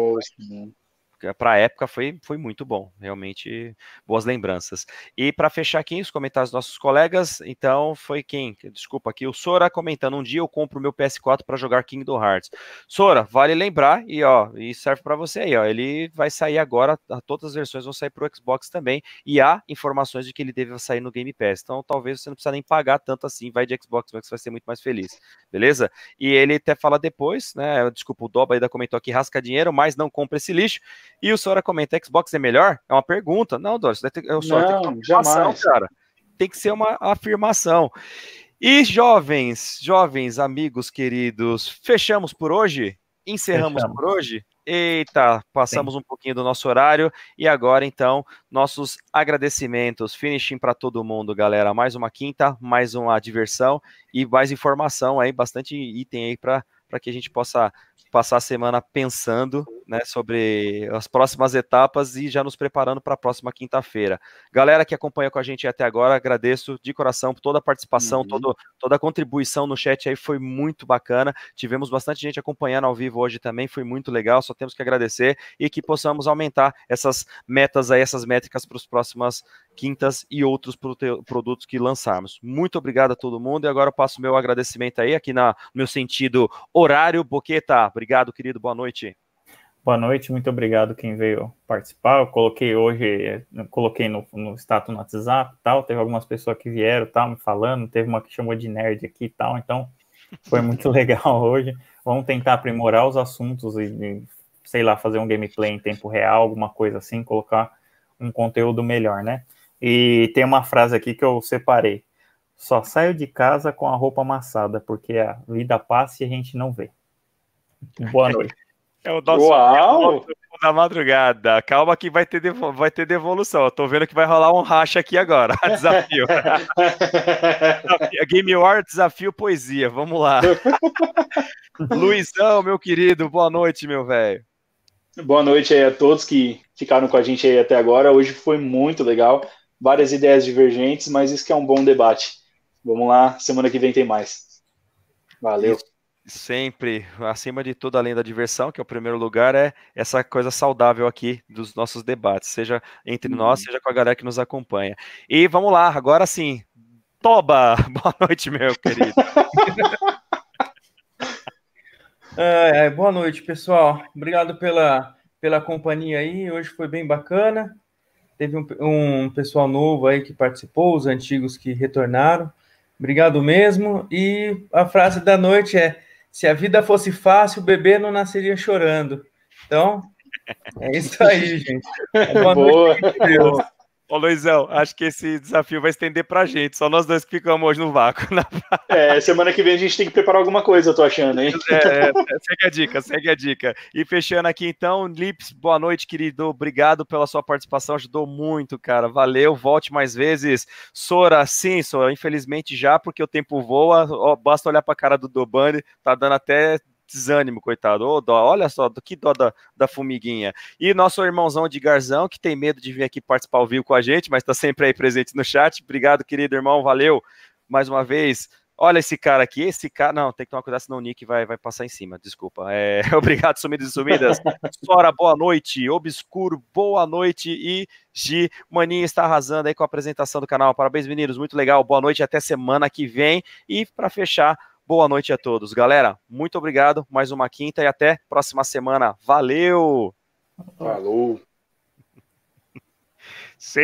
Speaker 1: Para a época foi, foi muito bom, realmente boas lembranças. E para fechar aqui os comentários dos nossos colegas, então foi quem? Desculpa aqui, o Sora comentando: um dia eu compro meu PS4 para jogar Kingdom Hearts. Sora, vale lembrar, e ó, e serve para você aí, ó, ele vai sair agora, todas as versões vão sair para o Xbox também, e há informações de que ele deve sair no Game Pass. Então talvez você não precisa nem pagar tanto assim, vai de Xbox, você vai ser muito mais feliz, beleza? E ele até fala depois, né? Desculpa, o Doba ainda comentou aqui: rasca dinheiro, mas não compra esse lixo. E o Sora comenta: Xbox é melhor? É uma pergunta. Não, Doris, o Sora não, tem que jamais. cara. Tem que ser uma afirmação. E jovens, jovens, amigos queridos, fechamos por hoje? Encerramos fechamos. por hoje? Eita, passamos Sim. um pouquinho do nosso horário e agora então nossos agradecimentos, finishing para todo mundo, galera. Mais uma quinta, mais uma diversão e mais informação aí, bastante item aí para que a gente possa passar a semana pensando né, sobre as próximas etapas e já nos preparando para a próxima quinta-feira. Galera que acompanha com a gente até agora, agradeço de coração por toda a participação, uhum. todo, toda a contribuição no chat aí foi muito bacana. Tivemos bastante gente acompanhando ao vivo hoje também, foi muito legal. Só temos que agradecer e que possamos aumentar essas metas aí, essas métricas para as próximas quintas e outros produtos que lançarmos. Muito obrigado a todo mundo e agora eu passo meu agradecimento aí aqui na, no meu sentido horário. Boqueta, obrigado, querido, boa noite.
Speaker 2: Boa noite, muito obrigado quem veio participar. Eu coloquei hoje, coloquei no, no status no WhatsApp tal, teve algumas pessoas que vieram tal, me falando, teve uma que chamou de nerd aqui e tal, então foi muito legal hoje. Vamos tentar aprimorar os assuntos e, e, sei lá, fazer um gameplay em tempo real, alguma coisa assim, colocar um conteúdo melhor, né? E tem uma frase aqui que eu separei. Só saio de casa com a roupa amassada, porque a vida passa e a gente não vê. Boa noite.
Speaker 1: É o nosso Uau! da madrugada. Calma que vai ter, vai ter devolução. Eu tô vendo que vai rolar um racha aqui agora. Desafio. Game War, desafio poesia. Vamos lá. Luizão, meu querido, boa noite, meu velho.
Speaker 3: Boa noite aí a todos que ficaram com a gente aí até agora. Hoje foi muito legal. Várias ideias divergentes, mas isso que é um bom debate. Vamos lá, semana que vem tem mais. Valeu. Isso
Speaker 1: sempre, acima de tudo, além da diversão, que é o primeiro lugar, é essa coisa saudável aqui dos nossos debates, seja entre uhum. nós, seja com a galera que nos acompanha. E vamos lá, agora sim, Toba! Boa noite, meu querido.
Speaker 4: é, boa noite, pessoal. Obrigado pela, pela companhia aí. Hoje foi bem bacana. Teve um, um pessoal novo aí que participou, os antigos que retornaram. Obrigado mesmo. E a frase da noite é: se a vida fosse fácil, o bebê não nasceria chorando. Então, é isso aí, gente. Boa,
Speaker 1: Boa. Noite, Ô Luizão, acho que esse desafio vai estender pra gente. Só nós dois que ficamos hoje no vácuo.
Speaker 3: É, semana que vem a gente tem que preparar alguma coisa, eu tô achando, hein? É,
Speaker 1: é, segue a dica, segue a dica. E fechando aqui então, Lips, boa noite, querido. Obrigado pela sua participação, ajudou muito, cara. Valeu, volte mais vezes. Sora, sim, Sora, infelizmente já, porque o tempo voa. Ó, basta olhar pra cara do Dobani, tá dando até desânimo, coitado. Ô, dó, olha só, que dó da, da formiguinha. E nosso irmãozão de Garzão, que tem medo de vir aqui participar ao vivo com a gente, mas está sempre aí presente no chat. Obrigado, querido irmão, valeu mais uma vez. Olha esse cara aqui, esse cara. Não, tem que tomar cuidado, senão o Nick vai, vai passar em cima. Desculpa. É... Obrigado, sumidas e sumidas. Sora, boa noite. Obscuro, boa noite. E Gi, Maninho está arrasando aí com a apresentação do canal. Parabéns, meninos. Muito legal. Boa noite. Até semana que vem. E para fechar, Boa noite a todos. Galera, muito obrigado. Mais uma quinta e até próxima semana. Valeu!
Speaker 3: Falou!